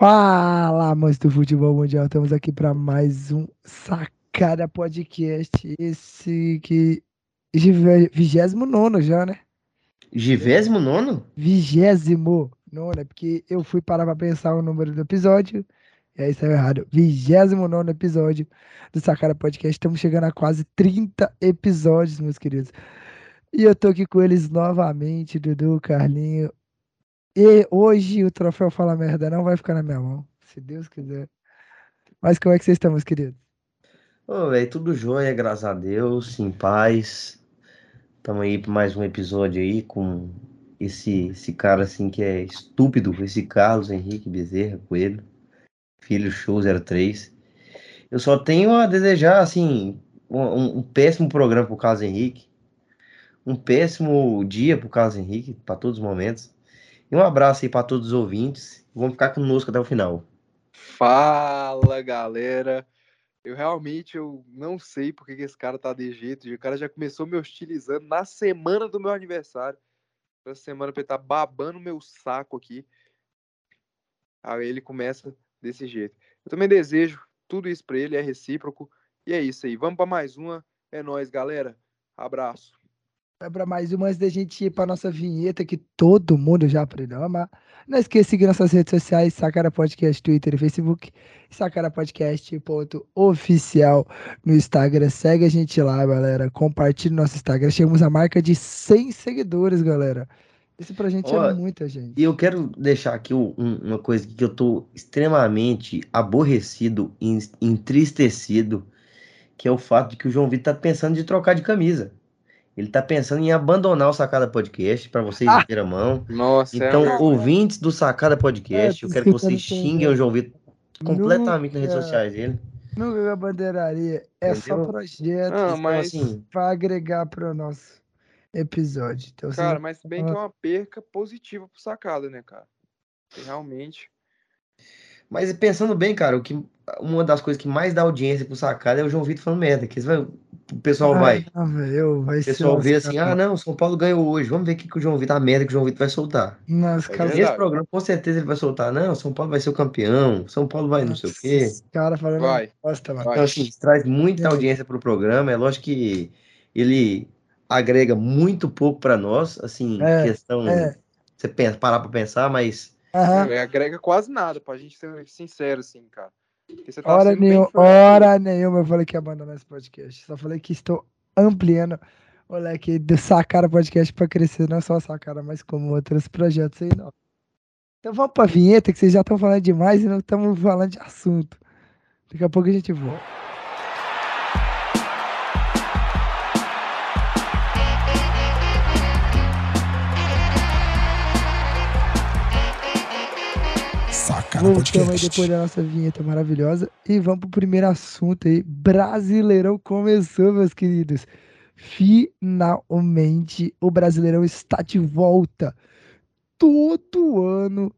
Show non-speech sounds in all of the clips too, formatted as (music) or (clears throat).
Fala, amantes do futebol mundial, estamos aqui para mais um Sacada Podcast. Esse que. 29 já, né? Vigésimo nono? Vigésimo nono, é porque eu fui parar para pensar o número do episódio, e aí saiu errado. 29 episódio do Sacada Podcast. Estamos chegando a quase 30 episódios, meus queridos. E eu tô aqui com eles novamente, Dudu, Carlinho, e hoje o troféu Fala Merda não vai ficar na minha mão, se Deus quiser. Mas como é que vocês estão, meus queridos? Ô, velho, tudo jóia, graças a Deus, em paz. Estamos aí para mais um episódio aí com esse, esse cara assim que é estúpido, esse Carlos Henrique Bezerra Coelho, filho show 03. Eu só tenho a desejar, assim, um, um péssimo programa pro Carlos Henrique, um péssimo dia pro Carlos Henrique, para todos os momentos. E um abraço aí para todos os ouvintes. Vamos ficar conosco até o final. Fala, galera. Eu realmente eu não sei porque que esse cara tá de jeito. O cara já começou me hostilizando na semana do meu aniversário. Essa semana pra ele tá babando meu saco aqui. Aí ele começa desse jeito. Eu também desejo tudo isso para ele, é recíproco. E é isso aí. Vamos para mais uma. É nós, galera. Abraço. Vai para mais uma antes da gente ir para nossa vinheta que todo mundo já aprendeu a amar. Não esqueça de seguir nossas redes sociais, Sacara Podcast, Twitter e Facebook. Sacara Podcast.oficial no Instagram. Segue a gente lá, galera. Compartilhe nosso Instagram. Chegamos à marca de 100 seguidores, galera. Isso pra gente Ó, é muita gente. E eu quero deixar aqui um, uma coisa que eu tô extremamente aborrecido, entristecido, que é o fato de que o João Vitor tá pensando de trocar de camisa. Ele tá pensando em abandonar o Sacada Podcast para vocês ah, a mão. Nossa, é então, é ouvintes do Sacada Podcast, é, eu quero que vocês xinguem o João Vitor completamente nas redes sociais dele. Nunca bandeiraria. É Entendeu? só projeto ah, mas... assim, para agregar para o nosso episódio. Então, cara, mas bem que é uma perca positiva pro Sacada, né, cara? Realmente. Mas pensando bem, cara, o que uma das coisas que mais dá audiência pro sacada é o João Vitor falando merda. Que vai, o pessoal ah, vai. Não, vai o pessoal vê assim, ah, não, São Paulo ganhou hoje. Vamos ver o que, que o João Vitor, a merda que o João Vitor vai soltar. Nossa, cara, Nesse programa, com certeza ele vai soltar. Não, São Paulo vai ser o campeão, São Paulo vai não sei o quê. Cara falando. Vai. Bosta, vai. Então, assim, traz muita é. audiência pro programa. É lógico que ele agrega muito pouco para nós, assim, é, questão. É. Você pensa, parar pra pensar, mas Uhum. É, agrega quase nada, pra gente ser sincero, assim, cara. Tá hora, nenhum, hora nenhuma eu falei que ia abandonar esse podcast. Só falei que estou ampliando o leque do Sacara Podcast para crescer, não só a Sacara, mas como outros projetos aí, não. Então vamos pra vinheta, que vocês já estão falando demais e não estamos falando de assunto. Daqui a pouco a gente volta. Voltamos aí depois da nossa vinheta maravilhosa e vamos pro primeiro assunto aí. Brasileirão começou, meus queridos. Finalmente o Brasileirão está de volta. Todo ano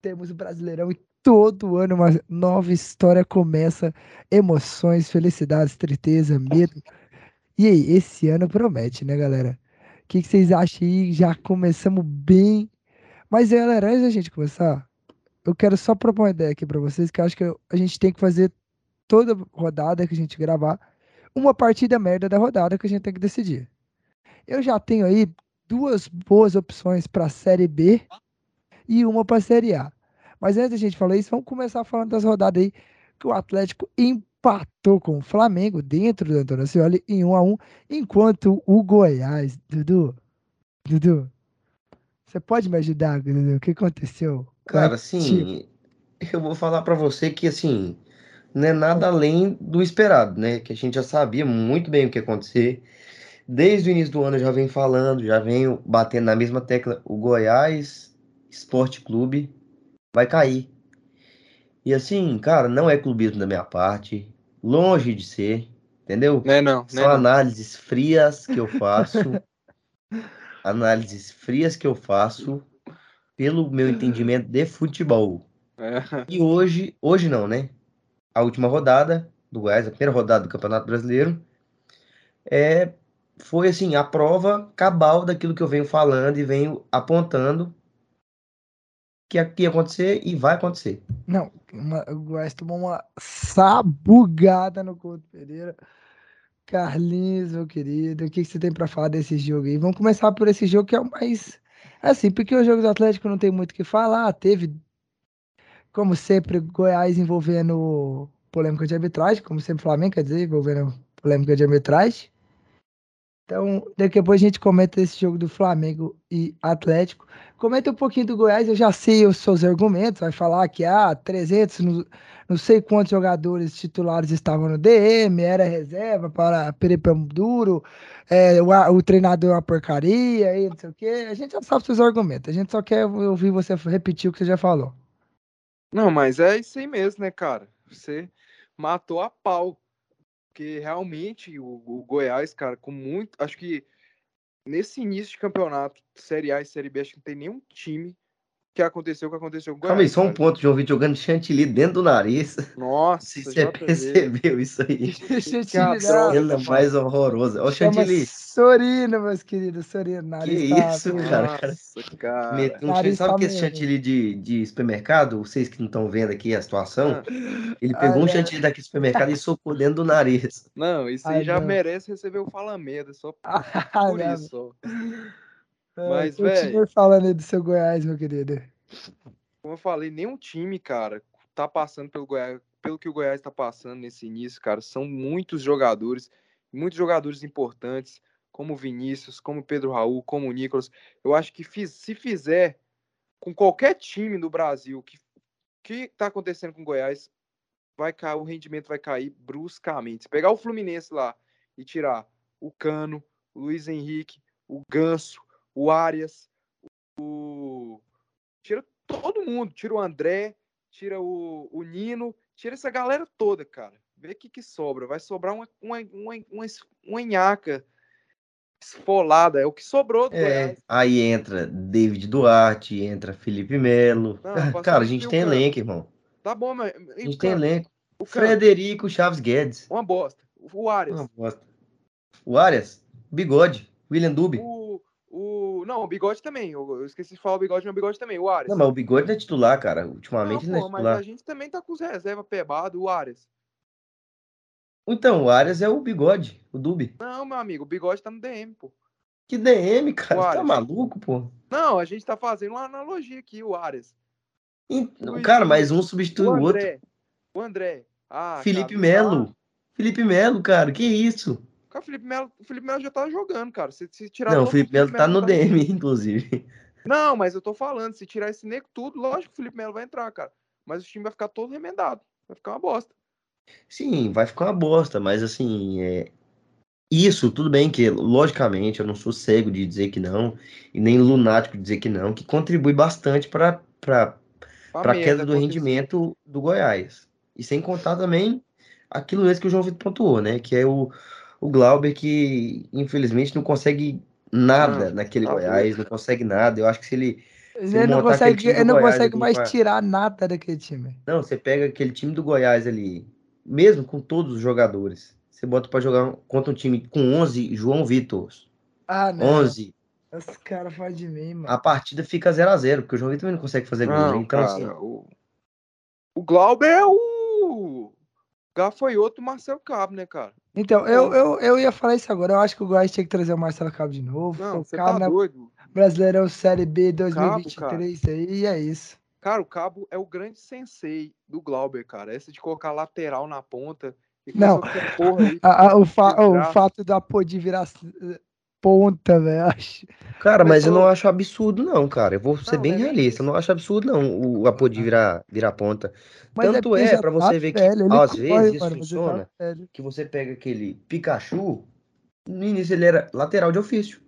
temos o Brasileirão e todo ano uma nova história começa. Emoções, felicidades, tristeza, medo. E aí, esse ano promete, né, galera? O que, que vocês acham aí? Já começamos bem. Mas, galera, antes da gente começar, eu quero só propor uma ideia aqui para vocês, que eu acho que a gente tem que fazer toda rodada que a gente gravar, uma partida merda da rodada que a gente tem que decidir. Eu já tenho aí duas boas opções para Série B e uma para Série A. Mas antes da gente falar isso, vamos começar falando das rodadas aí que o Atlético empatou com o Flamengo dentro do Antônio Scioli em 1 a 1 enquanto o Goiás, Dudu, Dudu, você pode me ajudar, Dudu? O que aconteceu? Cara, assim, eu vou falar para você que, assim, não é nada além do esperado, né? Que a gente já sabia muito bem o que ia acontecer. Desde o início do ano eu já venho falando, já venho batendo na mesma tecla. O Goiás Esporte Clube vai cair. E assim, cara, não é clubismo da minha parte. Longe de ser, entendeu? Não é não. São análises frias que eu faço. (laughs) análises frias que eu faço pelo meu entendimento de futebol. É. E hoje, hoje não, né? A última rodada do Goiás, a primeira rodada do Campeonato Brasileiro, é, foi assim, a prova cabal daquilo que eu venho falando e venho apontando que aqui ia acontecer e vai acontecer. Não, uma, o Goiás tomou uma sabugada no Couto Pereira. Carlinhos, meu querido, o que, que você tem para falar desse jogo aí? Vamos começar por esse jogo que é o mais. Assim, porque o jogo do Atlético não tem muito o que falar. Teve, como sempre, Goiás envolvendo polêmica de arbitragem, como sempre Flamengo, quer dizer, envolvendo polêmica de arbitragem. Então, daqui a pouco a gente comenta esse jogo do Flamengo e Atlético. Comenta um pouquinho do Goiás, eu já sei os seus argumentos. Vai falar que há ah, 300, não, não, sei quantos jogadores titulares estavam no DM, era reserva para Peripam Duro, é, o, o, treinador é uma porcaria, e não sei o quê. A gente já sabe os seus argumentos, a gente só quer ouvir você repetir o que você já falou. Não, mas é isso aí mesmo, né, cara? Você matou a pau. Porque realmente o, o Goiás, cara, com muito. Acho que nesse início de campeonato, Série A e Série B, acho que não tem nenhum time que aconteceu o que aconteceu com o Goiás. Calma aí, só um ponto de ouvir jogando chantilly dentro do nariz. Nossa, Se você percebeu isso aí. (laughs) chantilly, que cena mais horrorosa. Olha o chantilly. Sorina, meus queridos, Sorina. Nariz que tá isso, cara. Nossa, cara. Me, não sabe tá que esse chantilly de, de supermercado, vocês que não estão vendo aqui a situação, ah. ele pegou ah, um chantilly daqui do supermercado e socou dentro do nariz. Não, isso aí já não. merece receber o Falamedo, só (laughs) por, por isso. É, Mas, velho. falando aí do seu Goiás, meu querido. Como eu falei, nenhum time, cara, tá passando pelo Goiás, pelo que o Goiás tá passando nesse início, cara. São muitos jogadores, muitos jogadores importantes, como o Vinícius, como o Pedro Raul, como o Nicolas. Eu acho que fiz, se fizer com qualquer time do Brasil que que tá acontecendo com o Goiás, vai cair, o rendimento vai cair bruscamente. Se pegar o Fluminense lá e tirar o Cano, o Luiz Henrique, o Ganso, o Arias, o. Tira todo mundo, tira o André, tira o, o Nino, tira essa galera toda, cara. Vê o que, que sobra. Vai sobrar uma, uma, uma, uma, uma enhaca esfolada, é o que sobrou do é, Aí entra David Duarte, entra Felipe Melo. Não, cara, a gente tem elenco, irmão. Tá bom, mas. A gente tem elenco. O Frederico Chaves Guedes. Uma bosta. O Arias. Uma bosta. O Arias, bigode. William Dube. O, o, não, o Bigode também. Eu, eu esqueci de falar o Bigode, mas o Bigode também. O Arias. Não, mas o Bigode não é titular, cara. Ultimamente não, não é titular. Mas a gente também tá com os reserva pebado, o Arias. Então, o Arias é o Bigode, o Dube. Não, meu amigo, o Bigode tá no DM, pô. Que DM, cara? Você tá maluco, pô? Não, a gente tá fazendo uma analogia aqui, o Arias. Então, cara, mas um substitui o, André, outro. O André. Ah, Felipe Melo. Felipe Melo, cara, que isso? Cara, o Felipe Melo, o Felipe Melo já tá jogando, cara. Se, se tirar não, o Felipe Melo tá no tá DM, inclusive. Não, mas eu tô falando, se tirar esse nego tudo, lógico que o Felipe Melo vai entrar, cara. Mas o time vai ficar todo remendado. Vai ficar uma bosta. Sim, vai ficar uma bosta, mas assim, é... isso, tudo bem que, logicamente, eu não sou cego de dizer que não, e nem lunático de dizer que não, que contribui bastante para a queda do rendimento do Goiás. E sem contar também aquilo mesmo que o João Vitor pontuou, né? Que é o, o Glauber que infelizmente não consegue nada ah, naquele tá Goiás, não consegue nada. Eu acho que se ele. Se ele, não consegue, ele não Goiás, consegue mais tirar nada daquele time. Não, você pega aquele time do Goiás ali, mesmo com todos os jogadores, você bota para jogar contra um time com 11 João Vitor. Ah, não. 11. Os caras fazem de mim, mano. A partida fica 0 a 0 porque o João Vitor também não consegue fazer gol. Né? Então, cara, assim, o... o Glauber é o gafanhoto Marcel Cabo, né, cara? Então, eu, eu, eu ia falar isso agora. Eu acho que o Goiás tinha que trazer o Marcelo Cabo de novo. Não, você tá doido. Brasileirão Série B 2023 Cabo, aí, e é isso. Cara, o Cabo é o grande sensei do Glauber, cara. Essa de colocar lateral na ponta. Não, aí, (laughs) a, a, o, fa o fato da Podi virar ponta, velho. Cara, mas, mas eu não acho absurdo, não, cara. Eu vou ser não, bem é realista. Eu não acho absurdo, não, o Apodi virar, virar ponta. Mas é Tanto é, é para você tá ver velho, que, às vezes, isso funciona. Tá que você pega aquele Pikachu, no início ele era lateral de ofício.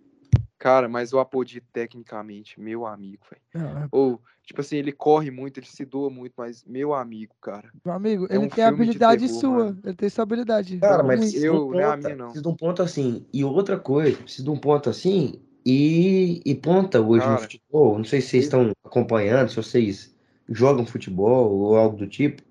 Cara, mas o Apodi, tecnicamente, meu amigo, velho. É. Ou, tipo assim, ele corre muito, ele se doa muito, mas meu amigo, cara. Meu amigo, é ele um tem a habilidade terror, sua. Mano. Ele tem sua habilidade. Cara, mas eu, um ponto, não é a minha, não. Precisa de um ponto assim. E outra coisa, precisa de um ponto assim. E, e ponta hoje cara, no futebol. Não sei se vocês estão acompanhando, se vocês jogam futebol ou algo do tipo.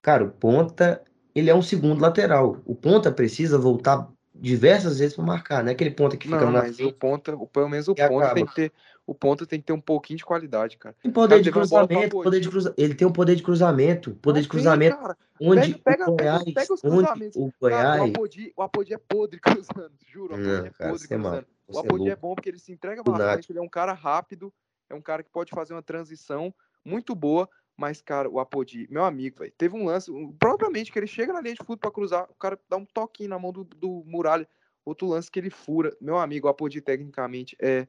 Cara, o ponta, ele é um segundo lateral. O ponta precisa voltar diversas vezes para marcar, não é aquele ponta que fica não, na mas frente, o ponta, o, pelo menos o ponta tem que ter o ponta tem que ter um pouquinho de qualidade, cara. Tem poder Cara, de cruzamento, poder de cruza... ele tem um poder de cruzamento, poder Não de tem, cruzamento, cara. onde Pega- pega- o Goiás, pega os onde o Cara, o Goiás, Apodi, o Apodi é podre (laughs) cruzando, juro. O Apodi Não, é cara, podre é mal, cruzando. O você é Apodi é louco. bom porque ele se entrega bastante, ele é um cara rápido, é um cara que pode fazer uma transição muito boa, mas, cara, o Apodi, meu amigo, velho, teve um lance, propriamente que ele chega na linha de fundo pra cruzar, o cara dá um toquinho na mão do, do Muralha, outro lance que ele fura. Meu amigo, o Apodi tecnicamente é,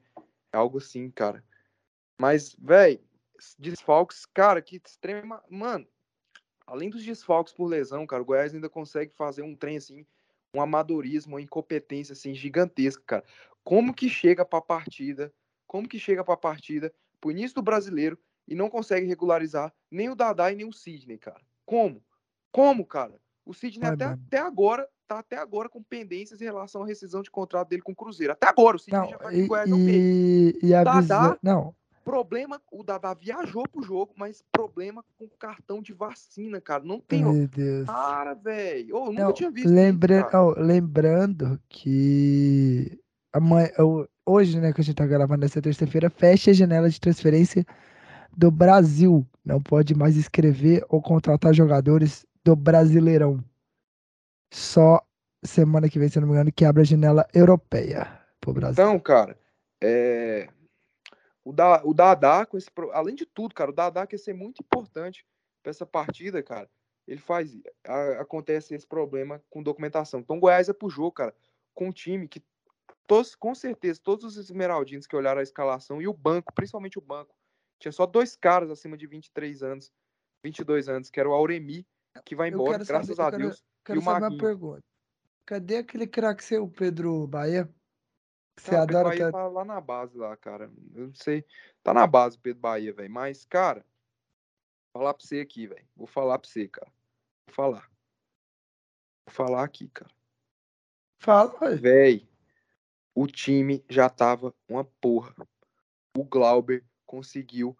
é algo assim, cara. Mas, velho, desfalques, cara, que extrema. Mano, além dos desfalques por lesão, cara, o Goiás ainda consegue fazer um trem assim, um amadorismo, uma incompetência assim gigantesca, cara. Como que chega pra partida? Como que chega pra partida, pro início do brasileiro e não consegue regularizar nem o Dadá e nem o Sidney, cara? Como? Como, cara? O Sidney até, até agora tá até agora com pendências em relação à rescisão de contrato dele com o Cruzeiro. Até agora, o Sidney Não, já vai e, Goiás um mês. e, e a Dadá? visão. Não, Problema, o Dadá viajou pro jogo, mas problema com cartão de vacina, cara. Não tem. ó. meu Deus. Cara, velho. Eu nunca Não, tinha visto lembra, isso, lembrando que amanhã, hoje, né, que a gente tá gravando nessa terça-feira, fecha a janela de transferência do Brasil. Não pode mais escrever ou contratar jogadores do Brasileirão. Só semana que vem, se não me engano, que abre a janela europeia pro Brasil. Então, cara, é... o, da, o Dadá, com esse, além de tudo, cara, o Dadá quer ser muito importante pra essa partida, cara. Ele faz. a- acontece esse problema com documentação. Então, Goiás é pro jogo, cara, com um time que, todos, com certeza, todos os esmeraldinos que olharam a escalação e o banco, principalmente o banco, tinha só dois caras acima de 23 anos, 22 anos, que era o Auremi, que vai embora, graças saber- a quero- Deus. Quero o saber uma pergunta. Cadê aquele craque seu, Pedro Bahia? Você Ah, o Pedro adora Bahia tá lá na base lá, cara. Eu não sei. Tá na base o Pedro Bahia, velho. Mas, cara, vou falar pra você aqui, velho. Vou falar pra você, cara. Vou falar. Vou falar aqui, cara. Fala. Véi, o time já tava uma porra. O Glauber conseguiu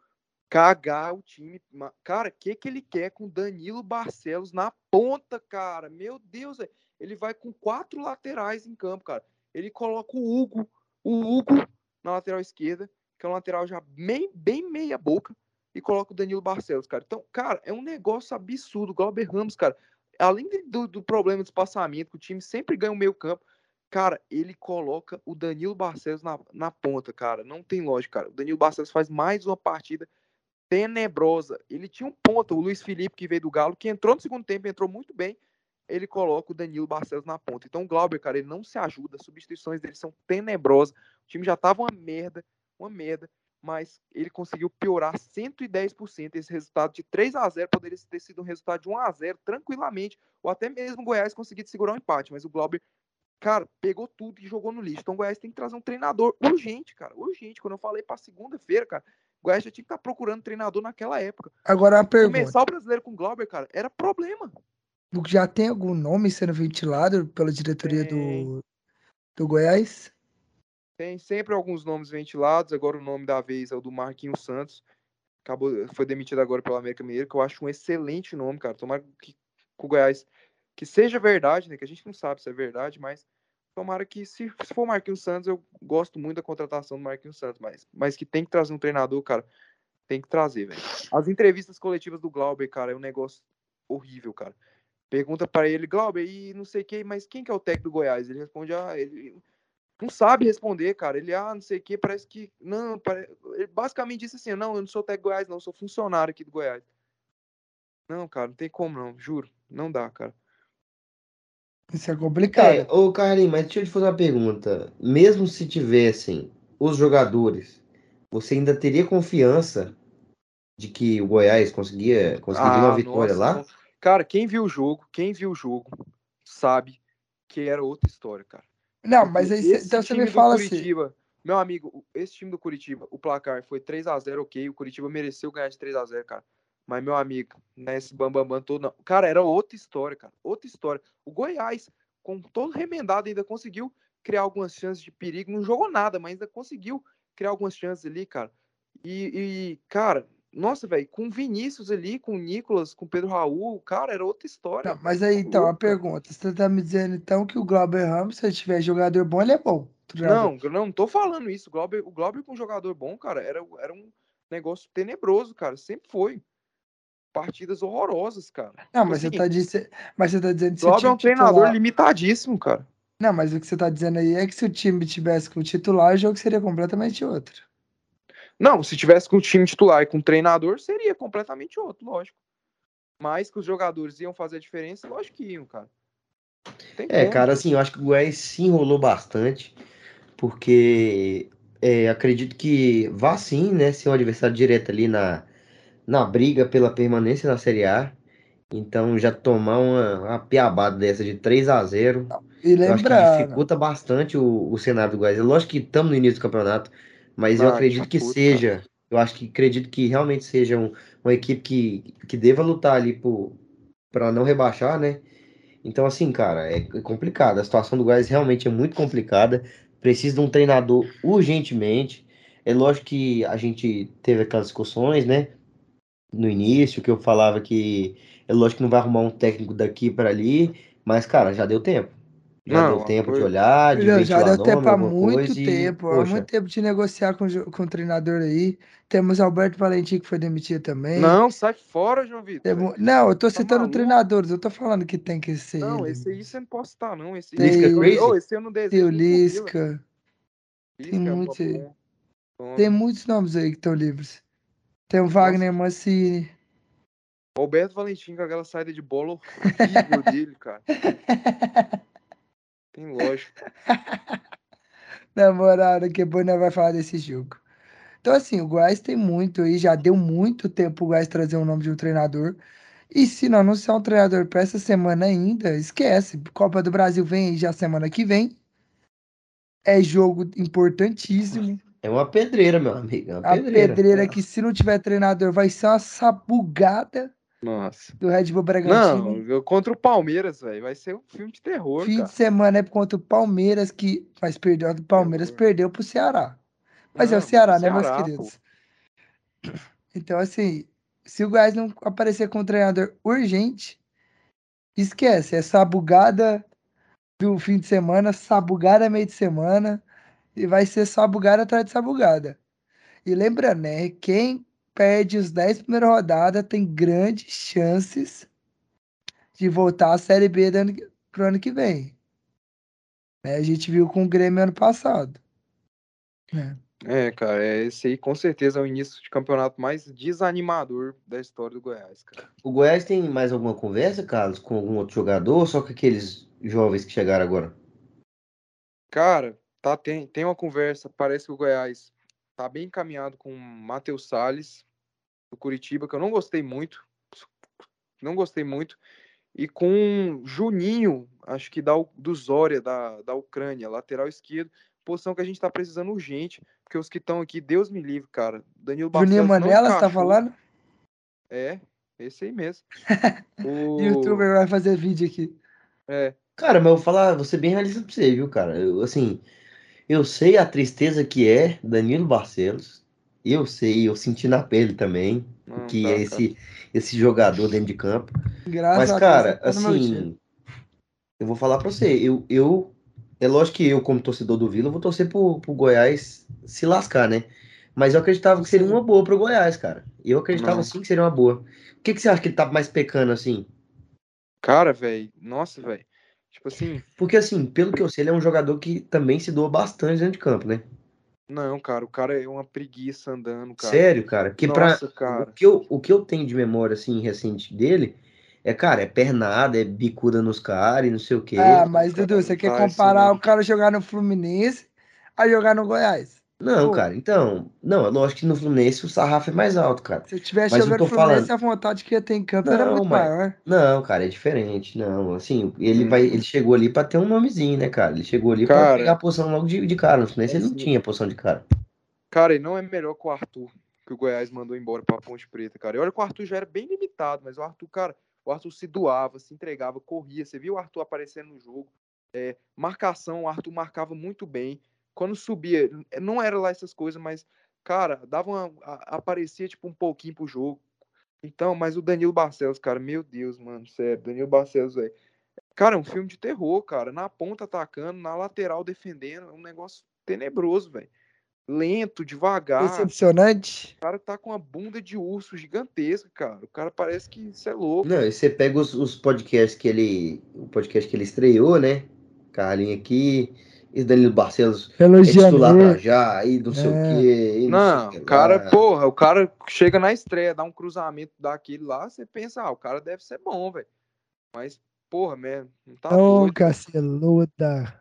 cagar o time. Cara, o que que ele quer com Danilo Barcelos na ponta, cara? Meu Deus, velho. Ele vai com quatro laterais em campo, cara. Ele coloca o Hugo, o Hugo na lateral esquerda, que é um lateral já bem, bem meia boca, e coloca o Danilo Barcelos, cara. Então, cara, é um negócio absurdo. O Glauber Ramos, cara, além do, do problema de espaçamento, que o time sempre ganha o meio campo, cara, ele coloca o Danilo Barcelos na, na ponta, cara. Não tem lógica, cara. O Danilo Barcelos faz mais uma partida tenebrosa. Ele tinha um ponto, o Luiz Felipe, que veio do Galo, que entrou no segundo tempo, entrou muito bem. Ele coloca o Danilo Barcelos na ponta. Então, o Glauber, cara, ele não se ajuda. As substituições dele são tenebrosas. O time já tava uma merda, uma merda. Mas ele conseguiu piorar 110%. Esse resultado de 3 a 0 poderia ter sido um resultado de 1 a 0 tranquilamente. Ou até mesmo o Goiás conseguir segurar um empate. Mas o Glauber, cara, pegou tudo e jogou no lixo. Então o Goiás tem que trazer um treinador urgente, cara. Urgente. Quando eu falei pra segunda-feira, cara, o Goiás já tinha que estar procurando treinador naquela época. Agora uma pergunta. Começar o brasileiro com o Glauber, cara, era problema. Já tem algum nome sendo ventilado pela diretoria Tem. do, do Goiás? Tem sempre alguns nomes ventilados. Agora o nome da vez é o do Marquinhos Santos. Acabou, foi demitido agora pelo América Mineiro, que eu acho um excelente nome, cara. Tomara que, que o Goiás que seja verdade, né? Que a gente não sabe se é verdade, mas tomara que se, se for o Marquinhos Santos, eu gosto muito da contratação do Marquinhos Santos, mas, mas que tem que trazer um treinador, cara. Tem que trazer, velho. As entrevistas coletivas do Glauber, cara, é um negócio horrível, cara. Pergunta para ele, Glauber, e não sei quem, mas quem que é o técnico do Goiás? Ele responde, ah, ele não sabe responder, cara. Ele, ah, não sei o que, parece que. Não, pare... ele basicamente disse assim: não, eu não sou técnico do Goiás, não, eu sou funcionário aqui do Goiás. Não, cara, não tem como, não, juro. Não dá, cara. Isso é complicado. É, ô Carlinhos, mas deixa eu te fazer uma pergunta. Mesmo se tivessem os jogadores, você ainda teria confiança de que o Goiás conseguia conseguiria uma Ah, vitória nossa, lá? não. Cara, quem viu o jogo, quem viu o jogo, sabe que era outra história, cara. Não, mas aí Esse então você me fala assim. Curitiba, meu amigo, o- esse time do Curitiba, o placar foi 3 a 0 ok. O Curitiba mereceu ganhar de 3 a 0 cara. Mas, meu amigo, nesse bambambam todo, não. Cara, era outra história, cara. Outra história. O Goiás, com todo remendado, ainda conseguiu criar algumas chances de perigo. Não jogou nada, mas ainda conseguiu criar algumas chances ali, cara. E, e, cara, nossa, velho, com o Vinícius ali, com o Nicolas, com o Pedro Raul, cara, era outra história. Não, mas aí então, a pergunta: você tá me dizendo então que o Glauber Ramos, se ele tiver jogador bom, ele é bom. treinador. Não, eu não tô falando isso. O Glauber, o Glauber com um jogador bom, cara, era, era um negócio tenebroso, cara. Sempre foi. Partidas horrorosas, cara. Não, Tipo mas você assim, tá dizendo, mas você tá dizendo que é um treinador titular... limitadíssimo, cara. Não, mas o que você tá dizendo aí é que se o time tivesse com o titular, o jogo seria completamente outro. Não, se tivesse com o time titular e com o treinador, seria completamente outro, lógico. Mas que os jogadores iam fazer a diferença, lógico que iam, cara. Tem É, como. cara, assim, eu acho que o Goiás se enrolou bastante, porque é, acredito que vá sim, né, ser um adversário direto ali na, na briga pela permanência na Série A. Então já tomar uma, uma piabada dessa de 3 a 0 E eu acho que dificulta bastante o, o cenário do Goiás. É Lógico que estamos no início do campeonato, mas eu Ah, acredito que dificulta, seja, eu acho que acredito que realmente seja um- uma equipe que, que deva lutar ali para não rebaixar, né? Então, assim, cara, é complicado. A situação do Goiás realmente é muito complicada. Precisa de um treinador urgentemente. É lógico que a gente teve aquelas discussões, né? No início, que eu falava que é lógico que não vai arrumar um técnico daqui para ali, mas, cara, já deu tempo. Já Não, deu tempo de foi- olhar, de já, já deu tempo há muito coisa e, tempo, há muito tempo de negociar com, com o treinador aí. Temos Alberto Valentim que foi demitido também. Não, sai fora, João Vitor. Temos- Não, eu tô citando maluco? treinadores, eu tô falando que tem que ser Não, ele. esse aí você não pode citar, não. Esse Tem- Lisca Crazy? oh, esse eu não Tem desejo. o. Lisca, Lisca tem é bom. Bom. tem muitos nomes aí que estão livres. Tem o Wagner Mancini. Roberto Valentim com aquela saída de bola horrível dele, cara. (laughs) Tem lógica. (laughs) Na moral, daqui a pouco nós vai falar desse jogo. Então, assim, o Goiás tem muito aí, já deu muito tempo o Goiás trazer o nome de um treinador. E se não anunciar um treinador para essa semana ainda, esquece. Copa do Brasil vem aí já semana que vem. É jogo importantíssimo. É uma pedreira, meu amigo. É uma A pedreira. pedreira que, se não tiver treinador, vai ser uma sabugada Nossa. do Red Bull Bragantino. Não, eu- contra o Palmeiras, velho. Vai ser um filme de terror, Fim cara. de semana é contra o Palmeiras, que mas perdeu do Palmeiras, perdeu pro Ceará. Mas é o Não, Ceará, né, meus Ceará, queridos? Então, assim, se o Goiás não aparecer com um treinador urgente, esquece. É sabugada do fim de semana, sabugada meio de semana, e vai ser sabugada atrás de sabugada. E lembrando, né, quem perde os 10 primeiras rodadas tem grandes chances de voltar à Série B do ano, que- pro ano que vem. Né, a gente viu com o Grêmio ano passado. né? É, cara, é, esse aí com certeza é o início de campeonato mais desanimador da história do Goiás, cara. O Goiás tem mais alguma conversa, Carlos, com algum outro jogador ou só com aqueles jovens que chegaram agora? Cara, tá, tem, tem uma conversa, parece que o Goiás tá bem encaminhado com o Matheus Salles, do Curitiba, que eu não gostei muito. Não gostei muito. E com Juninho, acho que da, do Zória, da, da Ucrânia, lateral esquerdo, posição que a gente tá precisando urgente, porque os que estão aqui, Deus me livre, cara. Danilo Juninho Manela, você tá falando? É, esse aí mesmo. (laughs) o... Youtuber vai fazer vídeo aqui. É, Cara, mas eu vou falar, vou ser bem realista pra você, viu, cara? Eu, assim, eu sei a tristeza que é Danilo Barcelos. Eu sei, eu senti na pele também o não, que tá, é esse, esse jogador dentro de campo. Graças Mas, a cara, assim, eu vou falar pra você, eu, eu, é lógico que eu, como torcedor do Vila, vou torcer pro, pro Goiás se lascar, né? Mas eu acreditava que seria uma boa pro Goiás, cara. Eu acreditava Não. sim que seria uma boa. O que, que você acha que ele tá mais pecando assim? Cara, velho, nossa, velho. Tipo assim, Porque, assim, pelo que eu sei, ele é um jogador que também se doa bastante dentro de campo, né? não, cara, o cara é uma preguiça andando, cara. Sério, cara. Porque pra, Nossa, cara. o, que eu, o que eu tenho de memória, assim, recente dele é, cara, é pernada, é bicuda nos caras e não sei o quê. Ah, mas cara, Dudu, você quer assim, comparar não. o cara jogar no Fluminense a jogar no Goiás? Não, Pô. cara, então. Não, é lógico que no Fluminense o sarrafo é mais alto, cara. Se eu tivesse Mas eu tô no Fluminense, falando- a vontade que ia ter em campo era Não, muito mas- maior. Não, cara, é diferente. Não, assim, ele vai, Hum. ele chegou ali pra ter um nomezinho, né, cara? Ele chegou ali pra Cara, pegar a posição logo de, de cara. No Fluminense ele não assim, tinha posição de cara. Cara, ele não é melhor que o Arthur, que o Goiás mandou embora pra Ponte Preta, cara. E olha que o Arthur já era bem limitado, mas o Arthur, cara, o Arthur se doava, se entregava, corria. Você viu o Arthur aparecendo no jogo. É, marcação, o Arthur marcava muito bem. Quando subia, não era lá essas coisas, mas, cara, dava uma, a- aparecia tipo um pouquinho pro jogo. Então, mas o Danilo Barcelos, cara, meu Deus, mano, sério, Danilo Barcelos, velho. Cara, é um filme de terror, cara. Na ponta atacando, na lateral defendendo. É um negócio tenebroso, velho. Lento, devagar. Decepcionante. O cara tá com uma bunda de urso gigantesca, cara. O cara parece que isso é louco. Não, e você pega os, os podcasts que ele. O podcast que ele estreou, né? Carlinho aqui. E Danilo Barcelos é Elogiando titular pra ele. já, aí não sei o É. quê. e Não, sei o o cara, lá. porra, o cara chega na estreia, dá um cruzamento daquele lá, você pensa, ah, o cara deve ser bom, velho. Mas, porra, mesmo, não tá Ô, Caceluda.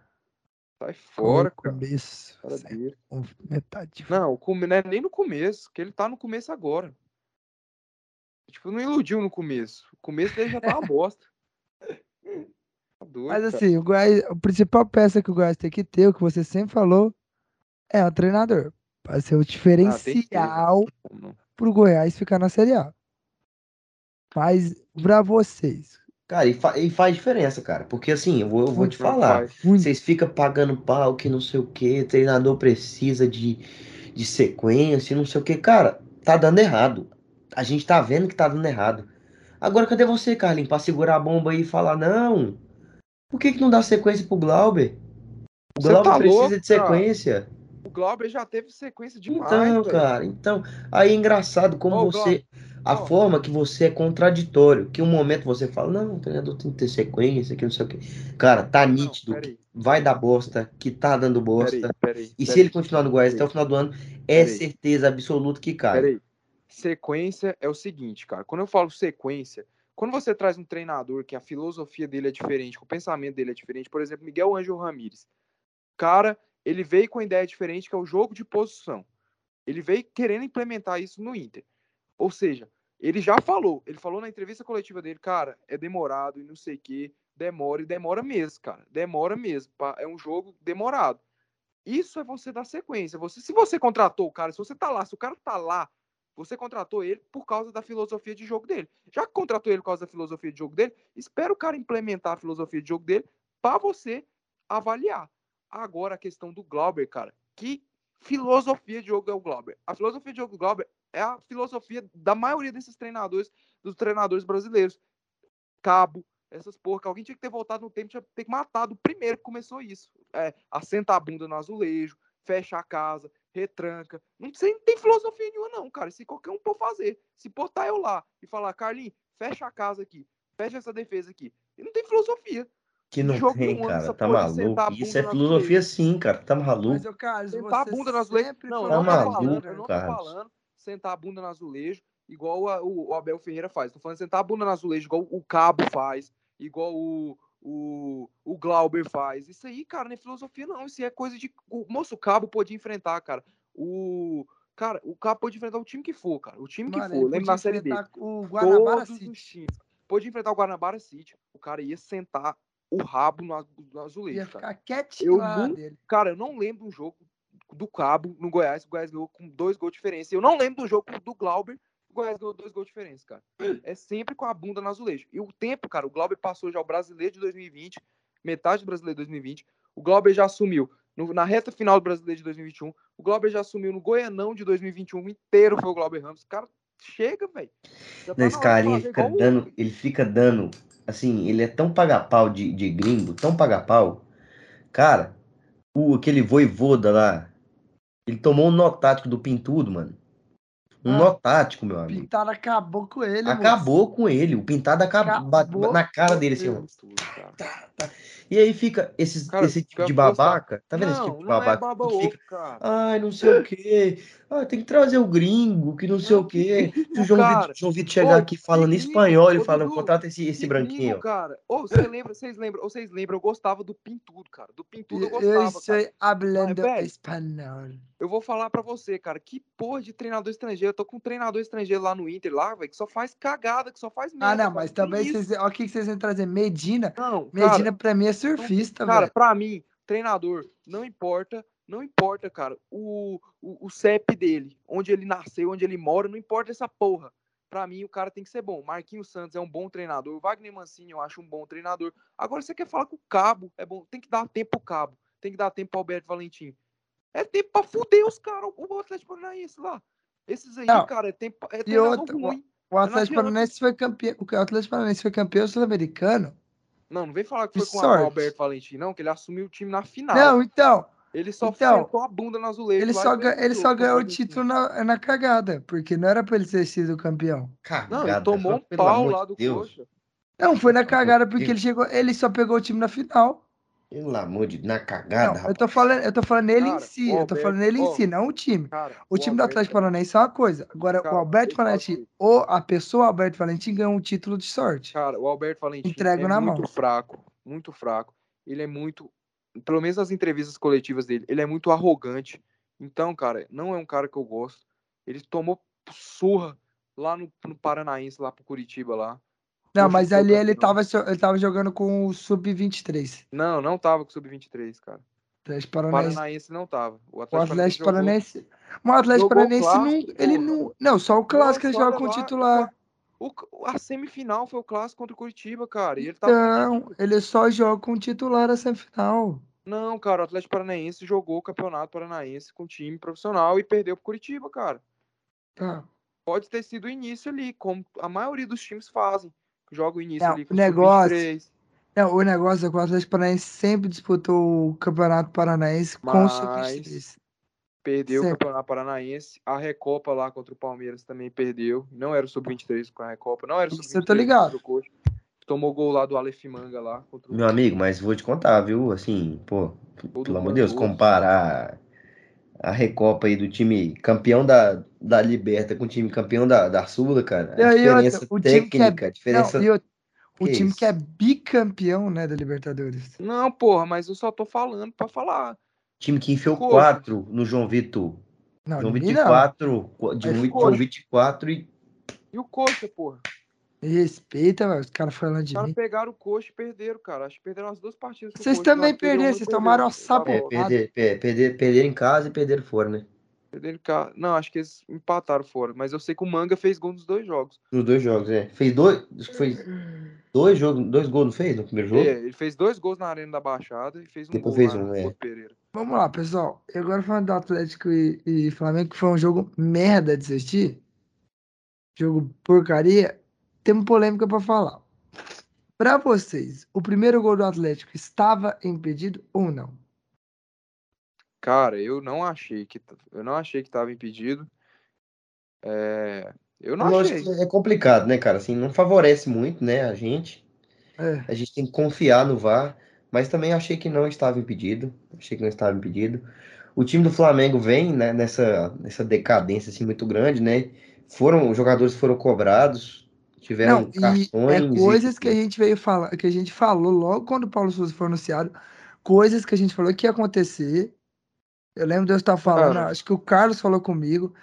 sai fora, o cara. começo. cara dele. metade. Não, o come- não é nem no começo, que ele tá no começo agora. Tipo, não iludiu no começo. O começo dele já tá uma bosta. Tá doido, Mas assim, o, Goiás, a principal peça que o Goiás tem que ter, o que você sempre falou, é o treinador. Pra ser o Ah, diferencial Não. pro Goiás ficar na Série A. Mas pra vocês, Cara, e, fa- e faz diferença, cara. Porque assim, eu vou, eu vou te falar. Vocês ficam pagando pau que não sei o que, treinador precisa de, de sequência, não sei o que. Cara, tá dando errado. A gente tá vendo que tá dando errado. Agora, cadê você, Carlinhos, pra segurar a bomba aí e falar, não? Por que, que não dá sequência pro Glauber? O Você Glauber tá precisa louco, de sequência. O Glauber já teve sequência demais, Então, velho. cara, então. Aí é engraçado como você. A ó. forma que você é contraditório. Que um momento você fala, não, o treinador tem que ter sequência, que não sei o que. Cara, tá Não, nítido. peraí, vai dar bosta, que tá dando bosta. peraí, peraí. E se ele continuar no Goiás até o final do ano, é certeza absoluta que cai. Peraí. Sequência é o seguinte, cara. Quando eu falo sequência, quando você traz um treinador que a filosofia dele é diferente, que o pensamento dele é diferente, por exemplo, Miguel Ângelo Ramírez. Cara, ele veio com uma ideia diferente, que é o jogo de posição. Ele veio querendo implementar isso no Inter. Ou seja, ele já falou, ele falou na entrevista coletiva dele, cara, é demorado e não sei o que, demora e demora mesmo, cara. Demora mesmo. É um jogo demorado. Isso é você dar sequência. Você, se você contratou o cara, se você tá lá, se o cara tá lá, você contratou ele por causa da filosofia de jogo dele. Já que contratou ele por causa da filosofia de jogo dele, espera o cara implementar a filosofia de jogo dele para você avaliar. Agora a questão do Glauber, cara. Que filosofia de jogo é o Glauber? A filosofia de jogo do Glauber é a filosofia da maioria desses treinadores, dos treinadores brasileiros. Cabo, essas porra, que alguém tinha que ter voltado no tempo, tinha que ter matado o primeiro que começou isso. É, assenta a bunda no azulejo, fecha a casa, retranca. Não tem, não tem filosofia nenhuma, não, cara. Se qualquer um for fazer, se botar eu lá e falar, Carlinhos, fecha a casa aqui, fecha essa defesa aqui. E não tem filosofia. Que não jogo tem, cara. Tá maluco. Isso é filosofia sim, cara. Tá maluco. Mas, Carlos, Sentar a bunda no azulejo. Não, eu falou não tô Tá da falando, maluco, eu não tô falando sentar a bunda no azulejo igual a- o, o Abel Ferreira faz. Tô falando sentar a bunda no azulejo igual o Cabo faz, igual o, o, o Glauber faz. Isso aí, cara, não é filosofia, não. Isso é coisa de. O, moço, o Cabo pode enfrentar, cara. O. Cara, o Cabo pode enfrentar o time que for, cara. O time que Mano, for. ele Lembra na série enfrentar O Guanabara Todos City. os times. Pode enfrentar o Guanabara City. O cara ia sentar o rabo no, no azulejo, Ia cara. ficar quietinho Eu não- dele. Cara, eu não lembro um jogo do Cabo no Goiás, o Goiás ganhou com dois gols de diferença. Eu não lembro do jogo do Glauber, o Goiás ganhou dois gols de diferença, cara. (clears throat) É sempre com a bunda no azulejo. E o tempo, cara, o Glauber passou já o brasileiro de 2020, metade do brasileiro de 2020. O Glauber já assumiu no- na reta final do brasileiro de 2021. O Glauber já assumiu no Goianão de 2021 inteiro foi o Glauber Ramos. Cara, chega, velho. Tá Esse carinha fazer fica igual dando, ele fica dando, assim, ele é tão paga-pau de, de gringo, tão paga-pau. Cara, o, aquele voivoda lá, ele tomou um nó tático do Pintudo, mano. Um Ah, nó tático, meu amigo. Pintado acabou com ele, moço. Acabou com ele, o pintado acabou, Acabou na cara dele, assim, ó. Tá, tá. E aí fica esses, Cara, esse tipo de babaca, tá vendo esse não, tipo de não é babaca? baba fica, cara. ai, não sei o quê, ah, tem que trazer o gringo, que não sei Não, o quê. que Se o João cara. Vitor, João Vitor chegar Ô, aqui falando gringo, espanhol, ele ô, fala, Dudu, contrata esse, esse branquinho, gringo, cara. Ô, você lembra, vocês lembram, ou vocês lembram, eu gostava do Pintudo, cara. Do Pintudo eu Eu gostava, estou cara. hablando velho, espanhol. Eu vou falar pra você, cara, que porra de treinador estrangeiro. Eu tô com um treinador estrangeiro lá no Inter, lá, velho, que só faz cagada, que só faz merda. Ah, não, cara. mas também isso? vocês. Olha o que vocês vão trazer. Medina. Não, Medina cara, pra mim é surfista, cara, velho. pra mim, treinador, não importa, não importa, cara, o, o, o CEP dele, onde ele nasceu, onde ele mora, não importa essa porra. Pra mim, o cara tem que ser bom. Marquinhos Santos é um bom treinador. O Wagner Mancini, eu acho um bom treinador. Agora, você quer falar que o Cabo é bom, tem que dar tempo pro Cabo. Tem que dar tempo pro Alberto Valentim. É tempo pra fuder os caras, o Atlético Paranaense lá. Esses aí, Não. cara, é tempo é E outra, ruim. O Atlético. Paranaense foi campeão. O Atlético Paranaense foi campeão sul-americano Não, não vem falar que foi com o Alberto Valentim, não, que ele assumiu o time na final. Não, então, ele só então, sentou a bunda no azulejo. ele só, ele só ganhou o título na, na cagada, porque não era pra ele ter sido campeão. Não, ele Cagada, tomou um pau lá do Deus. coxa. Não, foi na cagada porque Deus. ele chegou, ele só pegou o time na final. Pelo amor de na Não, cagada, eu rapaz. tô falando, eu tô falando ele em Cara, si, o eu tô Alberto- falando ele em si, não o time. Cara, O time do Alberto- Atlético Paranaense é uma coisa. Agora, Cara, o Alberto eu Valentim, comigo. ou a pessoa Alberto Valentim ganhou um título de sorte. Cara, o Alberto Valentim Entrego é na muito mão. fraco, muito fraco. Ele é muito, pelo menos nas entrevistas coletivas dele, ele é muito arrogante. Então, cara, não é um cara que eu gosto. Ele tomou surra lá no, no Paranaense, lá pro Curitiba lá. Não, Poxa, mas ali ele tava, ele tava jogando com o Sub-23. Não, não tava com o Sub-23, cara. Atlético O Paranaense. Paranaense não tava. O O Atlético, Atlético jogou- Paranaense. Mas o Atlético Paranaense não. Ele não. Não, só o clássico ele joga com lá, titular. O, a semifinal foi o clássico contra o Curitiba, cara. E ele tava Não, ele só joga com titular na semifinal. Não, cara, o Atlético Paranaense jogou o Campeonato Paranaense com time profissional e perdeu pro Curitiba, cara. Tá. Pode ter sido o início ali, como a maioria dos times fazem. Joga o início Não, ali o com negócio- sub-23, Não, o negócio é que o Atlético Paranaense sempre disputou o Campeonato Paranaense com o Mas- Sub-23. perdeu o Sempre. Campeonato Paranaense. A Recopa lá contra o Palmeiras também perdeu. Não era o sub-23 com a Recopa, não era o Isso sub-23. eu tô ligado. Tomou gol lá do Aleph Manga lá contra o Meu amigo, mas vou te contar, viu? Assim, pô, gol do pelo amor de Deus, comparar a Recopa aí do time campeão da, da Liberta com o time campeão da, da Sula, cara. E A aí, outra, diferença o time que é- técnica, a diferença. Não, e o, o Que time que é bicampeão, né, da Libertadores. Não, porra, mas eu só tô falando pra falar. Time que enfiou Coxa. quatro no João Vitor. Não, João Vitor não. 4, de João. Vitor 4 e E o Coxa, porra? Me respeita, velho. Os caras falando Os de caras mim. pegaram o Coxa e perderam, cara. Acho que perderam as duas partidas. Vocês também perderam, vocês tomaram uma outra. sapo- é, perder, per- perder, perder em casa e perder fora, né? perderam ca- Não, acho que eles empataram fora. Mas eu sei que o Manga fez gol nos dois jogos. Nos dois jogos, é. Fez dois, acho que foi dois jogos, dois gols, não fez no primeiro jogo? É, ele fez dois gols na Arena da Baixada e fez um Depois gol fez um, no é. Pereira. Vamos lá, pessoal. E agora falando do Atlético e, e Flamengo, que foi um jogo merda de assistir. Jogo porcaria. Temos polêmica pra falar. Pra vocês, o primeiro gol do Atlético estava impedido ou não? Cara, eu não achei que eu não achei que tava impedido. É, eu não Eu achei. é complicado, né, cara? Assim, não favorece muito, né, a gente. É. A gente tem que confiar no VAR, mas também achei que não estava impedido. Achei que não estava impedido. O time do Flamengo vem, né, nessa, nessa decadência assim muito grande, né? Foram, os jogadores foram cobrados, tiveram Não, e cartões. é e- coisas que a gente veio falar, que a gente falou logo quando o Paulo Souza foi anunciado, coisas que a gente falou que ia acontecer. Eu lembro de eu estar falando, acho que o Carlos falou comigo,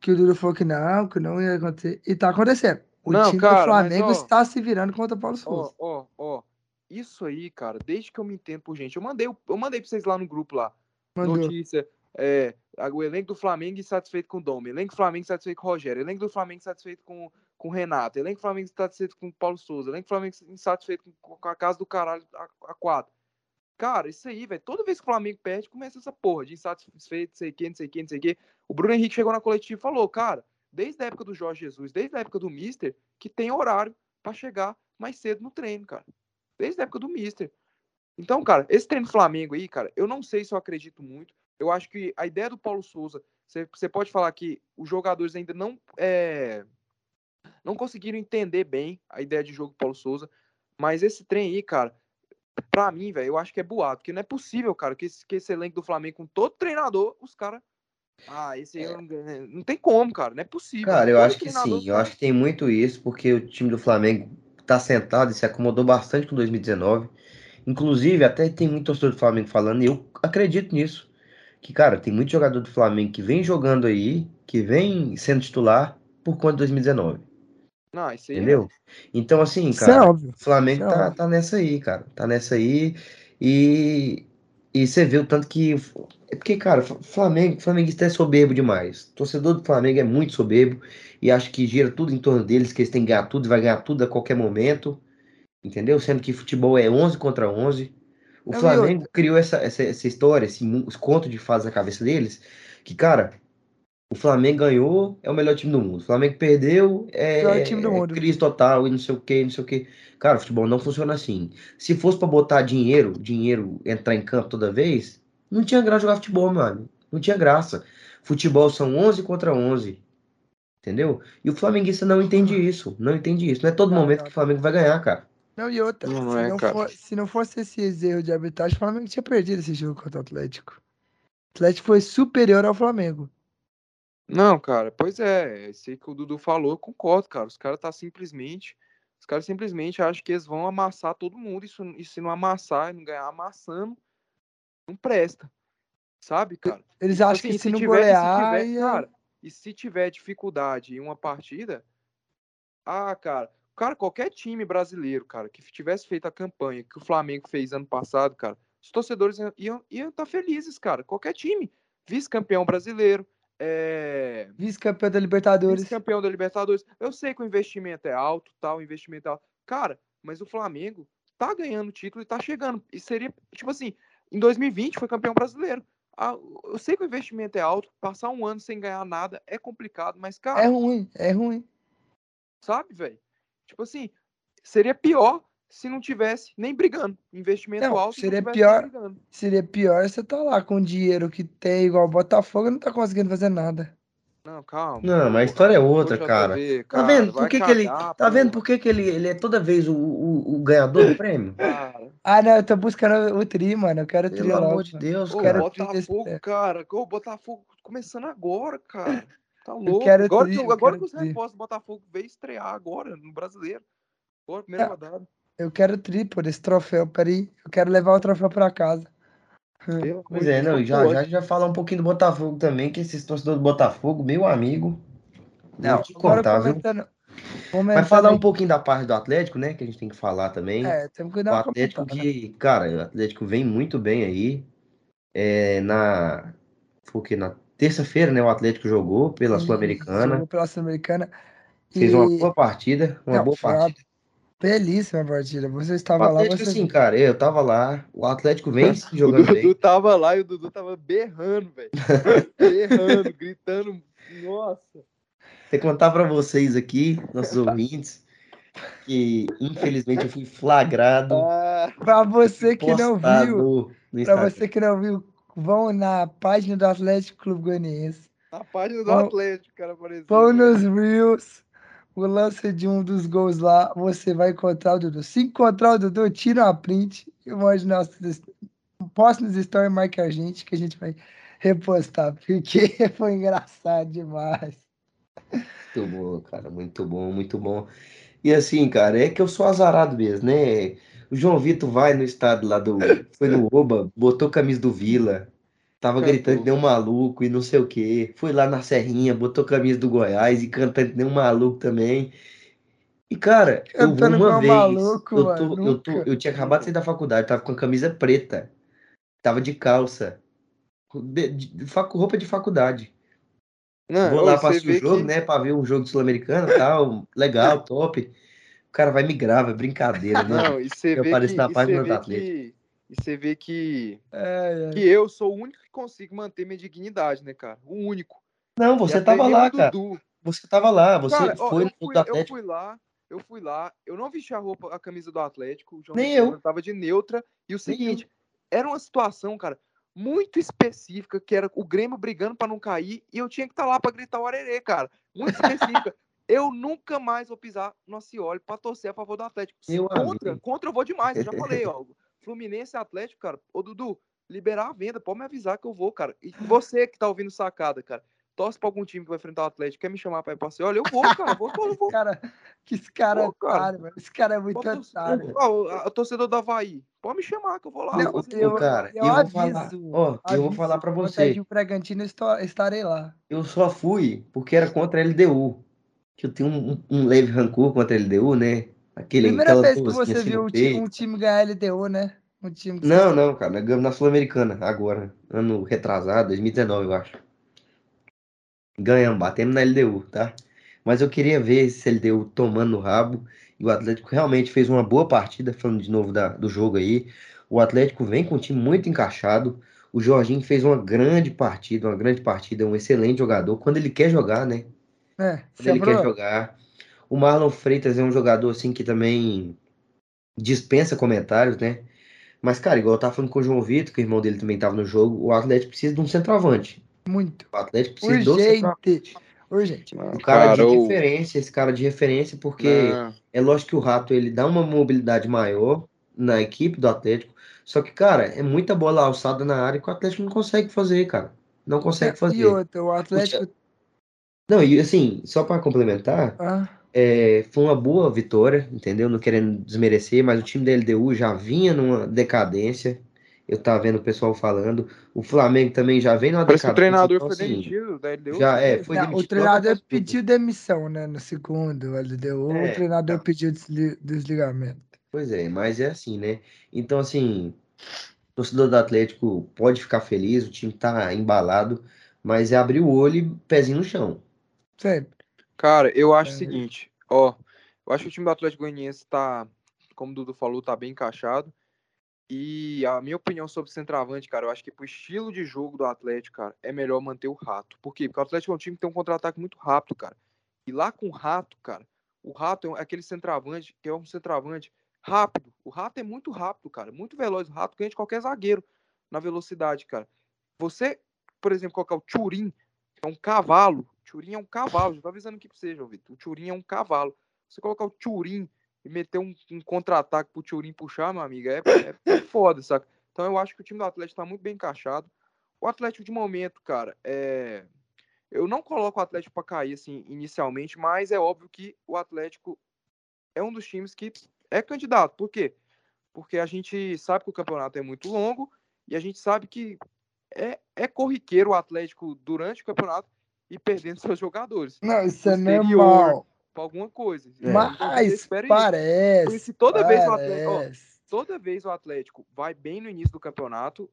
que o Dudu falou que não, que não ia acontecer, e tá acontecendo. O Não, time cara, do mas, Flamengo ó, está se virando contra o Paulo Souza. Ó, ó, ó. Isso aí, cara, desde que eu me entendo por gente, eu mandei, eu mandei pra vocês lá no grupo lá. Mandou. Notícia. É, o elenco do Flamengo insatisfeito com o Dom, elenco do Flamengo insatisfeito com o Rogério, elenco do Flamengo insatisfeito com, com o Renato, elenco Flamengo insatisfeito com o Paulo Souza, elenco Flamengo insatisfeito com, a casa do caralho a, a quatro. Cara, isso aí, velho. Toda vez que o Flamengo perde, começa essa porra de insatisfeito, sei o não sei o não sei o que. O Bruno Henrique chegou na coletiva e falou, cara, desde a época do Jorge Jesus, desde a época do Mister, que tem horário pra chegar mais cedo no treino, cara. Desde a época do Mister. Então, cara, esse treino do Flamengo aí, cara, eu não sei se eu acredito muito. Eu acho que a ideia do Paulo Souza, você pode falar que os jogadores ainda não é, não conseguiram entender bem a ideia de jogo do Paulo Souza, mas esse trem aí, cara, pra mim, velho, eu acho que é boato, porque não é possível, cara, que esse, que esse elenco do Flamengo com todo treinador, os caras ah, esse aí eu não, ganho- não tem como, cara, não é possível. Cara, eu Todo acho que sim. Eu acho que tem muito isso, porque o time do Flamengo tá sentado e se acomodou bastante com 2019. Inclusive, até tem muito torcedor do Flamengo falando, e eu acredito nisso. Que, cara, tem muito jogador do Flamengo que vem jogando aí, que vem sendo titular por conta de 2019. Não, isso aí é- Entendeu? Então, assim, Isso é cara, óbvio. o Flamengo é tá, óbvio. tá nessa aí, cara. Tá nessa aí. E, e você vê o tanto que. É porque, cara, Flamengo, flamenguista é soberbo demais. Torcedor do Flamengo é muito soberbo e acho que gira tudo em torno deles, que eles têm que ganhar tudo e vai ganhar tudo a qualquer momento. Entendeu? Sendo que futebol é 11 contra 11. O Flamengo criou essa, essa, essa história, esse, os contos de fadas na cabeça deles, que, cara, O Flamengo ganhou, é o melhor time do mundo. O Flamengo perdeu, é, Pior time do é mundo. crise total e não sei o que, não sei o que. Cara, o futebol não funciona assim. Se fosse pra botar dinheiro, dinheiro entrar em campo toda vez, não tinha graça jogar futebol, mano. Não tinha graça. Futebol são 11 contra 11. Entendeu? E o flamenguista não entende isso. Não entende isso. Não é todo Não, momento não, que o Flamengo vai ganhar, cara. Não, e outra, Não se, é, não cara. for- se não fosse esses erros de arbitragem, o Flamengo tinha perdido esse jogo contra o Atlético. O Atlético foi superior ao Flamengo. Não, cara, pois é, esse aí que o Dudu falou, eu concordo, cara. Os caras tá simplesmente. Os caras simplesmente acham que eles vão amassar todo mundo. E, se- e se não amassar e não ganhar amassando, não presta. Sabe, cara? Eles Tipo acham que assim, se não tiver- e se golear, tiver- cara, e se tiver dificuldade em uma partida, ah, cara, cara, qualquer time brasileiro, cara, que tivesse feito a campanha que o Flamengo fez ano passado, cara, os torcedores iam- iam iam estar felizes, cara. Qualquer time, vice-campeão brasileiro, é, vice-campeão da Libertadores. vice-campeão da Libertadores. Eu sei que o investimento é alto, tal, o investimento é alto. Cara, mas o Flamengo tá ganhando título e tá chegando. E seria, tipo assim, em 2020 foi campeão brasileiro. Ah, eu sei que o investimento é alto, passar um ano sem ganhar nada é complicado, mas, cara, É ruim, é ruim. sabe, velho? Tipo assim, seria pior se não tivesse nem brigando. Investimento Não, alto seria pior. brigando. Seria pior você tá lá com o dinheiro que tem, igual o Botafogo, e não tá conseguindo fazer nada. Não, calma. Não, mas a pô. história é outra, cara. JV, Tá cara, vendo por que, que ele. cagar, Tá vendo pô. por que, que ele, ele é toda vez o, o, o ganhador do prêmio? Cara, Ah, não, eu tô buscando o tri, mano. Eu quero o tri Pelo logo. amor de. Deus, Ô, quero cara. o Botafogo, cara. Ô, Botafogo começando agora, cara. Tá Eu louco. quero agora tri, que, eu agora quero que os reforços do Botafogo veio estrear agora no brasileiro. Agora, primeira É. rodada. Eu quero o tri, pô, desse troféu. Peraí, eu quero levar o troféu pra casa. Pelo Pois é, não, já, já, já falar um pouquinho do Botafogo também, que esses torcedores do Botafogo, meu amigo, Não, te contar, viu? comentando. Comentando falar um pouquinho da parte do Atlético, né, que a gente tem que falar também. É, temos que O dar Atlético que, cara, o Atlético vem muito bem aí. É, na, foi o quê? Na terça-feira, né, o Atlético jogou pela Sul-Americana. Jogou pela Sul-Americana. Fez uma boa partida, uma Não, boa partida. Belíssima partida. Você estava lá, Atlético, você assim, cara, eu tava lá, o Atlético vem (laughs) se O jogando Dudu bem. tava lá e o Dudu tava berrando, velho. (laughs) berrando, gritando. Nossa. Vou contar pra vocês aqui, nossos ouvintes, que infelizmente eu fui flagrado, Ah, Pra você que não viu, Instagram. você que não viu, vão na página do Atlético Clube Goianiense. a página do Vão- Atlético, cara, apareceu. Vão nos Reels, o lance de um dos gols lá, você vai encontrar o Dudu. Se encontrar o Dudu, tira uma print e mande nos stories, marque a gente, que a gente vai repostar, porque (laughs) foi engraçado demais. Muito bom, cara, muito bom, muito bom. E assim, cara, é que eu sou azarado mesmo, né? O João Vitor vai no estado lá do. Foi no Oba, botou camisa do Vila, tava Cantou. gritando que nem um maluco e não sei o quê. Foi lá na Serrinha, botou camisa do Goiás e cantando que nem um maluco também. E, cara, eu Cantando uma igual vez. maluco, eu, tô, eu, tô, eu tinha acabado de sair da faculdade, tava com a camisa preta, tava de calça, de, de facu- roupa de faculdade. Não, Vou lá assistir o jogo, que- né? Pra ver um jogo sul-americano e tal. Legal, (laughs) top. O cara vai me grava, é brincadeira, né? Não, e você Eu apareço que, na página do Atlético. E você vê que, É, é. que eu sou o único que consigo manter minha dignidade, né, cara? O único. Não, você tava eu lá, cara. Dudu. Você tava lá, você Cara, ó, foi eu, no fui, eu fui lá, eu fui lá, eu não vesti a roupa, a camisa do Atlético, o João Nem eu. tava de neutra. E o seguinte, era uma situação, cara, muito específica, que era o Grêmio brigando pra não cair, e eu tinha que estar lá pra gritar o arerê, cara. Muito específica. (laughs) eu nunca mais vou pisar no Cioli pra torcer a favor do Atlético. Meu contra, amigo. contra eu vou demais, eu já falei, ó. Fluminense e Atlético, cara. Ô, Dudu, liberar a venda, pode me avisar que eu vou, cara. E você que tá ouvindo sacada, cara, torce pra algum time que vai enfrentar o Atlético, quer me chamar pra ir pra Cioli? Eu vou, cara, eu vou, eu Esse vou. cara, que esse cara é Pô, cara. otário, mano. Esse cara é muito otário. Ó, o- o torcedor do Havaí, pode me chamar que eu vou lá. Não, vou eu- cara, eu eu, vou aviso, falar. Ó, eu vou falar pra você. Bragantino, eu estou- estarei lá. Eu só fui porque era contra a LDU. Que eu tenho um, um- um leve rancor contra a LDU, né? Aquele, Primeira vez que você assim viu um, ti- peito. um time ganhar LDU, né? Um time Não, não, cara. Nós ganhamos na Sul-Americana agora. Ano retrasado, 2019, eu acho. Ganhamos, batemos na LDU, tá? Mas eu queria ver esse LDU tomando no rabo. E o Atlético realmente fez uma boa partida, falando de novo da- do jogo aí. O Atlético vem com um time muito encaixado. O Jorginho fez uma grande partida, uma grande partida, um excelente jogador. Quando ele quer jogar, né? É, Quando ele quer jogar. O Marlon Freitas é um jogador assim que também dispensa comentários, né? Mas, cara, igual eu tava falando com o João Vitor, que o irmão dele também tava no jogo, o Atlético precisa de um centroavante. Muito. O Atlético precisa Urgente. do centroavante. Urgente. O cara, Cara, de o- referência, esse cara de referência, porque Não. é lógico que o Rato ele dá uma mobilidade maior na equipe do Atlético. Só que, cara, é muita bola alçada na área que o Atlético não consegue fazer, cara. Não consegue E fazer. outra, o Atlético. Não, e assim, só para complementar, Ah, é, foi uma boa vitória, entendeu? Não querendo desmerecer, mas o time da LDU já vinha numa decadência. Eu tava vendo o pessoal falando. O Flamengo também já vem numa Parece que o decadência. treinador então, foi assim, demitido da LDU. já é, você foi não, demitido o treinador pediu demissão, né? No segundo, ele deu. É, o treinador então. pediu desli- desligamento. Pois é, mas é assim, né? Então, assim, o torcedor do Atlético pode ficar feliz, o time tá embalado, mas é abrir o olho e pezinho no chão. Sempre. Cara, eu acho o É. seguinte, ó, eu acho que o time do Atlético Goianiense tá, como o Dudu falou, tá bem encaixado. E a minha opinião sobre centroavante, cara, eu acho que pro estilo de jogo do Atlético, cara, é melhor manter o Rato. Por quê? Porque o Atlético é um time que tem um contra-ataque muito rápido, cara. E lá com o Rato, cara, o Rato é é aquele centroavante que é um centroavante rápido. O Rato é muito rápido, cara, muito veloz. O Rato ganha de qualquer zagueiro na velocidade, cara. Você, por exemplo, colocar o Turim, que é um cavalo. Turim é um cavalo. Já tô avisando aqui pra você, João Vitor. O Turim é um cavalo. Você colocar o Turim e meter um, um contra-ataque pro Turim puxar, meu amigo, é, é, é foda, saca? Então eu acho que o time do Atlético tá muito bem encaixado. O Atlético, de momento, cara, é. Eu não coloco o Atlético pra cair, assim, inicialmente, mas é óbvio que o Atlético é um dos times que é candidato. Por quê? Porque a gente sabe que o campeonato é muito longo e a gente sabe que é, é corriqueiro o Atlético durante o campeonato e perdendo (laughs) seus jogadores Não, isso é normal. pra alguma coisa. É. Então, Mas isso. parece. Porque se toda vez o Atlético- ó, parece. Toda vez o Atlético vai bem no início do campeonato,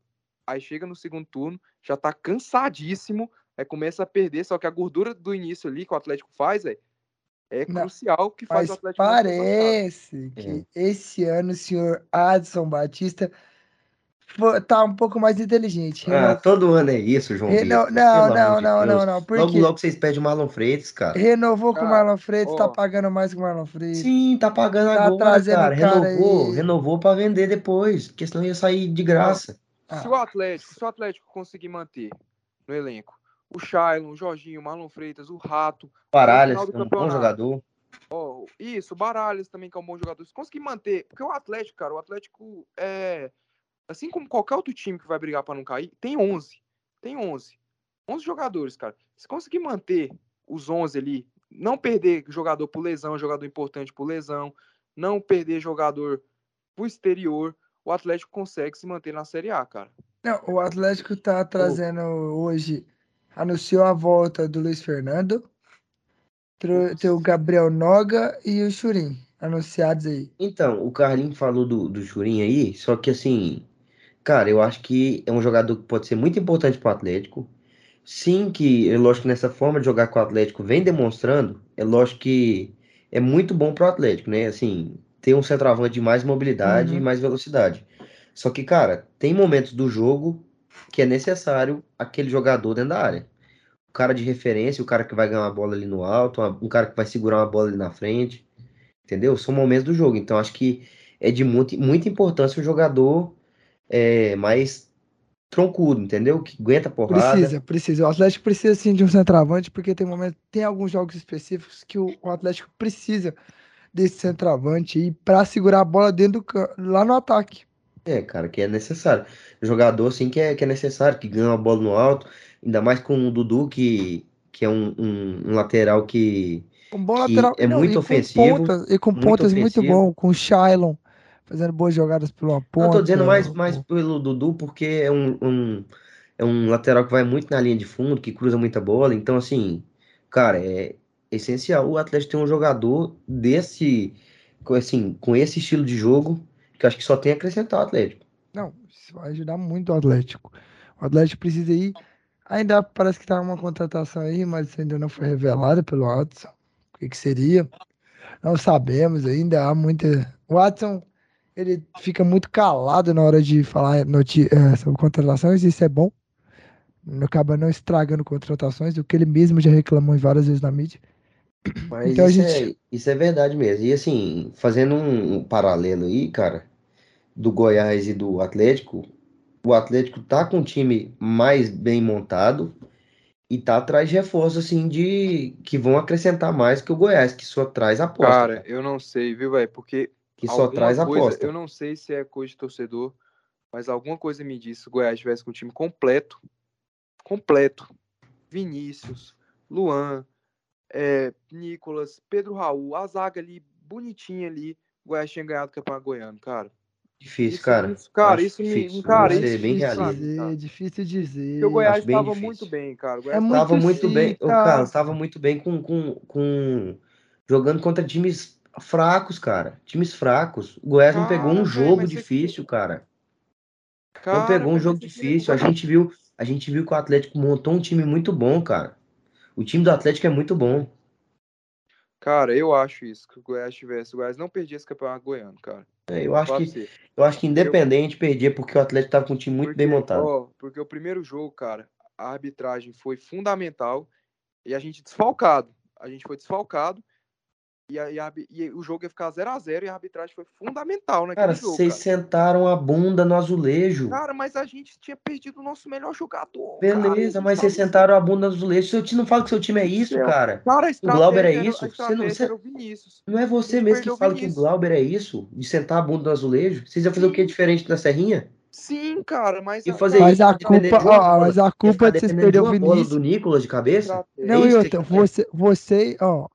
aí chega no segundo turno, já tá cansadíssimo, aí começa a perder, só que a gordura do início ali que o Atlético faz, é, é Não, crucial que faz Mas o Atlético parece que esse ano o senhor Adson Batista tá um pouco mais inteligente. Ah, Reno- todo ano é isso, João Reno- não, não, não, não, não. Por Logo, logo vocês pedem o Marlon Freitas, cara. Renovou com o Cara, Marlon Freitas, tá pagando mais que o Marlon Freitas. Sim, tá pagando Tá agora, trazendo cara. o cara Renovou, renovou pra vender depois, porque senão ia sair de graça. Se Ah. o Atlético, se o Atlético conseguir manter no elenco o Shailon, o Jorginho, o Marlon Freitas, o Rato, Paralhas, final do é um bom jogador. ó, isso, o Baralhas também que é um bom jogador, se conseguir manter, porque o Atlético, cara, o Atlético é assim como qualquer outro time que vai brigar pra não cair, tem 11. Tem 11. 11 jogadores, cara. Se conseguir manter os 11 ali, não perder jogador por lesão, jogador importante por lesão, não perder jogador pro exterior, o Atlético consegue se manter na Série A, cara. Não, o Atlético tá trazendo hoje, anunciou a volta do Luiz Fernando, tem o Gabriel Noga e o Churin, anunciados aí. Então, o Carlinhos falou do, do Churin aí, só que assim, cara, eu acho que é um jogador que pode ser muito importante pro Atlético. Sim, que é lógico que nessa forma de jogar com o Atlético vem demonstrando, é lógico que é muito bom pro Atlético, né? Assim, ter um centroavante de mais mobilidade Uhum. e mais velocidade. Só que, cara, tem momentos do jogo que é necessário aquele jogador dentro da área. O cara de referência, o cara que vai ganhar uma bola ali no alto, um cara que vai segurar uma bola ali na frente. Entendeu? São momentos do jogo. Então, acho que é de muito, muita importância o jogador é, mais troncudo, entendeu? Que aguenta porrada. Precisa, precisa. O Atlético precisa sim de um centroavante, porque tem momento, tem alguns jogos específicos que o, o Atlético precisa desse centroavante aí pra segurar a bola dentro do campo, lá no ataque. É, cara, que é necessário. Jogador, assim, que é, que é necessário, que ganha a bola no alto. Ainda mais com o Dudu, que, que é um, um- um lateral que. Um bom Que lateral. é não, muito e com ofensivo, pontas- e com muito pontas muito ofensivo. bom, com o Shailon fazendo boas jogadas pela ponta. Não, tô dizendo mais, mais pelo Dudu, porque é um, um- é um lateral que vai muito na linha de fundo, que cruza muita bola. Então, assim, cara, é essencial o Atlético ter um jogador desse, com, assim, com esse estilo de jogo, que eu acho que só tem a acrescentar o Atlético. Não, isso vai ajudar muito o Atlético. O Atlético precisa ir. Ainda parece que tá uma contratação aí, mas isso ainda não foi revelada pelo Watson. O que, que seria? Não sabemos ainda. Há muita. O Watson, ele fica muito calado na hora de falar noti- é, sobre contratações, isso é bom. Não acaba não estragando contratações, o que ele mesmo já reclamou várias vezes na mídia. Mas Então isso, gente- é, isso é verdade mesmo. E assim, fazendo um, um paralelo aí, cara, do Goiás e do Atlético, o Atlético tá com um time mais bem montado e tá atrás de reforços, assim, de que vão acrescentar mais que o Goiás, que só traz aposta, Cara, cara, eu não sei, viu, velho? Porque que só alguma traz coisa, aposta. eu não sei se é coisa de torcedor, mas alguma coisa me disse se o Goiás tivesse com o time completo, completo, Vinícius, Luan, é, Nicolas, Pedro Raul, a zaga ali, bonitinha ali, o Goiás tinha ganhado o Campeonato Goiano, cara. Difícil, Isso- cara. isso- cara, Acho isso me- difícil. cara, isso bem cara. dizer, difícil dizer. Porque o Goiás bem estava muito bem, cara. O Goiás É tava- muito Tava muito bem, sim, o tá. Carlos tava muito bem com, com, com jogando contra times fracos, cara. Times fracos. O Goiás não pegou Cara, um jogo mas você- difícil, cara. Não Cara, pegou um jogo difícil. A gente viu, a gente viu que o Atlético montou um time muito bom, cara. O time do Atlético é muito bom. Cara, eu acho isso, que o Goiás tivesse. O Goiás não perdia esse campeonato goiano, cara. É, Eu acho Fala que, você. eu acho que independente perdia porque o Atlético tava com um time muito bem Porque, montado. ó, porque o primeiro jogo, cara, a arbitragem foi fundamental e a gente desfalcado. A gente foi desfalcado e, a- e a e o jogo ia ficar 0 a 0 e a arbitragem foi fundamental naquele Cara, jogo, vocês cara. sentaram a bunda no azulejo. Cara, mas a gente tinha perdido o nosso melhor jogador. cara, Beleza, a gente mas vocês sentaram a bunda no azulejo. Seu time não fala que seu time é isso, Céu. cara. Cara, a O Glauber é isso? A Você não- você-. Não é você mesmo que fala que o. Glauber é isso? De sentar a bunda no azulejo? Vocês iam fazer o que Sim. diferente na Serrinha? Sim, cara, mas. E a- fazer cara, Mas a isso dependendo culpa, de ó, mas a culpa ficar de vocês dependendo de perder o Vinícius. do Nicolas de cabeça? Não, É e outra, você, você, ó,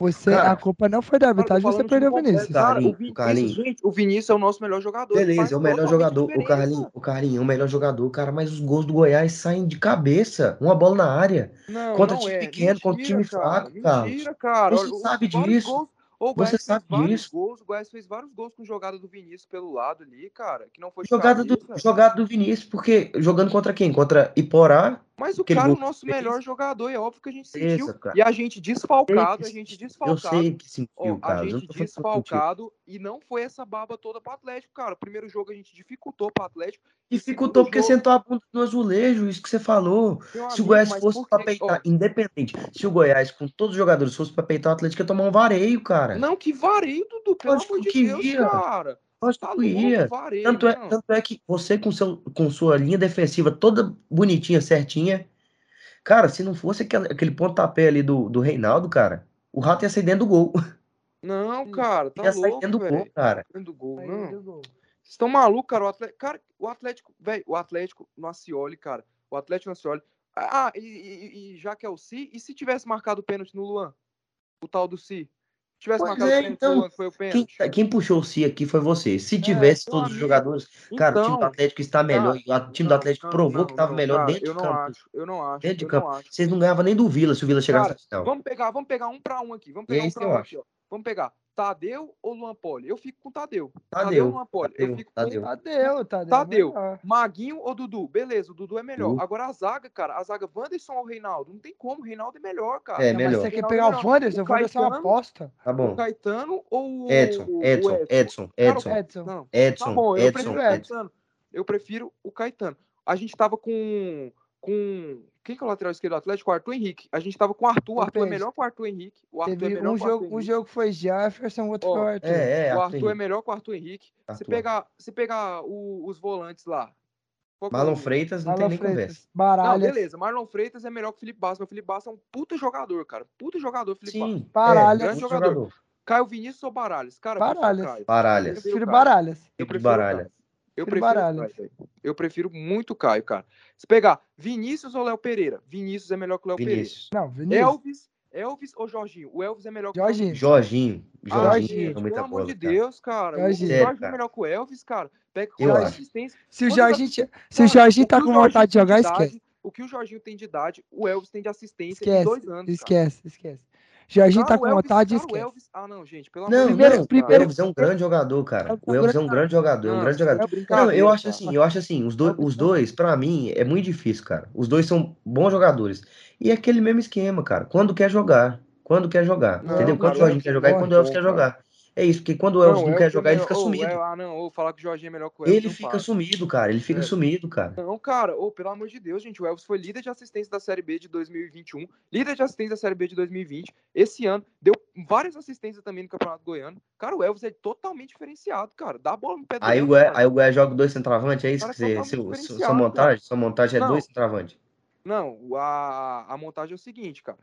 você, Cara, a culpa não foi da Cara, arbitragem, você perdeu o. Vinícius. Cara, o Vinícius, Carlinhos. gente, o Vinícius é o nosso melhor jogador. Beleza, é o melhor jogador. O. Carlinhos, o Carlinhos é o melhor jogador, cara, mas os gols do Goiás saem de cabeça. Uma bola na área. Não, Contra não time é. pequeno, contra Mentira, time fraco, cara. Carlos. Mentira, cara. Você Olha, sabe disso. Gols, Ô, o Goiás Você sabe disso. gols. O Goiás fez vários gols com jogada do Vinícius pelo lado ali, cara. Que não foi Jogada do, jogada do Vinícius, porque jogando contra quem? Contra Iporá? Mas o aquele cara é o nosso melhor jogador. É óbvio que a gente sentiu. E a gente desfalcado, a gente que- Eu desfalcado. sei que sentiu, Ó, a cara. Não gente desfalcado e não foi essa baba toda pro Atlético, cara. O primeiro jogo a gente dificultou pro Atlético. o Dificultou porque jogo- sentou a bunda no azulejo, isso que você falou. Meu Se o amigo, Goiás mas fosse pra peitar, ó, independente, se o Goiás, com todos os jogadores, fosse pra peitar o Atlético, ia tomar um vareio, cara. Não, que vareio, Dudu, pelo Lógico amor de que Deus, ia. cara. Lógico Tá ia. vareio, Tanto é, não. tanto é que você, com, seu, com sua linha defensiva toda bonitinha, certinha, cara, se não fosse aquele, aquele pontapé ali do, do Reinaldo, cara, o rato ia sair dentro do gol. Não, (laughs) cara, tá ia sair louco, dentro do gol, cara. Dentro do gol, não. Vocês estão malucos, cara. O Atlético, cara, o Atlético, velho, o Atlético no Acioli, cara. O Atlético no Acioli. Ah, e, e- e já que é o Si, e se tivesse marcado o pênalti no Luan? O tal do Si? Se tivesse Pois marcado é, pênalti então, foi o Quem, pênalti. quem puxou o Si aqui foi você. Se tivesse meu todos os jogadores, cara, o time do Então, Atlético está melhor. e o time do não, Atlético não, provou não, que estava melhor cara, dentro de campo. acho, eu não acho, Dentro de campo. acho. Vocês não ganhavam nem do Vila se o Vila chegasse Cara, na final. Vamos pegar, vamos pegar um pra um aqui. Vamos E é pegar um isso pra que eu um acho. aqui, ó. Vamos pegar Tadeu ou Luan Poli? Eu fico com Tadeu. Tadeu, ou Luan Poli? Eu Tadeu, fico Tadeu. com Tadeu, Tadeu. Tadeu. melhor. Maguinho ou Dudu? Beleza, o Dudu é melhor. Dudu. Agora a zaga, cara, a zaga Wanderson ou Reinaldo? Não tem como, o Reinaldo é melhor, cara. É, Não, mas melhor. você quer pegar é o melhor. Wanderson? O O Wanderson é uma aposta. Tá O bom. Caetano ou o Edson, o Edson, Edson? Edson, Cara, Edson, Edson. Tá Edson, bom, eu Edson, prefiro o Edson. Caetano. Eu prefiro o Caetano. A gente tava com. com quem que é o lateral esquerdo do Atlético? O Arthur Henrique. A gente tava com o Arthur. O Arthur é melhor que o Arthur Henrique. O Arthur é Teve melhor um jogo, um jogo foi Jefferson, outro Ó, foi o Arthur. É, é, o Arthur Arthur é melhor que o Arthur Henrique. Se Arthur. pegar, se pegar o- os volantes lá. é Marlon Freitas não Marlon tem nem Freitas, conversa. Não, Baralhas. beleza. Marlon Freitas é melhor que o Felipe Bastos. Mas o Felipe Bastos é um puta jogador, cara. Puta jogador, Felipe Bastos. Sim, Baralhas. é, Grande muito jogador. Caio Vinícius ou Baralhas? Cara, Baralhas. Baralhas. prefiro. Baralhas. Eu prefiro o baralha. Caio. Eu Prefiro o Baralhas. Caio, eu prefiro muito o Caio, cara. Se pegar Vinícius ou Léo Pereira? Vinícius é melhor que o Léo Vinícius. Não, Pereira. Vinícius. Elvis, Elvis ou Jorginho? O Elvis é melhor que o Jorginho. Jorginho. Ah, Jorginho Jorginho, muita pelo amor de cara. Deus, cara. O Jorginho. Jorginho Sério, é cara. melhor que o Elvis, cara. Pega com assistência. Se o tá- Jorginho, se o Cara, Jorginho tá o com Jorginho vontade de jogar, idade- esquece. O que o Jorginho tem de idade, o Elvis tem de assistência Esquece. dois anos. cara. Esquece, esquece. Jorginho Cara, tá o com Elvis- vontade, cara, o esquece. Elvis- Ah, não, gente, pelo Não, amor de Primeiro- Deus. primeiro- Elvis é um grande jogador, cara. O Elvis é um grande jogador, é um Não, grande isso é jogador. Não, brincadeira, eu acho assim, eu acho assim, os, dois, os dois, pra mim, é muito difícil, cara. Os dois são bons jogadores. E é aquele mesmo esquema, cara. Quando quer jogar. Quando quer jogar. Não, entendeu? Quando o Jorginho quer é jogar e quando o Elvis quer cara. jogar. É isso, porque quando o Elvis não, o quer Elvis é jogar, ele melhor- fica sumido. é- ah, não, ou falar que o Jorginho é melhor que o Elvis. Ele não fica sumido, cara. Ele fica É. sumido, cara. Não, cara, ô, pelo amor de Deus, gente, o Elvis foi líder de assistência da Série B de 2021, líder de assistência da Série B de 2020. Esse ano, deu várias assistências também no Campeonato Goiano. Cara, o Elvis é totalmente diferenciado, cara. Dá a bola no pé do Aí o Elvis, Goiás, cara. aí o Goiás joga dois centroavantes, é isso Cara, que você. Seu, sua montagem? Sua montagem é Não. dois centroavantes. Não, a, a montagem é o seguinte, cara.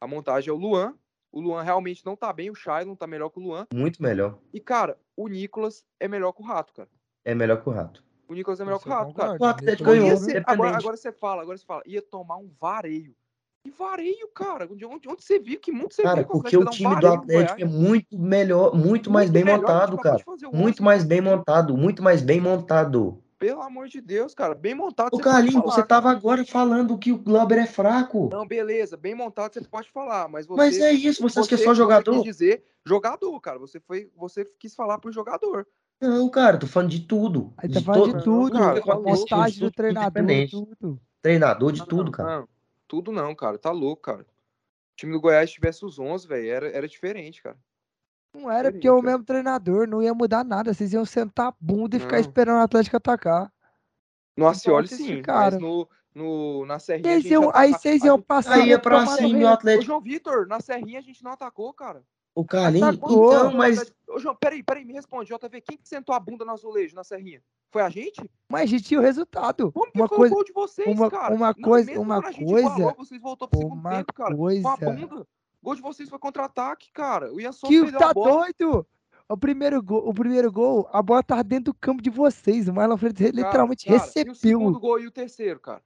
A montagem é o Luan. O Luan realmente não tá bem, o Shailon tá melhor que o Luan. Muito melhor. E, cara, o Nicolas é melhor que o Rato, cara. É melhor que o Rato. O Nicolas é melhor que o Rato, cara. O Atlético ganhou, ser- independente. agora, agora você fala, agora você fala, ia tomar um vareio. Que vareio, cara? De onde, onde você viu? Que mundo você Cara, viu que o porque o dar um time do Atlético é muito melhor, muito mais bem melhor, montado, cara. Muito 11, mais cara. bem montado, muito mais bem montado. Pelo amor de Deus, cara. Bem montado Ô, você Carlinhos, você tava agora falando que o Glauber é fraco. Não, beleza. Bem montado você pode falar, mas você... Mas é isso, você acha que é só você jogador? quis dizer jogador, cara. Você, foi, você quis falar pro jogador. Não, cara, tô falando de tudo. Aí tá De falando todo- de tudo, cara, montagem tudo do treinador, independente. tudo. Treinador de Não, tudo, não, cara. não. Tudo não, cara. Tá louco, cara. O time do Goiás tivesse os 11, velho, era, era diferente, cara. Não era porque o mesmo treinador, não ia mudar nada. Vocês iam sentar a bunda e ficar Não. esperando o Atlético atacar. No Acioli, esse sim, cara. mas no, no, na Serrinha. Vocês iam, aí vocês iam passar. Aí o pra cima, meio. o Ô, Atlético. João Vitor, na Serrinha a gente não atacou, cara. O Carlinhos. Atacou. Então, mas. Ô, João, peraí, peraí, me responde. JV, quem que sentou a bunda no azulejo, na Serrinha? Foi a gente? Mas a gente tinha o resultado. Como que Uma foi coisa, o gol de vocês, uma- cara? uma coisa- uma coisa- igualou, vocês voltou pro segundo uma tempo, cara. Com a coisa bunda. Gol de vocês foi contra-ataque, cara. O Ian Souza que tá doido. O primeiro gol, o primeiro gol, a bola tava dentro do campo de vocês. O Marlon Freitas literalmente cara, E o recebeu. segundo gol e o terceiro, cara?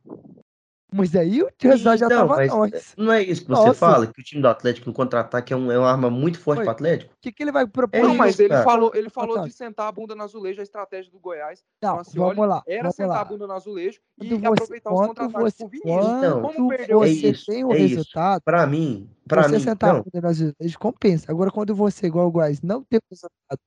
Mas aí o resultado já Então, tava mas nós. não é isso que você Nossa. fala, que o time do Atlético no contra-ataque é, um- é uma arma muito forte Foi. pro Atlético? O que, que ele vai propor? É não, isso, mas ele cara. falou, ele falou tá. de sentar a bunda no azulejo, a estratégia do Goiás. Não, no Acioli vamos lá, Era vamos sentar lá. a bunda no azulejo e Quando você, aproveitar os contra-ataques você, com o Vinícius. Então, Como perdeu É você isso, tem o é isso. resultado, Pra mim, pra você mim, sentar a não. bunda no azulejo compensa. Agora, quando você, igual o Guás, não tem o resultado,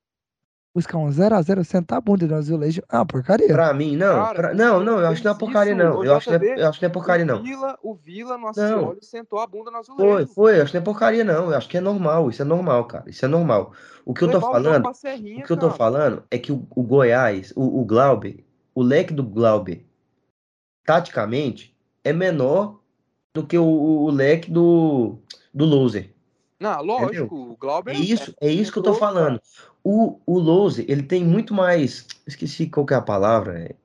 buscar um 0x0, sentar a bunda no azulejo, é uma porcaria. Pra mim, não. Cara, pra- o- não, o- não, eu acho que não é porcaria, isso, não. o Eu acho que não é, eu acho que não é porcaria, o não. Vila, o Vila no Acioli sentou a bunda no Foi, azulejo. foi, eu acho que não é porcaria, não. Eu acho que é normal, isso é normal, cara. Isso é normal. O que eu tô o falando, o que eu tô falando é que o, o Goiás, o, o Glauber, o leque do Glauber, taticamente, é menor do que o, o- o leque do, do loser. Não, lógico, o Glauber É isso, é isso que eu tô falando. O, o Lose, ele tem muito mais. Esqueci qual que é a palavra. é,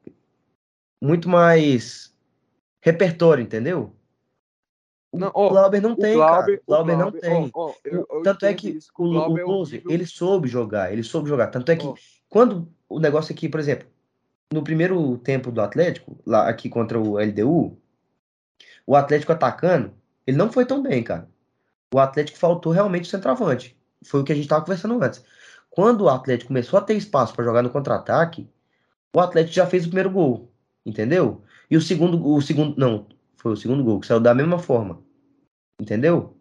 muito mais repertório, entendeu? O Não, ó, Glauber não O tem, Glauber, cara. O Glauber não Glauber- tem. ó, ó, eu- O- eu tanto é que isso, o, o Glauber é Lose, horrível. ele soube jogar, ele soube jogar. Tanto é que quando o negócio aqui, por exemplo, no primeiro tempo do Atlético, lá aqui contra o LDU, o Atlético atacando, ele não foi tão bem, cara. O Atlético faltou realmente o centroavante. Foi o que a gente tava conversando antes. Quando o Atlético começou a ter espaço para jogar no contra-ataque, o Atlético já fez o primeiro gol, entendeu? E o segundo, o segundo, não, foi o segundo gol que saiu da mesma forma, entendeu?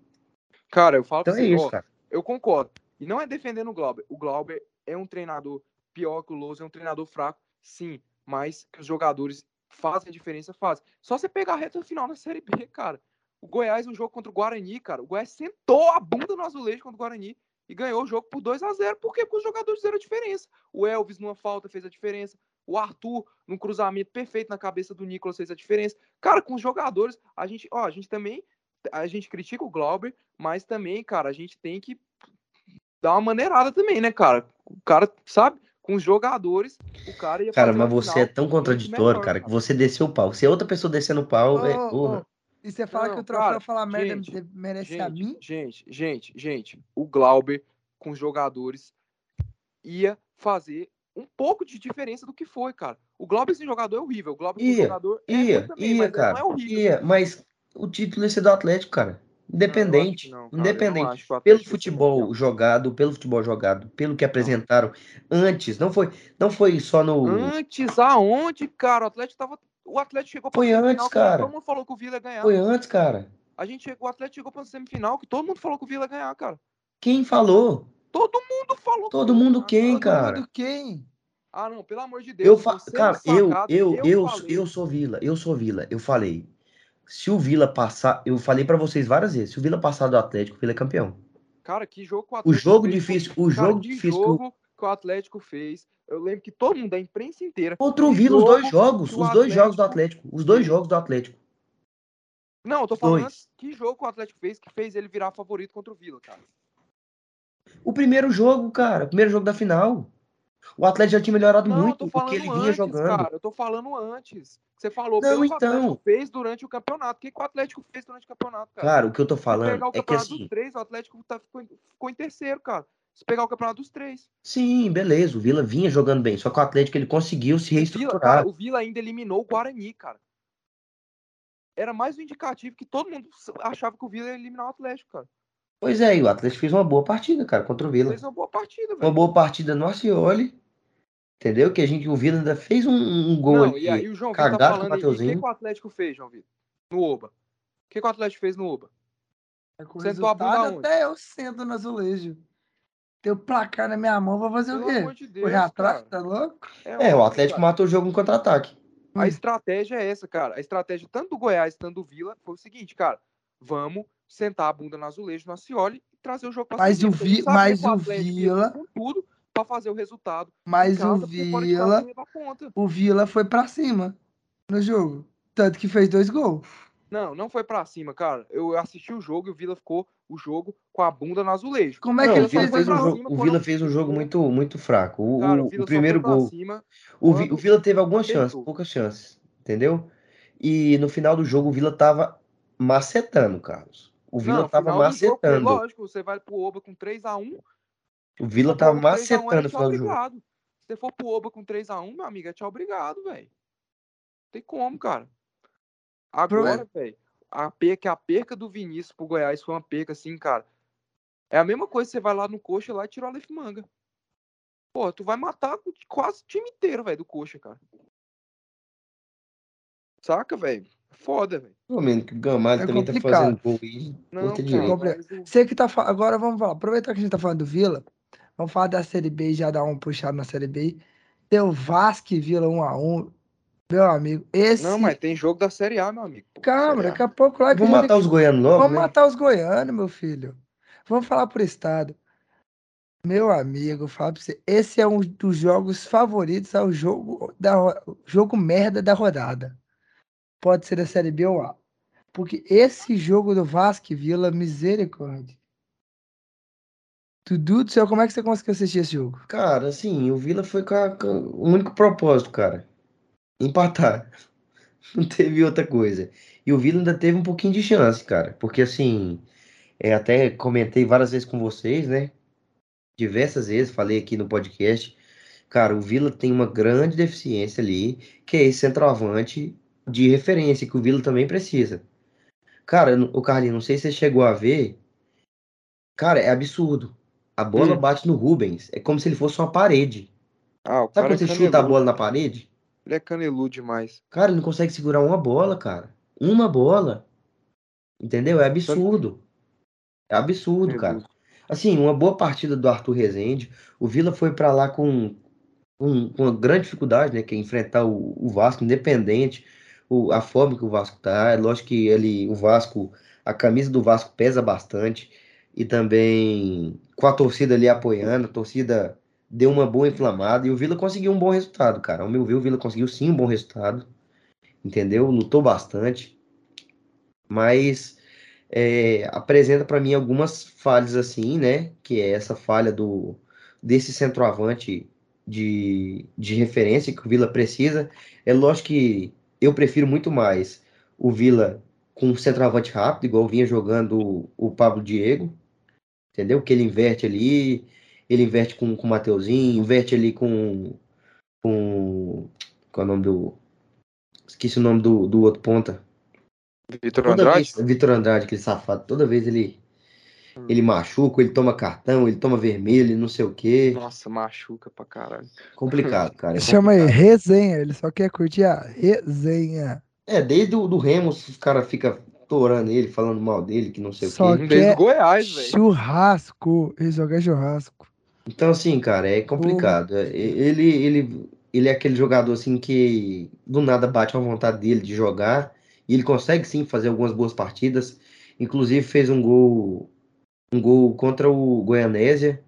Cara, eu falo Então é você, isso, ó, cara. eu concordo. E não é defendendo o Glauber. O Glauber é um treinador pior que o Lousa, é um treinador fraco, sim, mas que os jogadores fazem a diferença, fazem. Só você pegar a reta final na Série B, cara. O Goiás, no jogo contra o Guarani, cara, o Goiás sentou a bunda no azulejo contra o Guarani e ganhou o jogo por 2 a 0 Por quê? Porque os jogadores fizeram a diferença. O Elvis, numa falta, fez a diferença. O Arthur, num cruzamento perfeito na cabeça do Nicolas, fez a diferença. Cara, com os jogadores, a gente, ó, a gente também, a gente critica o Glauber, mas também, cara, a gente tem que dar uma maneirada também, né, cara? O cara, sabe? Com os jogadores, o cara ia Cara, fazer mas você é final tão muito contraditório, melhor, cara, que você desceu o pau. Se é outra pessoa descendo o pau, é, Ô, ô, porra. E você fala que Não, o troféu cara, falar merda gente, me- merece a Gente, mim? gente, gente, gente, o Glauber com os jogadores ia fazer um pouco de diferença do que foi, cara. O Glauber esse jogador é horrível, o Glauber Ia, jogador é Ia, ruim também, ia, mas cara. não é horrível. Ia, mas o título ia ser do Atlético, cara. Independente. Não, que não, cara, independente. que Pelo futebol jogado, pelo futebol jogado, pelo que apresentaram antes, não foi, não foi só no. Antes aonde, cara? O Atlético tava. O Atlético chegou pra Foi semifinal antes, cara. todo mundo falou que o Vila ia ganhar. Foi antes, cara. A gente chegou, o Atlético chegou pra semifinal que todo mundo falou que o Vila ia ganhar, cara. Quem falou? Todo mundo falou. Todo o mundo ganhar, quem, Todo cara? mundo quem? Ah, não, pelo amor de Eu Deus. fa... você Cara, eu, sacado, eu, eu, eu, falei. sou Vila, eu sou Vila. Eu falei. Se o Vila passar, eu falei pra vocês várias vezes, se o Vila passar do Atlético, o Vila é campeão. Cara, que jogo o O Atlético jogo fez, difícil, o Cara, jogo difícil que o- jogo que o Atlético fez. Eu lembro que todo mundo da imprensa inteira. contra o Vila, os dois jogo jogos, os o dois jogos do Atlético Atlético, os dois jogos do Atlético. Não, eu tô falando dois. que jogo o Atlético fez que fez ele virar favorito contra o Vila, cara. O primeiro jogo, cara, o primeiro jogo da final. O Atlético já tinha melhorado Não, muito tô do que falando ele vinha antes, jogando. cara. Eu tô falando antes. Você falou Não, pelo que o então. Atlético fez durante o campeonato. O que, que o Atlético fez durante o campeonato, cara? Cara, o que eu tô falando pegar o é que campeonato assim, dos três, o Atlético tá, ficou, ficou em terceiro, cara. Se pegar o campeonato dos três. sim, beleza, o Vila vinha jogando bem, só que o Atlético ele conseguiu se O Vila, reestruturar. cara, o Vila ainda eliminou o Guarani, cara. Era mais um indicativo que todo mundo achava que o Vila ia eliminar o Atlético, cara. Pois é, e o Atlético fez uma boa partida, cara, contra o Vila. Fez uma boa partida, Uma velho. boa partida no Arcioli, entendeu? Que a gente, o Vila ainda fez um, um gol Não, ali. e aí o João Vitor tá cagado com o falando aí. O que, Mateuzinho. que o Atlético fez, João Vitor? No Oba. O que, que o Atlético fez no Oba? Com o Sentou a bunda até eu sento no azulejo. Tem o placar na minha mão, vou fazer Pelo o quê? amor de Deus, Correr atrás, tá louco? É, o óbvio, Atlético cara. matou o jogo no contra-ataque. A estratégia é essa, cara. A estratégia tanto do Goiás quanto do Vila foi o seguinte, cara. Vamos sentar a bunda no azulejo, no Acioli e trazer o jogo pra Mas cima, o Vi- mas o Vila- tudo pra fazer o resultado. Mas casa, o Vila, o Vila foi pra cima no jogo. Tanto que fez dois gols. Não, não foi pra cima, cara. Eu assisti o jogo e o Vila ficou o jogo com a bunda no azulejo. Como é Não, que o ele só Vila fez um jogo, cima o Vila fez um jogo muito, muito fraco. O, Cara, o- o Vila o primeiro gol, cima. o, Vi- o Vila teve algumas chances, poucas chances, entendeu? E no final do jogo o Vila tava macetando, Carlos. O Vila Não, tava final do jogo, macetando. lógico, você vai pro Oba com 3x1, O Vila for pro tava Oba com 3 a 1, macetando é no tchau, final do jogo. Se você for pro Oba com 3x1, meu amigo, é tchau, obrigado, velho. Tem como, cara. Agora, velho, a perca, a perca do Vinícius pro Goiás foi uma perca, assim, cara. É a mesma coisa que você vai lá no coxa lá e tira o Aleph Manga. Pô, tu vai matar quase o time inteiro, velho, do coxa, cara. Saca, velho? Foda, velho. Pelo menos que o Gamalho É também tá complicado. fazendo gol aí. Não, cara, Você que tá fa- Agora vamos falar. Aproveitar que a gente tá falando do Vila. Vamos falar da Série B e já dar um puxado na Série B. Tem o Vasco e Vila 1x1. Meu amigo, esse. Não, mas tem jogo da Série A, meu amigo. Pô, Calma, daqui a pouco lá que Vamos matar os goianos logo, Vamos né? matar os goianos, meu filho. Vamos falar por estado. Meu amigo, fala pra você. Esse é um dos jogos favoritos ao jogo da jogo merda da rodada. Pode ser da Série B ou A. Porque esse jogo do Vasco Vila, misericórdia. Dudu do céu, como é que você conseguiu assistir esse jogo? Cara, assim, o Vila foi com, a- com o único propósito, cara. Empatar. (laughs) Não teve outra coisa. E o Vila ainda teve um pouquinho de chance, cara. Porque assim, é, até comentei várias vezes com vocês, né? Diversas vezes, falei aqui no podcast. Cara, o Vila tem uma grande deficiência ali, que é esse centroavante de referência, que o Vila também precisa. Cara, o Carlinhos, não sei se você chegou a ver. Cara, é absurdo. A bola Hum. bate no Rubens. É como se ele fosse uma parede. Ah, Sabe quando você chuta a bola na parede? Ele é caneludo demais. Cara, ele não consegue segurar uma bola, cara. Uma bola. Entendeu? É absurdo. É absurdo, cara. Caneludo. Assim, uma boa partida do Arthur Rezende. O Vila foi pra lá com, com, com uma grande dificuldade, né? Que é enfrentar o, o Vasco, independente o, a forma que o Vasco tá. É lógico que ele, o Vasco, a camisa do Vasco pesa bastante. E também com a torcida ali apoiando, a torcida deu uma boa inflamada. E o Vila conseguiu um bom resultado, cara. Ao meu ver, o Vila conseguiu sim um bom resultado. Entendeu? Lutou bastante. Mas é, apresenta para mim algumas falhas assim, né? Que é essa falha do desse centroavante de, de referência que o Vila precisa. É lógico que eu prefiro muito mais o Vila com centroavante rápido, igual vinha jogando o Pablo Diego, entendeu? Que ele inverte ali, ele inverte com, com o Mateuzinho, inverte ali com, com. Qual é o nome do. Esqueci o nome do, do outro ponta. Vitor Andrade? Vitor Andrade, aquele safado, toda vez ele, Hum. ele machuca, ele toma cartão, ele toma vermelho, ele não sei o quê. Nossa, machuca pra caralho. Complicado, cara. é Chama aí, resenha. Ele só quer curtir a resenha. É, desde o do Remos, os caras ficam torando ele, falando mal dele, que não sei Só o quê. Desde quer o Goiás, velho. churrasco. Ele joga churrasco. Então, assim, cara, é complicado. É, Ele, ele, ele é aquele jogador, assim, que do nada bate a vontade dele de jogar. E ele consegue, sim, fazer algumas boas partidas. Inclusive, fez um gol um gol contra o Goianésia,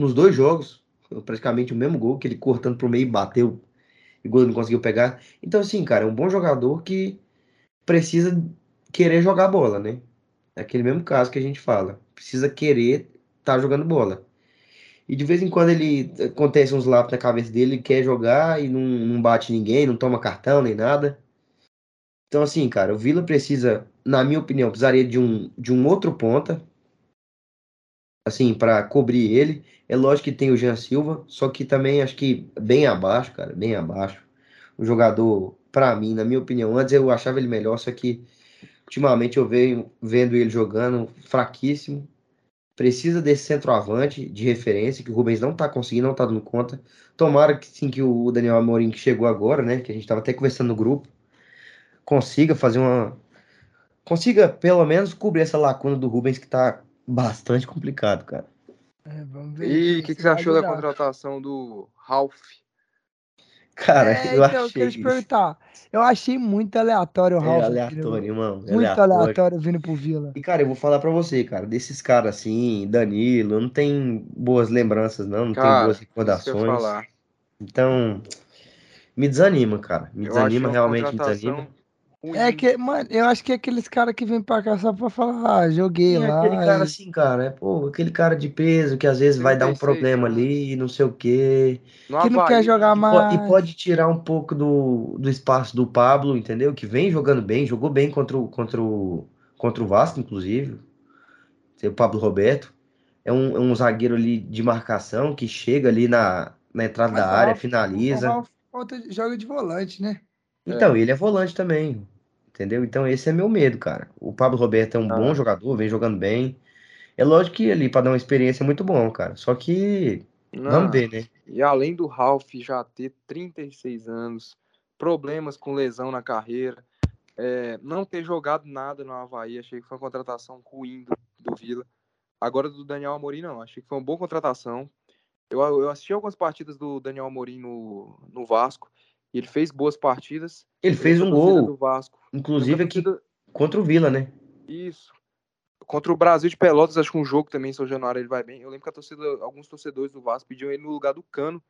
nos dois jogos, praticamente o mesmo gol, que ele cortando pro meio e bateu, e o gol não conseguiu pegar. Então, assim, cara, é um bom jogador que precisa querer jogar bola, né? É aquele mesmo caso que a gente fala. Precisa querer estar tá jogando bola. E de vez em quando ele acontece uns lápis na cabeça dele, ele quer jogar e não, não bate ninguém, não toma cartão nem nada. Então, assim, cara, o Vila precisa, na minha opinião, precisaria de um, de um outro ponta, assim, para cobrir ele. É lógico que tem o Jean Silva, só que também acho que bem abaixo, cara, bem abaixo. O jogador, para mim, na minha opinião, antes eu achava ele melhor, só que ultimamente eu venho vendo ele jogando fraquíssimo. Precisa desse centroavante de referência, que o Rubens não tá conseguindo, não tá dando conta. Tomara que sim que o Daniel Amorim, que chegou agora, né? Que a gente tava até conversando no grupo, consiga fazer uma. Consiga, pelo menos, cobrir essa lacuna do Rubens que tá bastante complicado, cara. É, vamos ver. E o que, que você achou da contratação do Ralph? Cara, é, eu então, achei. Eu te perguntar. Eu achei muito aleatório o é Ralph. É aleatório, irmão. Muito aleatório. aleatório vindo pro Vila. E, cara, eu vou falar pra você, cara, desses caras assim, Danilo, não tem boas lembranças, não, não cara, tem boas recordações. Então, me desanima, cara. Me desanima, realmente me desanima. É que, mano, eu acho que é aqueles caras que vem pra cá só pra falar, ah, joguei é lá. Aquele cara assim, cara, é, pô, aquele cara de peso que às vezes vai dar um problema ali, não sei o quê. que não quer jogar e mais. e pode tirar um pouco do, do espaço do Pablo, entendeu? Que vem jogando bem, jogou bem contra o, contra o, contra o Vasco, inclusive. O Pablo Roberto. É um, é um zagueiro ali de marcação que chega ali na, na entrada Mas da área, finaliza. Falta, joga de volante, né? Então, é. ele é volante também. Entendeu? Então esse é meu medo, cara. O Pablo Roberto é um ah. bom jogador, vem jogando bem. É lógico que ali para dar uma experiência é muito bom, cara. Só que Não. vamos ver, né? E além do Ralph já ter 36 anos, problemas com lesão na carreira, é, não ter jogado nada no Havaí, achei que foi uma contratação ruim do, do Vila. Agora do Daniel Amorim, não. Achei que foi uma boa contratação. Eu, eu assisti algumas partidas do Daniel Amorim no, no Vasco. Ele fez boas partidas. Ele fez um gol. Do Vasco. Inclusive aqui contra o Vila, né? Isso. Contra o Brasil de Pelotas, acho que um jogo também, em São Januário, ele vai bem. Eu lembro que torcida, alguns torcedores do Vasco pediam ele no lugar do Cano,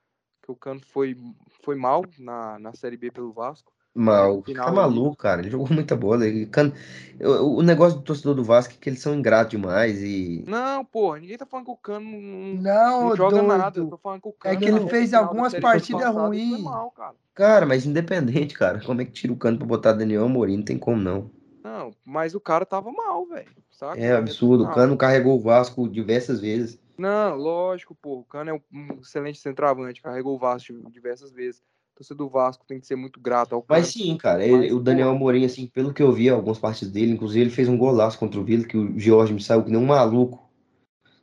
que o Cano foi, foi mal na, na Série B pelo Vasco. Mal, final, tá maluco, cara. Ele jogou muita bola. Ele can... o, negócio do torcedor do Vasco é que eles são ingratos demais e. Não, porra, ninguém tá falando que o Cano não, não joga doido. nada. Eu tô falando que o Cano. É que ele fez algumas partidas ruins. Cara. cara. mas independente, cara. Como é que tira o Cano pra botar Daniel Amorim? Não tem como não. Não, mas o cara tava mal, velho. É absurdo. O Cano carregou o Vasco diversas vezes. Não, lógico, pô. O Cano é um excelente centroavante, carregou o Vasco diversas vezes torcedor do Vasco tem que ser muito grato ao cara. Mas sim, cara, ele, o Daniel Amorim, assim, pelo que eu vi algumas partes dele, inclusive ele fez um golaço contra o Vila, que o Jorge me saiu que nem um maluco,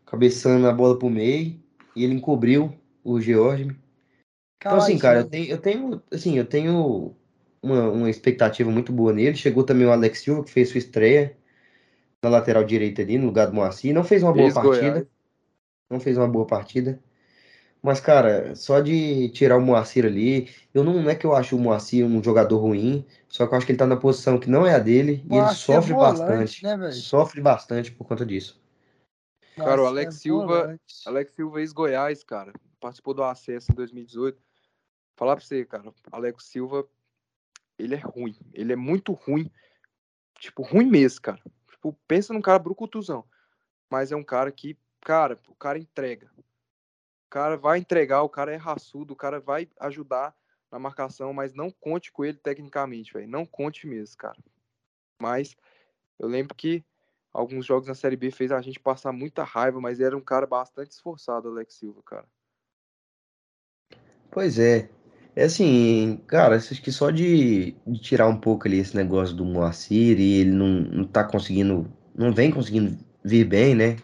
cabeçando a bola pro meio, e ele encobriu o George. Então, assim, cara, eu tenho, eu tenho, assim, eu tenho uma, uma expectativa muito boa nele. Chegou também o Alex Silva, que fez sua estreia na lateral direita ali, no lugar do Moacir. Não fez uma boa partida. Goiás. Não fez uma boa partida. Mas, cara, só de tirar o Moacir ali, eu não, não é que eu acho o Moacir um jogador ruim, só que eu acho que ele tá na posição que não é a dele e ele é sofre é volante, bastante. Né, sofre bastante por conta disso. Nossa, cara, o Alex é Silva, Alex Silva ex-Goiás, cara, participou do acesso em 2018. Falar pra você, cara, Alex Silva, ele é ruim, ele é muito ruim, tipo, ruim mesmo, cara. Tipo, pensa num cara brucutuzão, mas é um cara que, cara, o cara entrega cara vai entregar, o cara é raçudo, o cara vai ajudar na marcação, mas não conte com ele tecnicamente, velho. Não conte mesmo, cara. Mas eu lembro que alguns jogos na Série B fez a gente passar muita raiva, mas era um cara bastante esforçado, Alex Silva, cara. Pois é. É assim, cara, acho que só de, de, tirar um pouco ali esse negócio do Moacir e ele não, não tá conseguindo, não vem conseguindo vir bem, né?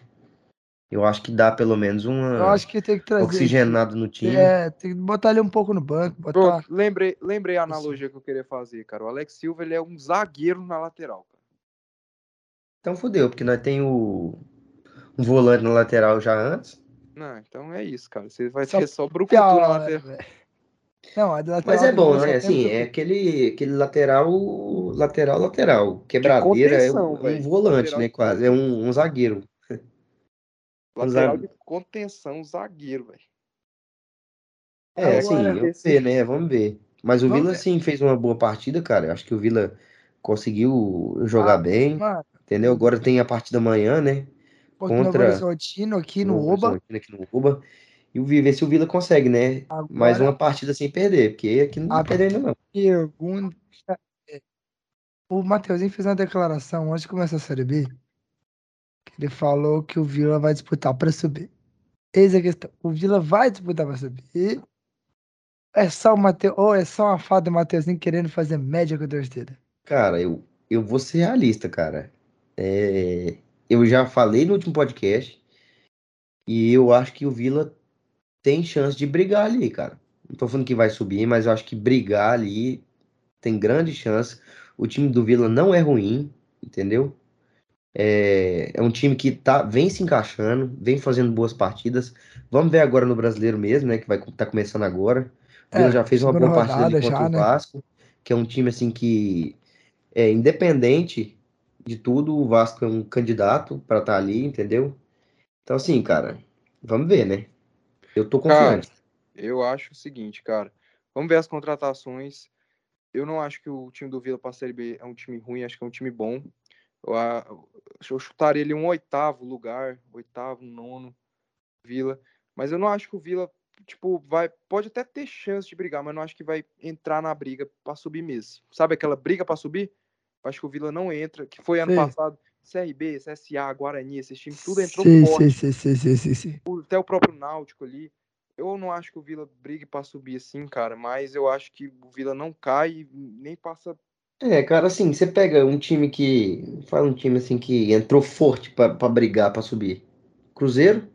Eu acho que dá pelo menos uma. Eu acho que tem que trazer. Oxigenado no time. É, tem que botar ele um pouco no banco. Botar... Pronto, lembrei, lembrei a analogia que eu queria fazer, cara. O Alex Silva ele é um zagueiro na lateral, cara. Então fodeu, porque nós tem o um volante na lateral já antes. Não, então é isso, cara. Você vai só ter só brucutu na lateral. Não, a lateral Mas é bom, né? Assim, é aquele, aquele lateral, lateral, lateral. Quebradeira é um, um volante, né? Quase. É um, um zagueiro. Lateral Zague- de contenção, zagueiro, velho. É, assim, Agora- vamos ver, né? Vamos ver. Mas o Vamos Vila, ver. sim, fez uma boa partida, cara. Eu acho que o Vila conseguiu jogar Ah, bem, Mano, entendeu? Agora tem a partida amanhã, né? contra o Horizontino aqui no Novo Oba. Horizontino Aqui no Oba. E ver se o Vila consegue, né? Mais Agora- uma partida sem perder, porque aqui não tá perdendo, não. pergunta é, o Mateuzinho fez uma declaração antes de começar a Série B, ele falou que o Vila vai disputar para subir. Eis a questão. O Vila vai disputar para subir. É só o Mateu, ou é só uma fada do Mateuzinho querendo fazer média com a torcida. Cara, eu, eu vou ser realista, cara. É, eu já falei no último podcast e eu acho que o Vila tem chance de brigar ali, cara. Não tô falando que vai subir, mas eu acho que brigar ali tem grande chance. O time do Vila não é ruim, entendeu? É, é um time que tá, vem se encaixando, vem fazendo boas partidas. Vamos ver agora no Brasileiro mesmo, né? Que vai tá começando agora. O Vila É, já fez uma boa partida ali contra já, o né? Vasco, que é um time assim que é independente de tudo, o Vasco é um candidato para estar ali, entendeu? Então assim, cara, vamos ver, né? Eu tô Cara, confiante. eu acho o seguinte, cara. Vamos ver as contratações. Eu não acho que o time do Vila para a Série B é um time ruim, acho que é um time bom. Eu, chutaria ele um oitavo lugar, oitavo, nono, Vila. Mas eu não acho que o Vila, tipo, vai. Pode até ter chance de brigar, mas não acho que vai entrar na briga para subir mesmo. Sabe aquela briga para subir? Acho que o Vila não entra, que foi ano Sim. passado. CRB, CSA, Guarani, esses times, tudo entrou Sim, forte sim, sim, sim, sim, sim, até o próprio Náutico ali. Eu não acho que o Vila brigue pra subir assim, cara, mas eu acho que o Vila não cai nem passa. É, cara, assim, você pega um time que. Fala um time assim que entrou forte pra pra brigar pra subir. Cruzeiro,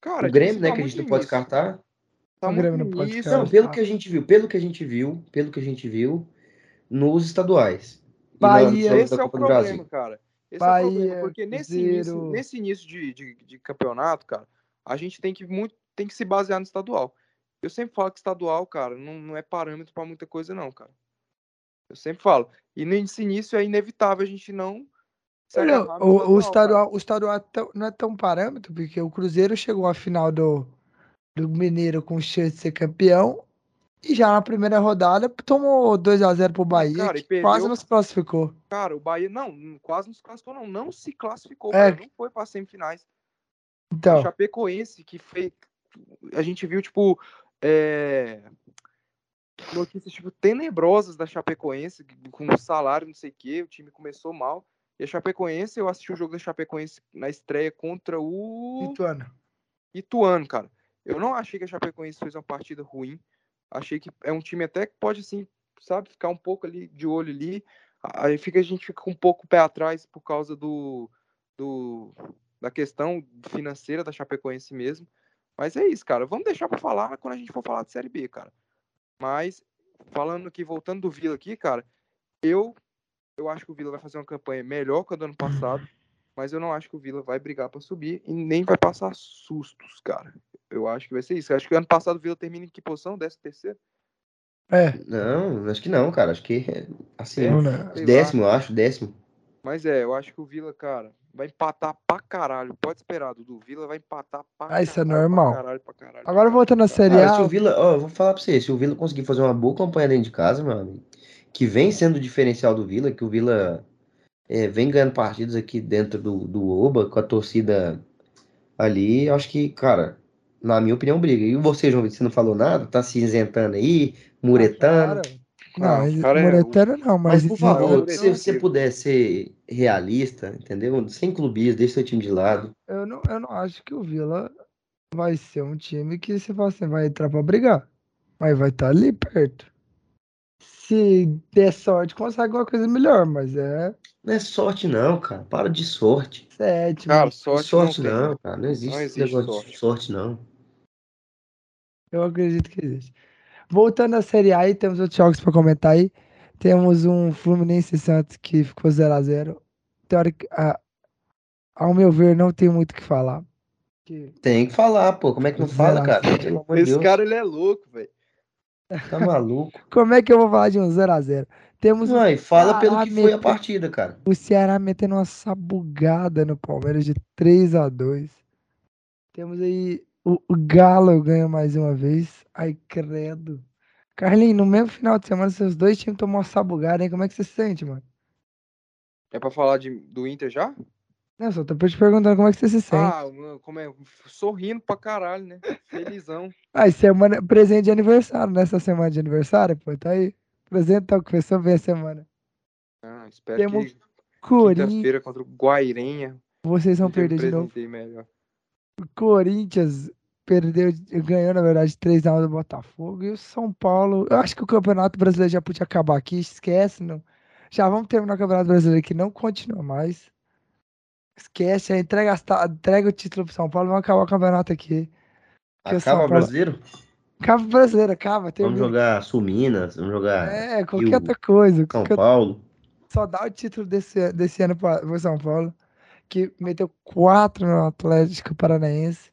Cara, o tipo Grêmio, assim, né? tá Que a gente não pode descartar. Tá O Grêmio não pode descartar. Não, pelo que a gente viu, pelo que a gente viu, pelo que a gente viu nos estaduais. Na- Bahia- da- Esse é o problema, Brasil. cara. Esse é o Bahia, problema, porque nesse início, nesse início de, de, de campeonato, cara, a gente tem que muito tem que se basear no estadual. Eu sempre falo que estadual, cara, não, não é parâmetro pra muita coisa, não, cara. Eu sempre falo. E nesse início é inevitável a gente não o, o cara. estadual, o estadual é não é tão parâmetro, porque o Cruzeiro chegou à final do, do Mineiro com chance de ser campeão e já na primeira rodada tomou 2x0 pro Bahia, cara, que perdeu- quase não se classificou. Cara, o Bahia não, quase não se classificou, não. Não se classificou, É. não foi para semifinais. A Então, Chapecoense, que fez. A gente viu, tipo. é, Notícias, tipo, tenebrosas da Chapecoense, com salário, não sei o quê. O time começou mal. E a Chapecoense, eu assisti o jogo da Chapecoense na estreia contra o. Ituano. Ituano, cara. Eu não achei que a Chapecoense fez uma partida ruim. Achei que é um time até que pode, assim, sabe, ficar um pouco ali de olho ali. Aí fica, a gente fica um pouco pé atrás por causa do, do da questão financeira da Chapecoense mesmo. Mas é isso, cara. Vamos deixar pra falar quando a gente for falar de Série B, cara. Mas, falando aqui, voltando do Vila aqui, cara, eu, eu acho que o Vila vai fazer uma campanha melhor que a do ano passado. (laughs) Mas eu não acho que o Vila vai brigar pra subir e nem vai passar sustos, cara. Eu acho que vai ser isso. Eu acho que ano passado o Vila termina em que posição? 13 terceiro? É, Não, acho que não, cara. Acho que assim, É, não, não. lá. décimo, eu acho, décimo. Mas é, eu acho que o Vila, cara, vai empatar pra caralho. Pode esperar, Dudu. Vila vai empatar pra Ah, isso é caralho, normal. Pra caralho, pra caralho. Agora caralho, voltando pra caralho. Série se A, o Vila, ó, eu vou falar pra você, se o Vila conseguir fazer uma boa campanha dentro de casa, meu amigo, que vem sendo o diferencial do Vila, que o Vila é, vem ganhando partidas aqui dentro do, do Oba, com a torcida ali, eu acho que, cara, na minha opinião, briga. E você, João Vitor, você não falou nada? Tá se isentando aí, muretando? Cara, Não, Não, cara, é- Muretano não, Mas, mas, por favor, Muretano se você puder ser realista, entendeu? Sem clubismo, deixa seu time de lado. eu não, eu não acho que o Vila vai ser um time que você fala assim, vai entrar pra brigar. Mas vai estar ali perto. Se der sorte, consegue alguma coisa melhor, mas é Não é sorte, não, cara. Para de sorte. sétimo. Cara, sorte, sorte, não, não, cara. Não existe, Não esse existe negócio sorte. de sorte, não. Eu acredito que existe. Voltando à Série A, aí temos outros jogos para comentar aí. Temos um Fluminense e Santos que ficou 0x0. Teórica, a- ao meu ver, não tem muito o que falar. Que- Tem que falar, pô. Como é que não fala, cara? Esse Deus. cara, ele é louco, velho. Tá maluco. (laughs) Como é que eu vou falar de um 0x0? Temos o Mãe, fala pelo que foi a partida, cara. o Ceará metendo uma sabugada no Palmeiras de 3x2. Temos aí o, o Galo ganha mais uma vez. Ai, credo. Carlinhos, no mesmo final de semana, seus dois times tomou uma sabugada, hein? Como é que você se sente, mano? É pra falar de, do Inter já? Não, só tô te perguntando como é que você se sente. Ah, como é? Sorrindo pra caralho, né? Felizão. (laughs) Ah, semana, presente de aniversário, nessa semana de aniversário, pô, tá aí. Presente tá, começou bem a semana. Ah, espero Temos que quinta-feira contra o Guairenha. Vocês vão perder de novo. apresentei melhor. Corinthians perdeu, ganhou, na verdade, 3x1 do Botafogo. E o São Paulo. Eu acho que o Campeonato Brasileiro já podia acabar aqui, esquece, não. Já vamos terminar o Campeonato Brasileiro que não continua mais. Esquece, entrega, entrega o título pro São Paulo, vamos acabar o campeonato aqui. Que o Acaba Paulo- brasileiro? Acaba o brasileiro, acaba. Vamos termina. jogar Sul-Minas, vamos jogar É, qualquer Rio, outra coisa. São qualquer- Paulo. Só dá o título desse, desse ano para o São Paulo, que meteu quatro no Atlético Paranaense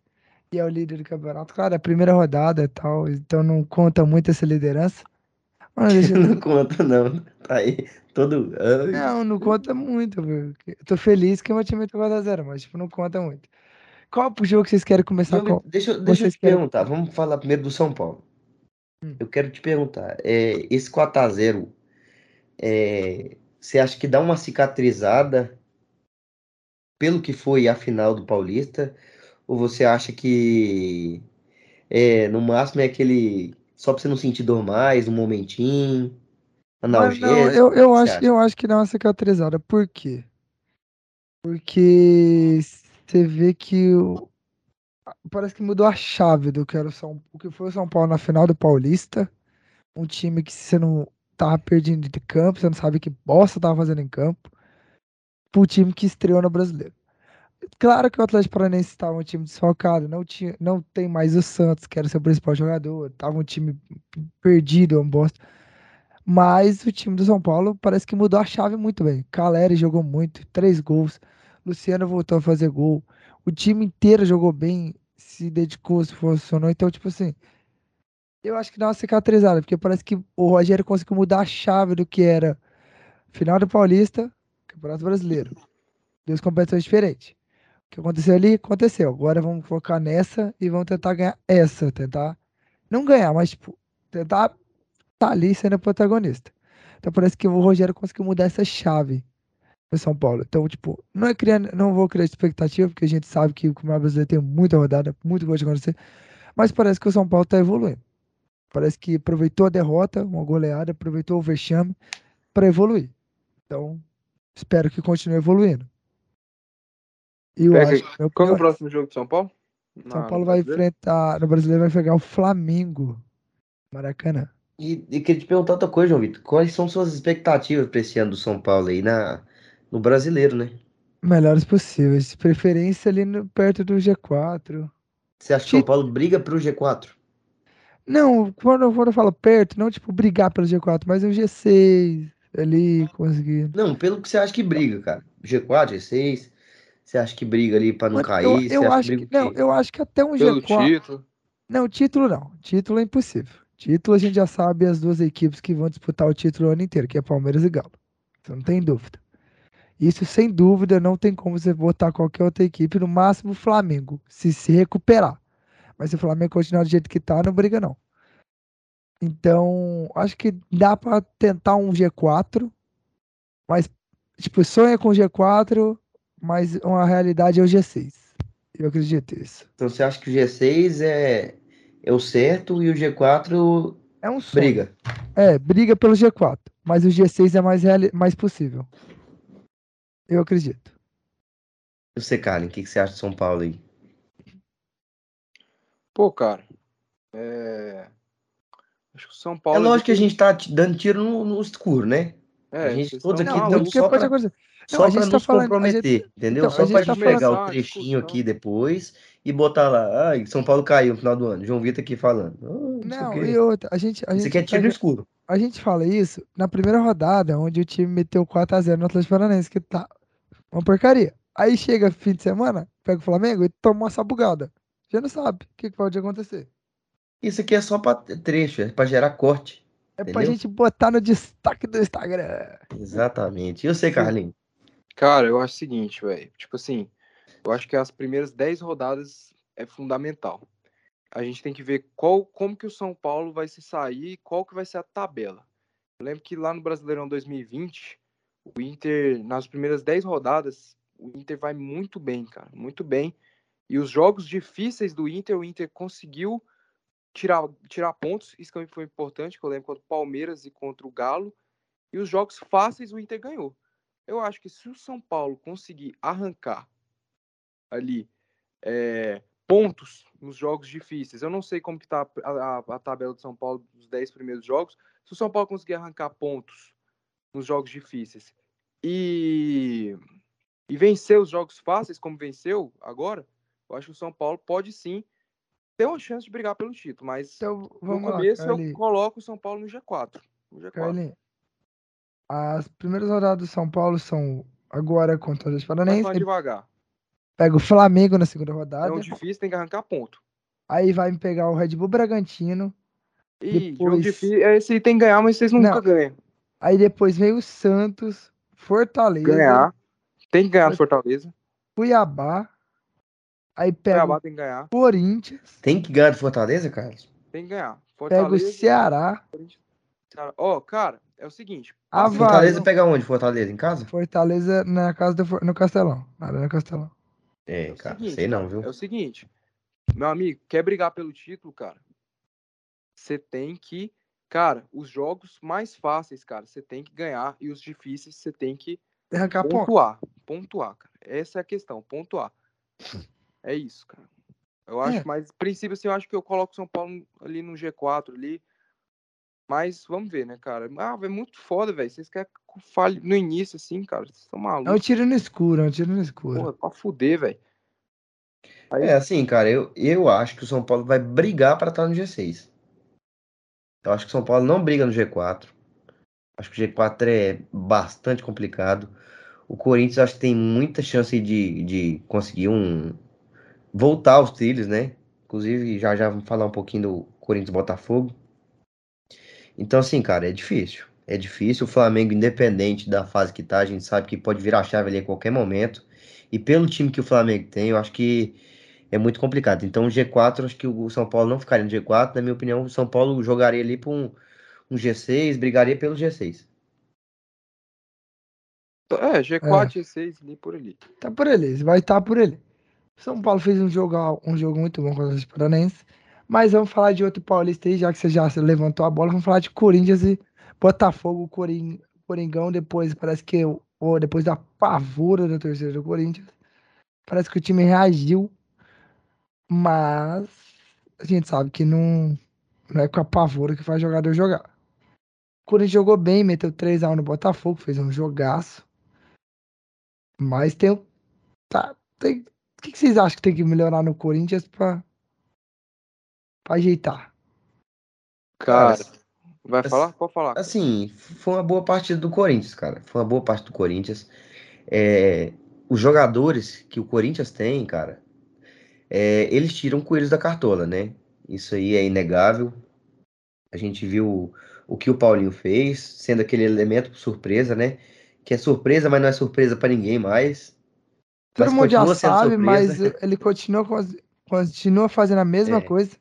e é o líder do campeonato. Claro, é a primeira rodada e tal, então não conta muito essa liderança. Mas (laughs) Não conta, não. Tá aí todo. Não, não conta muito. viu? Eu tô feliz que o meu time meteu 4x0, mas tipo, não conta muito. Qual o jogo que vocês querem começar com? deixa, deixa eu te querem- perguntar. Vamos falar primeiro do São Paulo. Hum. Eu quero te perguntar. É, esse 4x0, é, você acha que dá uma cicatrizada pelo que foi a final do Paulista? Ou você acha que é, no máximo é aquele. Só pra você não sentir dor mais, um momentinho? Mas não, Analgésico? eu, eu, acho, acha? eu acho que dá uma cicatrizada. Por quê? Porque você vê que o- parece que mudou a chave do que era o São, o que foi o São Paulo na final do Paulista. Um time que você não tava perdido de campo, você não sabe que bosta tava fazendo em campo. Pro time que estreou no Brasileiro. Claro que o Atlético Paranaense estava um time desfalcado, não tinha, não tem mais o Santos, que era seu principal jogador, tava um time perdido, um bosta. Mas o time do São Paulo parece que mudou a chave muito bem. Caleri jogou muito, três gols. Luciano voltou a fazer gol. O time inteiro jogou bem, se dedicou, se funcionou. Então, tipo assim, eu acho que dá uma cicatrizada, porque parece que o Rogério conseguiu mudar a chave do que era final do Paulista, Campeonato Brasileiro. Duas competições diferentes. O que aconteceu ali, aconteceu. Agora vamos focar nessa e vamos tentar ganhar essa. Tentar, não ganhar, mas, tipo, tentar tá ali sendo protagonista. Então parece que o Rogério conseguiu mudar essa chave no São Paulo. Então, tipo, não é criando, não vou criar expectativa, porque a gente sabe que o Campeonato Brasileiro tem muita rodada, muito coisa de acontecer. Mas parece que o São Paulo tá evoluindo. Parece que aproveitou a derrota, uma goleada, aproveitou o vexame para evoluir. Então, espero que continue evoluindo. E eu Pega- acho, meu Qual é o opinião, próximo jogo de São Paulo? São Paulo vai enfrentar, no Brasileiro vai pegar o Flamengo. Maracanã. E, e queria te perguntar outra coisa, João Vitor. Quais são suas expectativas para esse ano do São Paulo aí na, no brasileiro, né? Melhores possíveis. De preferência ali no- perto do G4. Você acha que o São Paulo briga pro G4? Não, quando, eu- quando eu falo perto, não tipo brigar pelo G4, mas o G6 ali, conseguir. Não, pelo que você acha que briga, cara. G4, G6. Você acha que briga ali para não Mano, cair? eu, Você eu acha acho briga que, o não, eu acho que até um Pelo G4. título. Não, título não. Título é impossível. Título a gente já sabe as duas equipes que vão disputar o título o ano inteiro, que é Palmeiras e Galo. Você não tem dúvida. Isso sem dúvida não tem como você botar qualquer outra equipe, no máximo o Flamengo, se se recuperar. Mas se o Flamengo continuar do jeito que tá, não briga não. Então, acho que dá pra tentar um G4, mas tipo, sonha com o G4, mas uma realidade é o G6. Eu acredito nisso. Então você acha que o G6 é, é o certo e o G4 É um sonho. briga? É, briga pelo G4, mas o G6 é mais, reali- mais possível. Eu acredito. E você, Carlin, o que, que você acha de São Paulo aí? Pô, cara. É... Acho que o São É Paulo. lógico que a gente tá dando tiro no, no escuro, né? É, a gente todos aqui Não, porque só pra- acontecer. Não, Só a para gente nos tá falando- a comprometer, entendeu? então, Só a gente pra tá gente falando- pegar o Ah, trechinho discussão. aqui depois e botar lá, ai, São Paulo caiu no final do ano. João Vitor aqui falando. Ah, não, Não, e outra, a gente, a gente, aqui é tiro no escuro. a gente fala isso na primeira rodada, onde o time meteu 4x0 no Atlético Paranaense, que tá uma porcaria. Aí chega fim de semana, pega o Flamengo e toma uma sabugada. Já não sabe o que pode acontecer. Isso aqui é só pra trecho, é pra gerar corte. É pra Entendeu? gente botar no destaque do Instagram. Exatamente. E você, Carlinhos? Cara, eu acho o seguinte, velho. Tipo assim, eu acho que as primeiras 10 rodadas é fundamental. A gente tem que ver qual, como que o São Paulo vai se sair, qual que vai ser a tabela. Eu lembro que lá no Brasileirão 2020, o Inter, nas primeiras 10 rodadas, o Inter vai muito bem, cara, muito bem. E os jogos difíceis do Inter, o Inter conseguiu tirar, tirar pontos, isso também foi importante, que eu lembro contra o Palmeiras e contra o Galo. E os jogos fáceis o Inter ganhou. Eu acho que se o São Paulo conseguir arrancar ali é, pontos nos jogos difíceis, eu não sei como que tá a, a, a tabela do São Paulo dos 10 primeiros jogos, se o São Paulo conseguir arrancar pontos nos jogos difíceis e, e vencer os jogos fáceis, como venceu agora, eu acho que o São Paulo pode sim ter uma chance de brigar pelo título, mas Então, no vamos lá, começo Carlinhos. eu coloco o São Paulo no G4. No G4. Carlinhos. As primeiras rodadas do São Paulo são agora contra os Vai Paranense. falar devagar. Pega o Flamengo na segunda É rodada. um difícil, tem que arrancar ponto. Aí vai me pegar o Red Bull Bragantino. E Depois- difícil, é, esse aí tem que ganhar, mas vocês nunca Não. ganham. Aí depois vem o Santos, Fortaleza, Ganhar. Tem que ganhar Fortaleza. Cuiabá. Aí pega Cuiabá o tem que ganhar. Corinthians, Tem que ganhar do Fortaleza, Carlos? Tem que ganhar. pega o Fortaleza. Ceará, Ó, cara, é o seguinte. Havaí. Fortaleza pega onde? Fortaleza? Em casa? Fortaleza na casa do, For- no Castelão. Na Arena Castelão. É, É cara, seguinte, sei não, viu? É o seguinte, meu amigo, quer brigar pelo título, cara? Você tem que, cara, os jogos mais fáceis, cara, você tem que ganhar e os difíceis você tem que Arrancar ponto. pontuar, pontuar, cara. Essa é a questão, pontuar. É isso, cara. Eu acho, É. mas princípio assim, eu acho que eu coloco o São Paulo ali no G4 ali. Mas vamos ver, né, cara? Ah, é muito foda, velho. Vocês querem que eu fale no início assim, cara? Vocês estão É um malucos. tiro no escuro, é um tiro no escuro. Porra, pra fuder, velho. Aí- É assim, cara, eu, eu acho que o São Paulo vai brigar para estar no G6. Eu acho que o São Paulo não briga no G4. Acho que o G4 é bastante complicado. O Corinthians acho que tem muita chance de, de conseguir um. Voltar aos trilhos, né? Inclusive, já já vamos falar um pouquinho do Corinthians e Botafogo. Então, assim, cara, é difícil. É difícil. O Flamengo, independente da fase que tá, a gente sabe que pode virar a chave ali a qualquer momento. E pelo time que o Flamengo tem, eu acho que é muito complicado. Então, o G4, acho que o São Paulo não ficaria no G4. Na minha opinião, o São Paulo jogaria ali para um, um G6, brigaria pelo G6. É, G4, G6, ali por ali. Tá por ele, vai estar por ele. São Paulo fez um jogo, um jogo muito bom contra os Paranenses. Mas vamos falar de outro paulista aí, já que você já levantou a bola. Vamos falar de Corinthians e Botafogo, Coring, Coringão. Depois, parece que ou depois da pavora da torcida do Corinthians, parece que o time reagiu. Mas a gente sabe que não, não é com a pavora que faz jogador jogar. O Corinthians jogou bem, meteu 3x1 no Botafogo, fez um jogaço. Mas tem. Tá, tem o que, que vocês acham que tem que melhorar no Corinthians pra, pra ajeitar? Cara, Cara, vai assim- falar? Pode falar. Assim, foi uma boa partida do Corinthians, cara. Foi uma boa parte do Corinthians. É, os jogadores que o Corinthians tem, cara, é, eles tiram coelhos da cartola, né? Isso aí é inegável. A gente viu o que o Paulinho fez, sendo aquele elemento surpresa, né? Que é surpresa, mas não é surpresa pra ninguém mais. Todo mundo já sabe, mas ele continua, continua fazendo a mesma É. coisa.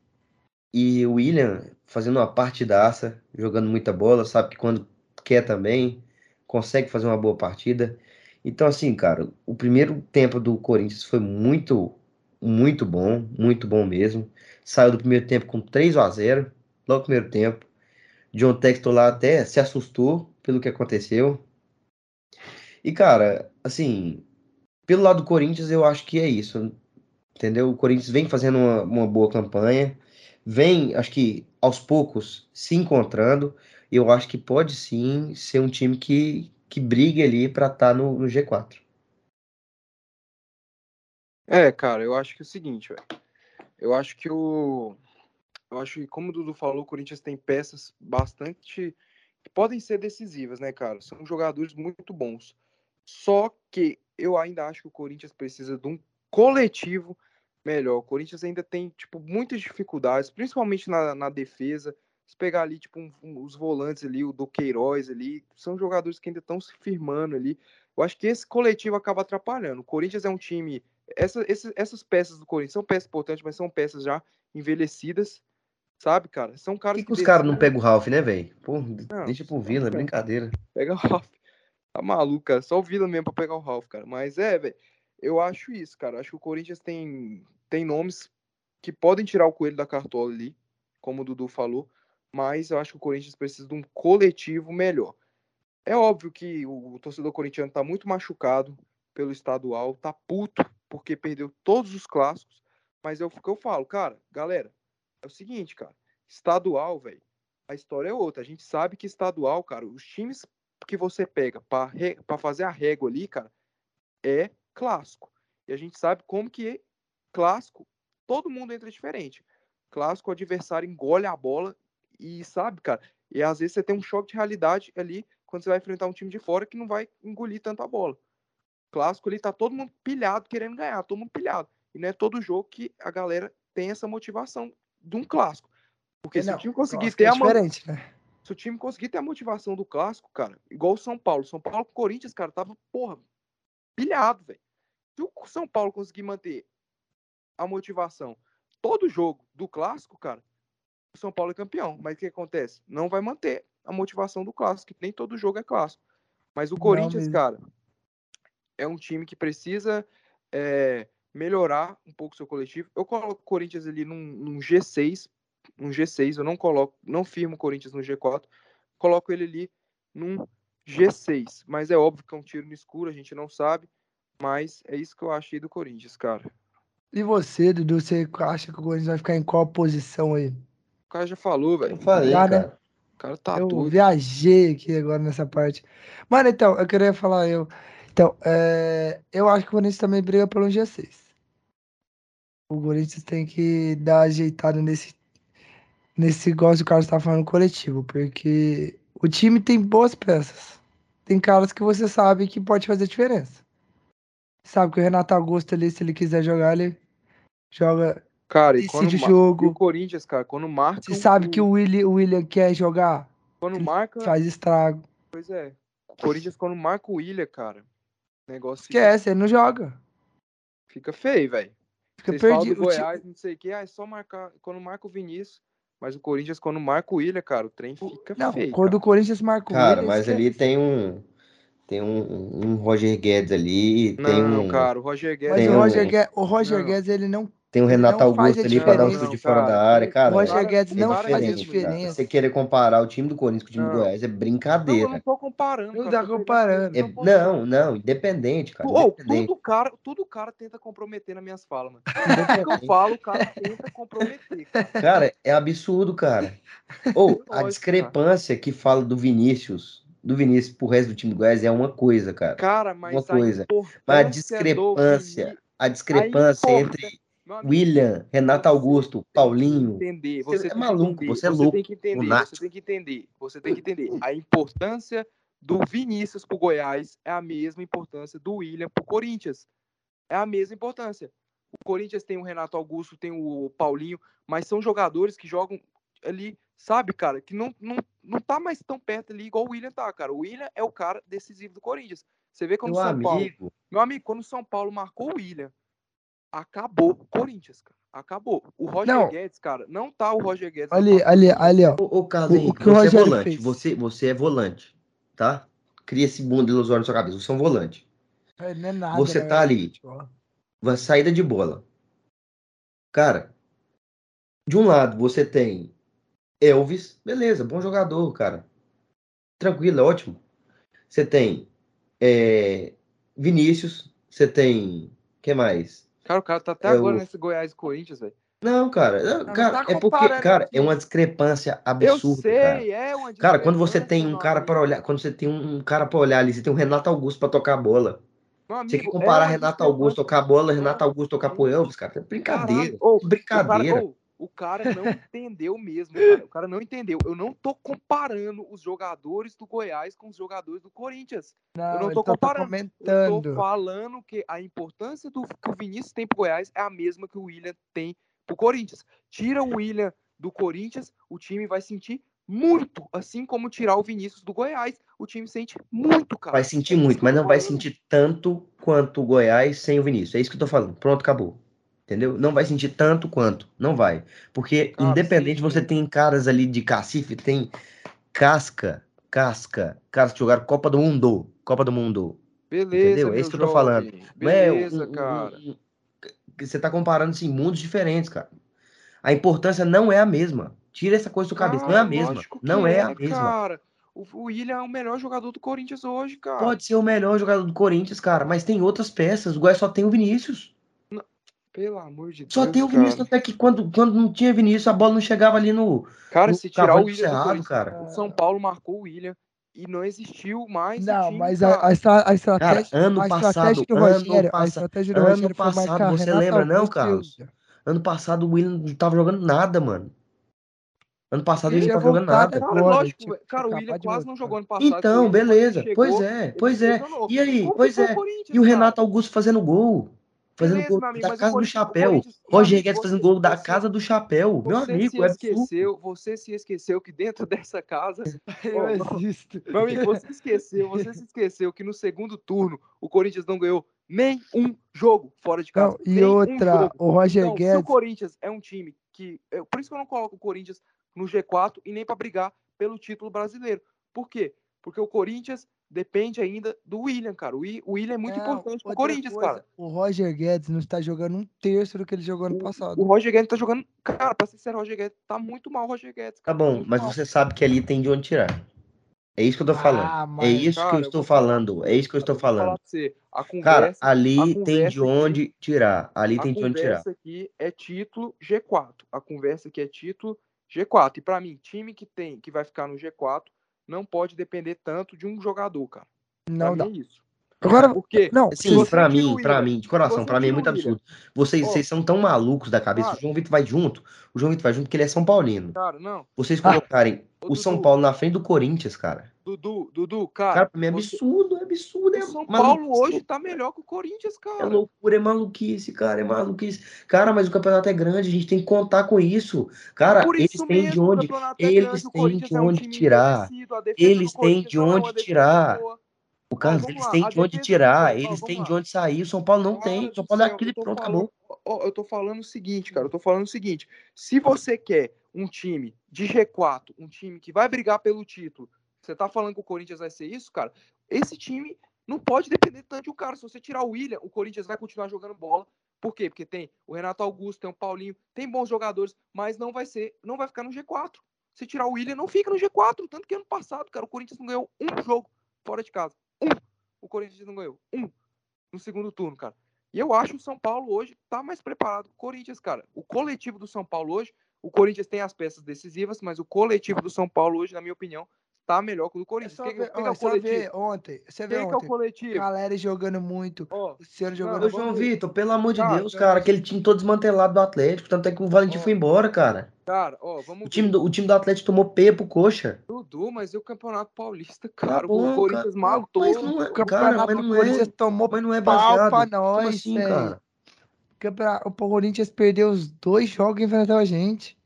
E o William fazendo uma partidaça, jogando muita bola, sabe que quando quer também, consegue fazer uma boa partida. Então, assim, cara, o primeiro tempo do Corinthians foi muito, muito bom, muito bom mesmo. Saiu do primeiro tempo com 3 a 0 logo no primeiro tempo. John Textor lá até se assustou pelo que aconteceu. E, cara, assim, pelo lado do Corinthians, eu acho que é isso. Entendeu? O Corinthians vem fazendo uma, uma boa campanha, vem, acho que aos poucos, se encontrando. Eu acho que pode sim ser um time que, que brigue ali para estar no, no G4. É, cara, eu acho que é o seguinte, velho. Eu acho que o. Eu acho que, como o Dudu falou, o Corinthians tem peças bastante. que podem ser decisivas, né, cara? São jogadores muito bons. Só que eu ainda acho que o Corinthians precisa de um coletivo melhor. O Corinthians ainda tem, tipo, muitas dificuldades, principalmente na, na defesa. Se pegar ali, tipo, um- um- os volantes ali, o do Queiroz ali, são jogadores que ainda estão se firmando ali. Eu acho que esse coletivo acaba atrapalhando. O Corinthians é um time essa, esse, essas peças do Corinthians são peças importantes, mas são peças já envelhecidas, sabe, cara? São Por caras que, que os caras não pegam o Ralph, né, velho? Pô, Não, deixa pro Vila, é brincadeira. Pega o Ralph. Tá maluco, cara. Só o Vila mesmo pra pegar o Ralph, cara. Mas é, velho. Eu acho isso, cara. Acho que o Corinthians tem, tem nomes que podem tirar o coelho da cartola ali, como o Dudu falou. Mas eu acho que o Corinthians precisa de um coletivo melhor. É óbvio que o torcedor corintiano tá muito machucado pelo estadual, tá puto porque perdeu todos os clássicos. Mas é o que eu falo, cara, galera, é o seguinte, cara. Estadual, velho, a história é outra. A gente sabe que estadual, cara, os times que você pega para fazer a régua ali, cara, é clássico. E a gente sabe como que é clássico, todo mundo entra diferente. Clássico, o adversário engole a bola e sabe, cara, e às vezes você tem um choque de realidade ali quando você vai enfrentar um time de fora que não vai engolir tanto a bola. Clássico ali tá todo mundo pilhado querendo ganhar, todo mundo pilhado. E não é todo jogo que a galera tem essa motivação de um clássico. Porque se Não, o time conseguir clássico ter é a mão diferente, né? Se o time conseguir ter a motivação do clássico, cara, igual o São Paulo. São Paulo com o Corinthians, cara, tava, porra, pilhado, velho. Se o São Paulo conseguir manter a motivação todo jogo do clássico, cara, o São Paulo é campeão. Mas o que acontece? Não vai manter a motivação do clássico, que nem todo jogo é clássico. Mas o Não Corinthians, mesmo. cara, é um time que precisa é, melhorar um pouco o seu coletivo. Eu coloco o Corinthians ali num, num G6, num G6, eu não coloco, não firmo o Corinthians no G4, coloco ele ali num G6. Mas é óbvio que é um tiro no escuro, a gente não sabe. Mas é isso que eu achei do Corinthians, cara. E você, Dudu, você acha que o Corinthians vai ficar em qual posição aí? O cara já falou, velho. Eu falei, Já, né? cara. O cara tá eu doido. viajei aqui agora nessa parte. Mano, então, eu queria falar eu. Então, é, eu acho que o Corinthians também briga pelo G6. O Corinthians tem que dar ajeitada nesse, nesse igual que o Carlos tá falando coletivo, porque o time tem boas peças. Tem caras que você sabe que pode fazer diferença. Sabe que o Renato Augusto ali, se ele quiser jogar, ele joga. Cara, e quando o mar- e jogo. o Corinthians, cara, quando marca. Você sabe que o William, o William quer jogar, Quando marca. faz estrago. Pois é. O Corinthians, quando marca o William, cara. O negócio fica, Esquece, ele não joga. fica feio, velho. Fica Vocês perdido. O Goiás, não sei o que. Ah, é só marcar. Quando marca o Vinícius. Mas o Corinthians, quando marca o William, cara, o trem fica Não, feio. quando o cara. Corinthians marca o Cara, Willian, mas esquece. ali tem um. Tem um, um Roger Guedes ali, tem Não, um. cara, o Roger Guedes. Mas tem o um- Roger, Guedes, o Roger Não. Guedes, ele não. Tem o Renato não Augusto a ali pra dar um chute de fora cara, da área, cara. O Roger cara, Guedes não faz a diferente, cara. diferença. Você querer comparar o time do Corinthians com o time do Não. Goiás é Não, eu brincadeira. não tô comparando. Não cara, tá comparando. É- não, não, independente, cara. Ô, independente. tudo cara, tudo cara tenta comprometer nas minhas falas, mano. (laughs) Tudo que eu falo, o cara tenta comprometer, cara. Cara, é absurdo, cara. Ou (laughs) Lógico, a cara. discrepância que fala do Vinícius, do Vinícius pro resto do time do Goiás é uma coisa, cara. Cara, mas Uma coisa. Mas a do discrepância, a discrepância a entre amigo, William, Renato você Augusto, Paulinho. Entender, Você você é maluco, entender, você é louco, tem que entender, lunático. você tem que entender, você tem que entender. A importância do Vinícius pro Goiás é a mesma importância do William pro Corinthians. É a mesma importância. O Corinthians tem o Renato Augusto, tem o Paulinho, mas são jogadores que jogam ali, sabe, cara, que não, não, não tá mais tão perto ali igual o William tá, cara. O William é o cara decisivo do Corinthians. Você vê quando o São Paulo amigo, meu amigo, quando o São Paulo marcou o William, acabou o Corinthians, cara. Acabou. O Roger Não. Guedes, cara, não tá o Roger Guedes. Ali, ali, ali, ó. ô, ô Carlos O- que o você é Rogério volante. fez? Você, você é volante, tá? Cria esse mundo ilusório na sua cabeça. Você é um volante. Não é nada, Você tá velho? ali. Uma saída de bola. Cara, de um lado você tem Elvis, beleza, bom jogador, cara. Tranquilo, é ótimo. Você tem é, Vinícius, você tem. que mais? Cara, o cara tá até É agora o- nesse Goiás e Corinthians, velho. Não, cara, não, cara, tá é porque, cara, é uma discrepância Eu absurda, sei, cara. é uma Cara, quando você tem um cara para amigo. olhar, quando você tem um cara para olhar ali, você tem um Renato Augusto para tocar a bola. Meu Você quer amigo, é comparar uma Renato Augusto tocar a bola, Renato Augusto tocar pro. Elvis, cara? É brincadeira. Caralho, ô, brincadeira. O cara, ô, o cara não entendeu mesmo, cara. O cara não entendeu. Eu não tô comparando os jogadores do Goiás com os jogadores do Corinthians. Não, eu não tô tá- tá comparando. Eu comentando. tô falando que a importância do que o Vinícius tem pro Goiás é a mesma que o William tem pro Corinthians. Tira o William do Corinthians, o time vai sentir muito, assim como tirar o Vinícius do Goiás, o time sente muito, cara. Vai sentir muito, mas eu não vai sentir tanto quanto o Goiás sem o Vinícius. É isso que eu tô falando. Pronto, acabou. Entendeu? Não vai sentir tanto quanto. Não vai. Porque, Cara, independente, sim, você tem caras ali de cacife, tem casca, casca, caras que jogaram Copa do Mundo. Copa do Mundo. Beleza, Entendeu? É isso que eu tô falando. Não é Beleza, um- um- cara. um- que você tá comparando assim, mundos diferentes, cara. A importância não é a mesma. Tira essa coisa da sua cabeça. Não é a Cara, mesma. Não é a mesma. Cara. O o William é o melhor jogador do Corinthians hoje, cara. Pode ser o melhor jogador do Corinthians, cara, mas tem outras peças. O Goiás só tem o Vinícius. Pelo amor de Só Deus, tem o Vinícius, cara. até que quando, quando não tinha Vinícius, a bola não chegava ali no. Cara, no se tirar o William do Cerrado, cara. o São Paulo marcou o William e não existiu mais Não, time, mas cara. a, a, estra- a estratégia, ano a estratégia passado, do ano Rogério, a passa- estratégia do ano Rogério foi passado, você lembra, não, Augusto Carlos? Ano passado o William não tava jogando nada, mano. Ano passado ele Ele não tava jogando nada. Cara, agora, lógico, velho. cara, o William quase não jogou ano passado. Então, beleza. chegou, Pois é, pois é. E aí, pois é. E o cara? Renato Augusto fazendo gol. Fazendo Beleza, gol amigo, da casa do chapéu. Roger Guedes fazendo gol da casa do chapéu. Meu Você amigo, se é absurdo. esqueceu, você se esqueceu que dentro (laughs) dessa casa, (laughs) Eu existo. meu amigo, você esqueceu, você se esqueceu que no segundo turno o Corinthians não ganhou nem um jogo fora de casa. Não, e nem um outra, jogo. o Roger Então, se o Guedes, Corinthians é um time que. eu- por isso que eu não coloco o Corinthians no G4 e nem para brigar pelo título brasileiro. Por quê? Porque o Corinthians depende ainda do William, cara. O Wi- o William é muito Não, importante pro Corinthians, coisa, cara. O Roger Guedes não está jogando um terço do que ele jogou ano passado. O Roger Guedes tá jogando. Cara, pra ser sério, o Roger Guedes tá muito mal, o Roger Guedes. Tá cara, bom, muito mas mal. você sabe que ali tem de onde tirar. É isso que eu tô falando. Ah, É mas, isso que cara, eu eu estou vou falando. É isso que eu estou falando. pra você, a Cara, conversa, ali a tem de conversa onde tirar. Ali a tem de onde tirar. conversa aqui é título G4. A conversa aqui é título G4. E pra mim, time que tem, que vai ficar no G4, não pode depender tanto de um jogador, cara. Pra não mim dá. é isso. Agora, Porque não, Sim, o mim, pra William, mim, de coração, pra mim é muito absurdo. Vocês, vocês são tão malucos da cabeça. Cara. O João Vitor vai junto. O João Vitor vai junto porque ele é São Paulino. cara, não. Vocês Ah. colocarem Ô, o São Dudu. Paulo na frente do Corinthians, cara. Dudu, Dudu, cara. Cara, pra mim é absurdo, é absurdo. É o São maluquice, Paulo hoje tá melhor que o Corinthians, É cara. loucura, é maluquice, cara, é maluquice. Cara, mas o campeonato é grande, a gente tem que contar com isso. Cara, Por eles isso têm de o onde, é eles têm de é onde tirar. Eles têm de é onde tirar. O Carlos, eles lá, têm a de onde tirar, eles têm de onde sair. O São Paulo não tem. O São Paulo é aquele pronto, falando- acabou. eu tô falando o seguinte, cara. Eu tô falando o seguinte. Se você quer um time de G4, um time que vai brigar pelo título, você tá falando que o Corinthians vai ser isso, cara? Esse time não pode depender tanto de um cara. Se você tirar o William, o Corinthians vai continuar jogando bola. Por quê? Porque tem o Renato Augusto, tem o Paulinho, tem bons jogadores, mas não vai ser, não vai ficar no G4. Se tirar o William, não fica no G4. Tanto que ano passado, cara, o Corinthians não ganhou um jogo fora de casa. Um. O Corinthians não ganhou. Um. No segundo turno, cara. E eu acho que o São Paulo hoje tá mais preparado que o Corinthians, cara. O coletivo do São Paulo hoje, o Corinthians tem as peças decisivas, mas o coletivo do São Paulo hoje, na minha opinião, tá melhor que o do é Corinthians. que- ver, quem que ó, é só ver ontem. Você vê Quem que é o ontem. coletivo? Galera jogando muito. Ó, Luciano Não, jogando Ô, vamos João. Vitor, pelo amor de Cara, Deus, eu cara, aquele time todo desmantelado do Atlético, tanto é que o Valentim Ó. foi embora, cara. cara, ó, vamos O time do, o time do Atlético tomou P pro coxa. Dudu, mas e o Campeonato Paulista, Tá cara? bom, o Corinthians cara, matou. mas não é, O cara, campeonato mas do não é, Corinthians tomou mas não é pau baseado. pra Como nós, assim, velho. cara? O Corinthians perdeu os dois jogos e enfrentou a gente.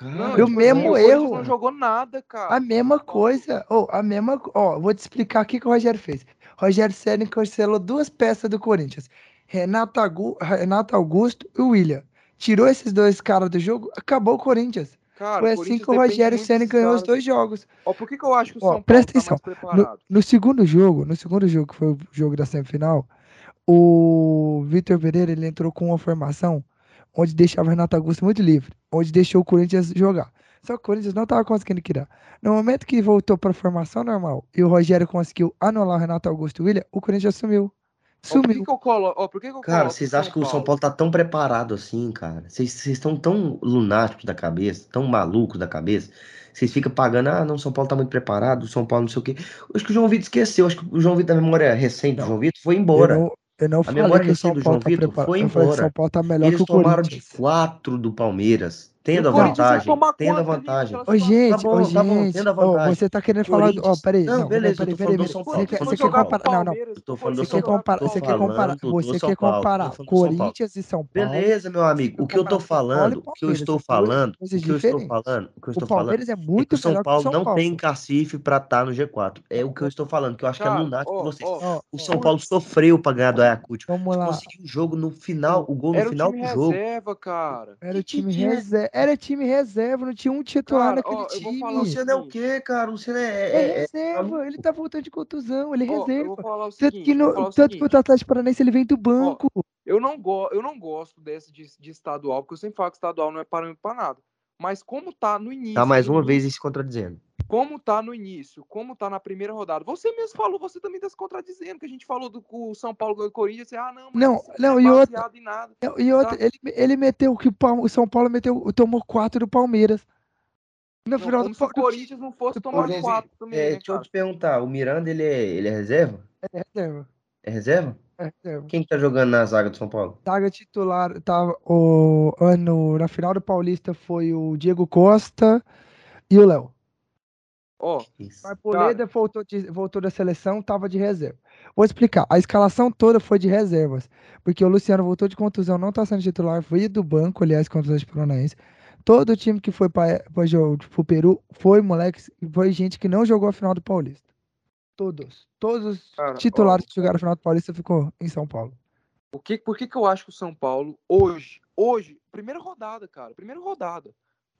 Cara, o tipo mesmo o Corinthians erro. não jogou nada, cara. A mesma coisa. Ó, a mesma. Ó, vou te explicar o que, que o Rogério fez. Rogério Ceni cancelou duas peças do Corinthians: Renato, Agu- Renato Augusto e o William. Tirou esses dois caras do jogo, acabou o Corinthians. Cara, Foi assim que o Rogério Ceni ganhou os dois jogos. Ó, por que, que eu acho que o Ó, São Paulo presta tá mais No, preparado? no segundo jogo, no segundo jogo, que foi o jogo da semifinal, o Vitor Pereira ele entrou com uma formação onde deixava o Renato Augusto muito livre, onde deixou o Corinthians jogar. Só que o Corinthians não estava conseguindo criar. No momento que voltou para a formação normal e o Rogério conseguiu anular o Renato Augusto e o William, o Corinthians sumiu. Ó, por que, Sumiu. que eu colo... Ó, por que, que eu Cara, vocês acham que o São Paulo tá tão preparado assim, cara? Vocês estão tão lunáticos da cabeça, tão malucos da cabeça. Vocês ficam pagando, ah, não, o São Paulo tá muito preparado, o São Paulo não sei o quê. Acho que o João Vitor esqueceu, acho que o João Vitor, da memória recente do. João Vitor, foi Eu embora. não, eu não A falei memória que o São recente do Paulo João tá Vitor preparado. foi embora. São Paulo tá melhor Eles que o tomaram de Corinthians. quatro do Palmeiras. Tendo a o vantagem, tendo a vantagem. Ô, gente, bom, ô, tá bom, gente, tendo a ô, vantagem. você tá querendo falar. Ó, peraí. Não, Não, beleza, tô peraí, do peraí. São Você quer, você quer do São comparar. Não, não. Eu tô falando do Você São quer Paulo. você quer comparar, do- você do quer São comparar do São. Corinthians e São Paulo. Beleza, meu amigo. O que eu tô São falando, o que eu estou são falando, o que eu estou falando, o que eu O estou falando Palmeiras é é que muito o São que o Paulo São não tem cacife pra estar no G4. É o que eu estou falando, que eu acho que é lunático ó, vocês. O São Paulo sofreu pra ganhar do Ayacucho. vamos lá. Conseguiu o jogo no final, o gol no era o final time do jogo. reserva, cara. Era o Que time time é- reserva. Era time reserva, não tinha um titular Cara, naquele ó, eu vou time. falar o Luciano é o quê, cara? O Luciano é. É é- é- reserva, ele tá voltando de contusão, ele é Ó, eu reserva. vou falar o Tanto seguinte, que, no, falar o tanto que o seguinte. Atlético Paranaense ele vem do banco. Eu não, go eu não gosto desse de, de estadual, porque eu sempre falo que estadual não é parâmetro pra nada. Mas como tá no início. Tá mais uma vez se contradizendo. Como tá no início, como tá na primeira rodada. Você mesmo falou, você também tá se contradizendo, que a gente falou do com o São Paulo ganhou o Corinthians. Você, ah, não, mas Não, não, é e outra- em nada. E outra, Tá. ele, ele meteu que o, São Paulo meteu, tomou quatro do Palmeiras. No Não, final como do se o (laughs) Corinthians não fosse tomar Corinthians, quatro também, É, né, deixa eu te perguntar, o Miranda ele é, ele é reserva? É reserva. É reserva? É reserva. Quem que tá jogando na zaga do São Paulo? Zaga titular tava o ano na final do Paulista foi o Diego Costa e o Léo. Ó, Isso. Mas Poleda voltou, de- voltou da seleção, tava de reserva. Vou explicar. A escalação toda foi de reservas, porque o Luciano voltou de contusão, não tá sendo titular, veio do banco, aliás, contra o Paranaense. Todo o time que foi para o Peru foi moleques, foi gente que não jogou a final do Paulista. Todos. Todos os Cara, titulares ó, que jogaram a final do Paulista ficou em São Paulo. O que, por que, que eu acho que o São Paulo, hoje, hoje, primeira rodada, cara, primeira rodada.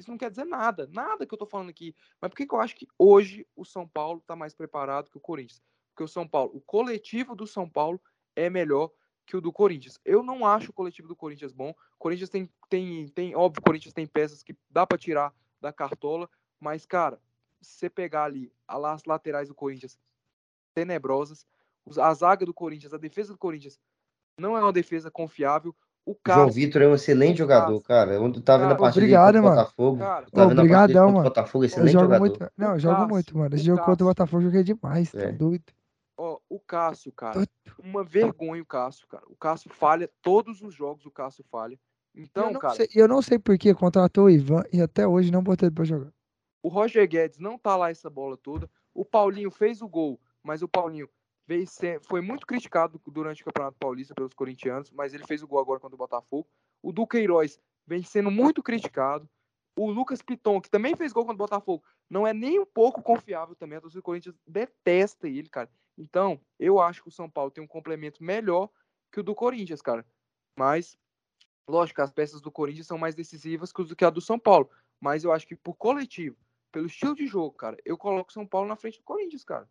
Isso não quer dizer nada, nada que eu tô falando aqui. Mas por que, que eu acho que hoje o São Paulo tá mais preparado que o Corinthians? Porque o São Paulo, o coletivo do São Paulo é melhor que o do Corinthians. Eu não acho o coletivo do Corinthians bom. O Corinthians tem, tem, tem óbvio, o Corinthians tem peças que dá pra tirar da cartola, mas, cara, se você pegar ali as laterais do Corinthians tenebrosas, os- a zaga do Corinthians, a defesa do Corinthians não é uma defesa confiável. O O Cássio, João Vitor é um excelente jogador, cara. Eu tava vendo a Cara, partida dele obrigado, contra o mano. Botafogo. Cara, Eu tava vendo a partida dele Obrigadão, contra o mano. Botafogo, Eu excelente jogo jogador. muito. Não, eu jogo Cássio, muito, mano. Esse o jogo contra o. Botafogo eu joguei demais, tá É. doido. ó, o Cássio, cara, Doido. uma vergonha o Cássio, cara. O Cássio falha todos os jogos, o Cássio falha. eu Então, não cara, sei, eu não sei por que contratou o Ivan e até hoje não botei ele pra jogar. o Roger Guedes não tá lá essa bola toda. O Paulinho fez o gol, mas o Paulinho foi muito criticado durante o Campeonato Paulista pelos corintianos, mas ele fez o gol agora contra o Botafogo. O Duqueiroz vem sendo muito criticado. O Lucas Piton, que também fez gol contra o Botafogo, não é nem um pouco confiável também. A torcida do Corinthians detesta ele, cara. Então, eu acho que o São Paulo tem um complemento melhor que o do Corinthians, cara. Mas, lógico, as peças do Corinthians são mais decisivas que a do São Paulo. Mas eu acho que por coletivo, pelo estilo de jogo, cara, eu coloco o São Paulo na frente do Corinthians, cara.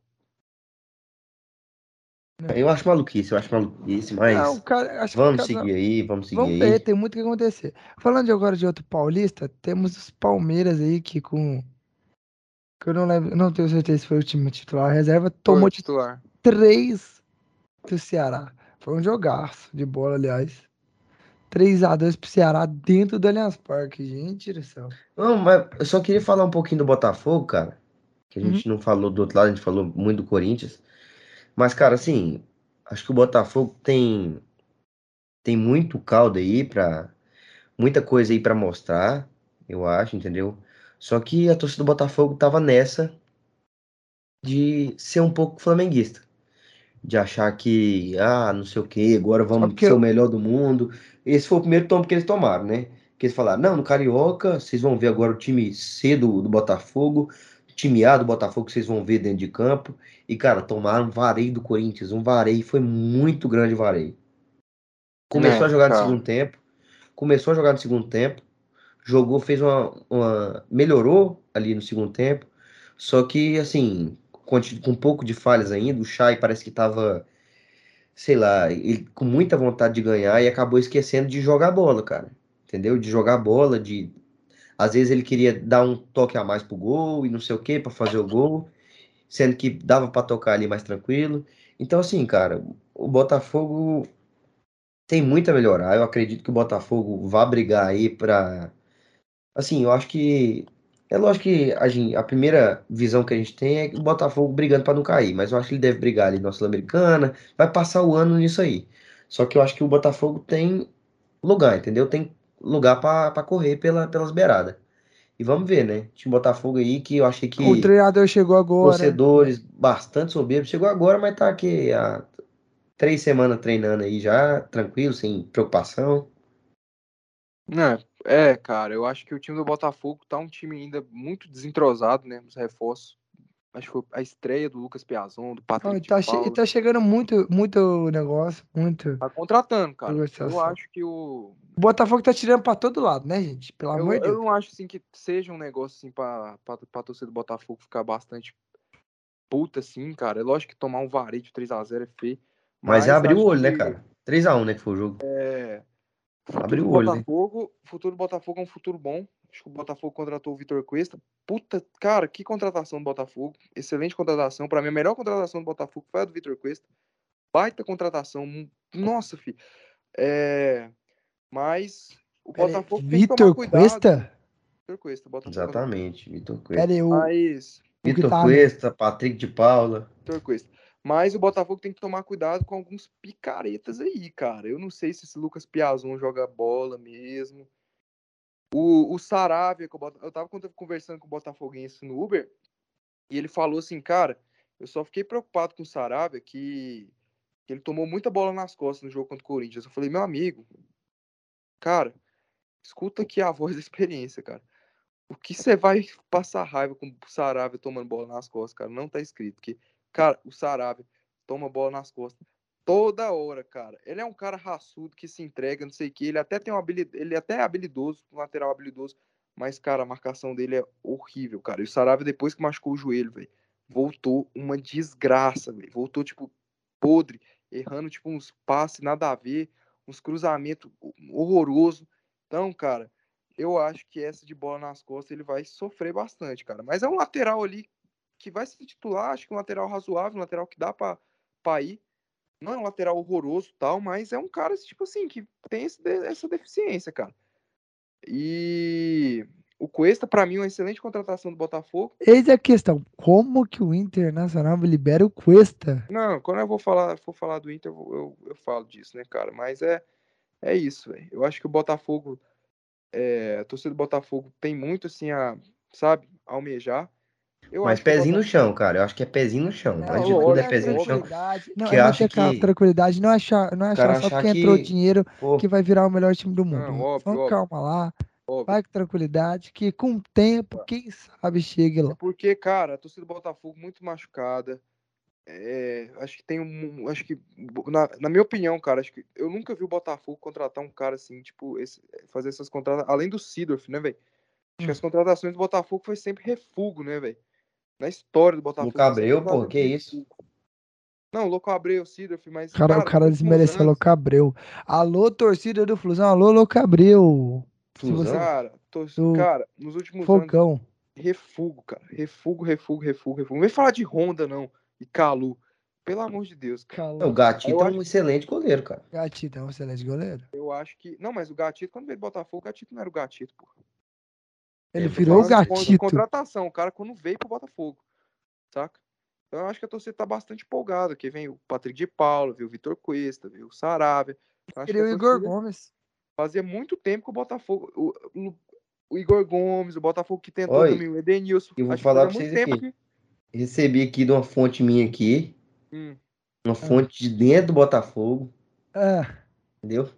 Eu acho maluquice, eu acho maluquice, mas Não, cara, acho que vamos cada- seguir aí, vamos seguir Vamos aí. tem muito o que acontecer. Falando agora de outro paulista, temos os Palmeiras aí que com. Que eu não lembro, não tenho certeza se foi o time titular. A reserva tomou titular. três do Ceará. Foi um jogaço de bola, aliás. 3x2 pro Ceará dentro do Allianz Parque. Gente do céu. Não, mas eu só queria falar um pouquinho do Botafogo, cara. Que a Uhum. gente não falou do outro lado, a gente falou muito do Corinthians. Mas, cara, assim, acho que o Botafogo tem tem muito caldo aí pra. muita coisa aí pra mostrar, eu acho, entendeu? Só que a torcida do Botafogo tava nessa de ser um pouco flamenguista. De achar que, ah, não sei o quê, agora vamos ser eu- o melhor do mundo. Esse foi o primeiro tombo que eles tomaram, né? Que eles falaram, não, no Carioca, vocês vão ver agora o time C do, do Botafogo, time A do Botafogo, que vocês vão ver dentro de campo. E, cara, tomaram um vareio do Corinthians, um vareio, foi muito grande o vareio. Começou É, a jogar no cara. segundo tempo, começou a jogar no segundo tempo, jogou, fez uma, uma- melhorou ali no segundo tempo, só que, assim, com, com um pouco de falhas ainda, o Chay parece que tava, sei lá, ele, com muita vontade de ganhar e acabou esquecendo de jogar bola, cara, entendeu? De jogar bola, de... Às vezes ele queria dar um toque a mais pro gol e não sei o que para fazer o gol, sendo que dava para tocar ali mais tranquilo. Então, assim, cara, o Botafogo tem muito a melhorar. Eu acredito que o Botafogo vá brigar aí pra. Assim, eu acho que. É lógico que a, gente, a primeira visão que a gente tem é o Botafogo brigando pra não cair, mas eu acho que ele deve brigar ali na Sul-Americana, vai passar o ano nisso aí. Só que eu acho que o Botafogo tem lugar, entendeu? Tem lugar para correr pela, pelas beiradas. E vamos ver, né? Time Botafogo aí que eu achei que. O treinador chegou agora. Torcedores bastante soberbos. Chegou agora, mas tá aqui há três semanas treinando aí já, tranquilo, sem preocupação. É, é, cara, eu acho que o time do Botafogo tá um time ainda muito desentrosado, né? Nos reforços. Acho que foi a estreia do Lucas Piazon, do Patrick. tá, che tá chegando muito, muito negócio, muito. Tá contratando, cara. Eu acho que o. O Botafogo tá tirando pra todo lado, né, gente? Pelo eu, amor de Deus. Eu não acho assim que seja um negócio assim pra, pra, pra torcida do Botafogo ficar bastante puta, assim, cara. É lógico que tomar um vareio de 3x0 é feio. Mas, mas abriu o olho, né, que... né, cara? 3x1, né, que foi o jogo. É. Abriu o olho. Botafogo, né? futuro do Botafogo é um futuro bom. Acho que o Botafogo contratou o Vitor Cuesta. Puta, cara, que contratação do Botafogo. Excelente contratação. Para mim, a melhor contratação do Botafogo foi a do Vitor Cuesta. Baita contratação. Nossa, filho. É... Mas o Botafogo tem Vitor que tomar cuidado. Cuesta? Vitor Cuesta, Botafogo. Exatamente, Vitor Cuesta. Pera, eu... Mas... Vitor Cuesta, Patrick de Paula. Vitor Cuesta. Mas o Botafogo tem que tomar cuidado com alguns picaretas aí, cara. Eu não sei se esse Lucas Piazon joga bola mesmo. O, o Saravia, eu tava conversando com o Botafoguense no Uber, e ele falou assim, cara, eu só fiquei preocupado com o Saravia que, que ele tomou muita bola nas costas no jogo contra o Corinthians. Eu falei, meu amigo, cara, escuta aqui a voz da experiência, cara. O que você vai passar raiva com o Saravia tomando bola nas costas, cara? Não tá escrito. Que Cara, o Sarabia toma bola nas costas toda hora, cara. Ele é um cara raçudo que se entrega, não sei o que. Ele até tem uma habilidade, ele até é habilidoso, lateral habilidoso, mas, cara, a marcação dele é horrível, cara. E o Sarabia, depois que machucou o joelho, velho, voltou uma desgraça, velho. Voltou, tipo, podre, errando, tipo, uns passes nada a ver, uns cruzamentos horroroso. Então, cara, eu acho que essa de bola nas costas ele vai sofrer bastante, cara. Mas é um lateral ali que vai se titular, acho que um lateral razoável, um lateral que dá para ir. Não é um lateral horroroso tal, mas é um cara, tipo assim, que tem esse, essa deficiência, cara. E o Cuesta, para mim, é uma excelente contratação do Botafogo. Eis a questão: como que o Internacional libera o Cuesta? Não, quando eu vou falar, for falar do Inter, eu, eu, eu falo disso, né, cara? Mas é, é isso, velho. Eu acho que o Botafogo, é, a torcida do Botafogo tem muito, assim, a, sabe, almejar. Eu Mas pezinho no chão, cara. Eu acho que é pezinho no chão. Não, Antes de tudo é pezinho no chão. Não, que eu acho que tranquilidade, não é achar, não é achar só porque que... entrou dinheiro Pô. que vai virar o melhor time do mundo. Não, óbvio, Vamos calma lá. Óbvio. Vai com tranquilidade, que com o tempo, quem sabe chegue lá. É porque, cara, a torcida do Botafogo muito machucada. É, acho que tem um. Acho que, na, na, minha opinião, cara, acho que eu nunca vi o Botafogo contratar um cara assim, tipo, esse, fazer essas contratações. Além do Sidorf, né, velho? Acho hum. que as contratações do Botafogo foi sempre refugo, né, velho? na história do Botafogo. Louco Abreu, pô, que isso? Não, Louco Abreu, Sidorf, mas. Cara, cara o cara desmereceu Louco Abreu. Alô, torcida do Flusão, alô, Louco Abreu. Flusão? Cara, torcida, cara, nos últimos Fogão. anos. Refugo, cara. Refugo, refugo, refugo, refugo. Não vem falar de Honda, não. E Calu. Pelo amor de Deus. Calu. O Gatito é um excelente goleiro, cara. Gatito é um excelente goleiro. Eu acho que. Não, mas o Gatito, quando veio do Botafogo, o Gatito não era o Gatito, porra. Ele virou o gatito. Contratação, o cara quando veio pro Botafogo, saca? Então eu acho que a torcida tá bastante empolgada, que vem o Patrick de Paula, viu o Vitor Cuesta, viu o Saravia. Queria o Igor Gomes. Fazia muito tempo que o Botafogo, o, o, o Igor Gomes, o Botafogo que tentou Oi, também, o Edenilson. Eu vou falar pra vocês aqui. Que... Recebi aqui de uma fonte minha aqui, hum. uma fonte de dentro do Botafogo. Ah. Entendeu?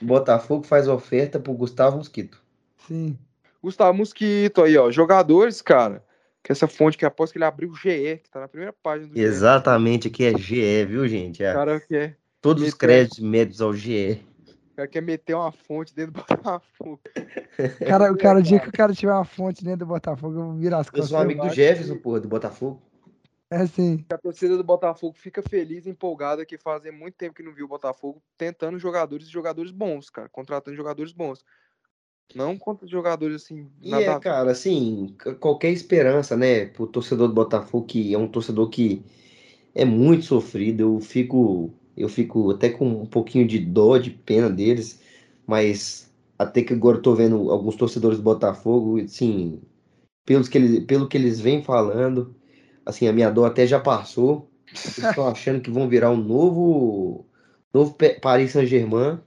O Botafogo faz oferta pro Gustavo Mosquito. Sim. Gustavo Mosquito aí, ó. Jogadores, cara. Que essa fonte que aposto que ele abriu o GE, que tá na primeira página do Exatamente, aqui é GE, viu, gente? É. Cara, que é. Todos os créditos médios ao GE. O cara quer meter uma fonte dentro do (laughs) Botafogo. Cara, o cara, o dia que o cara tiver uma fonte dentro do Botafogo, eu vou virar as costas. Eu sou amigo do Jefferson, porra, do Botafogo. É sim. A torcida do Botafogo fica feliz, empolgada, que fazem muito tempo que não viu o Botafogo tentando jogadores e jogadores bons, cara, contratando jogadores bons. Não contra jogadores assim. E é, cara, assim, qualquer esperança, né, pro torcedor do Botafogo, que é um torcedor que é muito sofrido, eu fico, eu fico até com um pouquinho de dó, de pena deles, mas até que agora eu tô vendo alguns torcedores do Botafogo, assim, pelos que eles, pelo que eles vêm falando, assim, a minha dor até já passou. Estão achando que vão virar um novo, novo Paris Saint-Germain.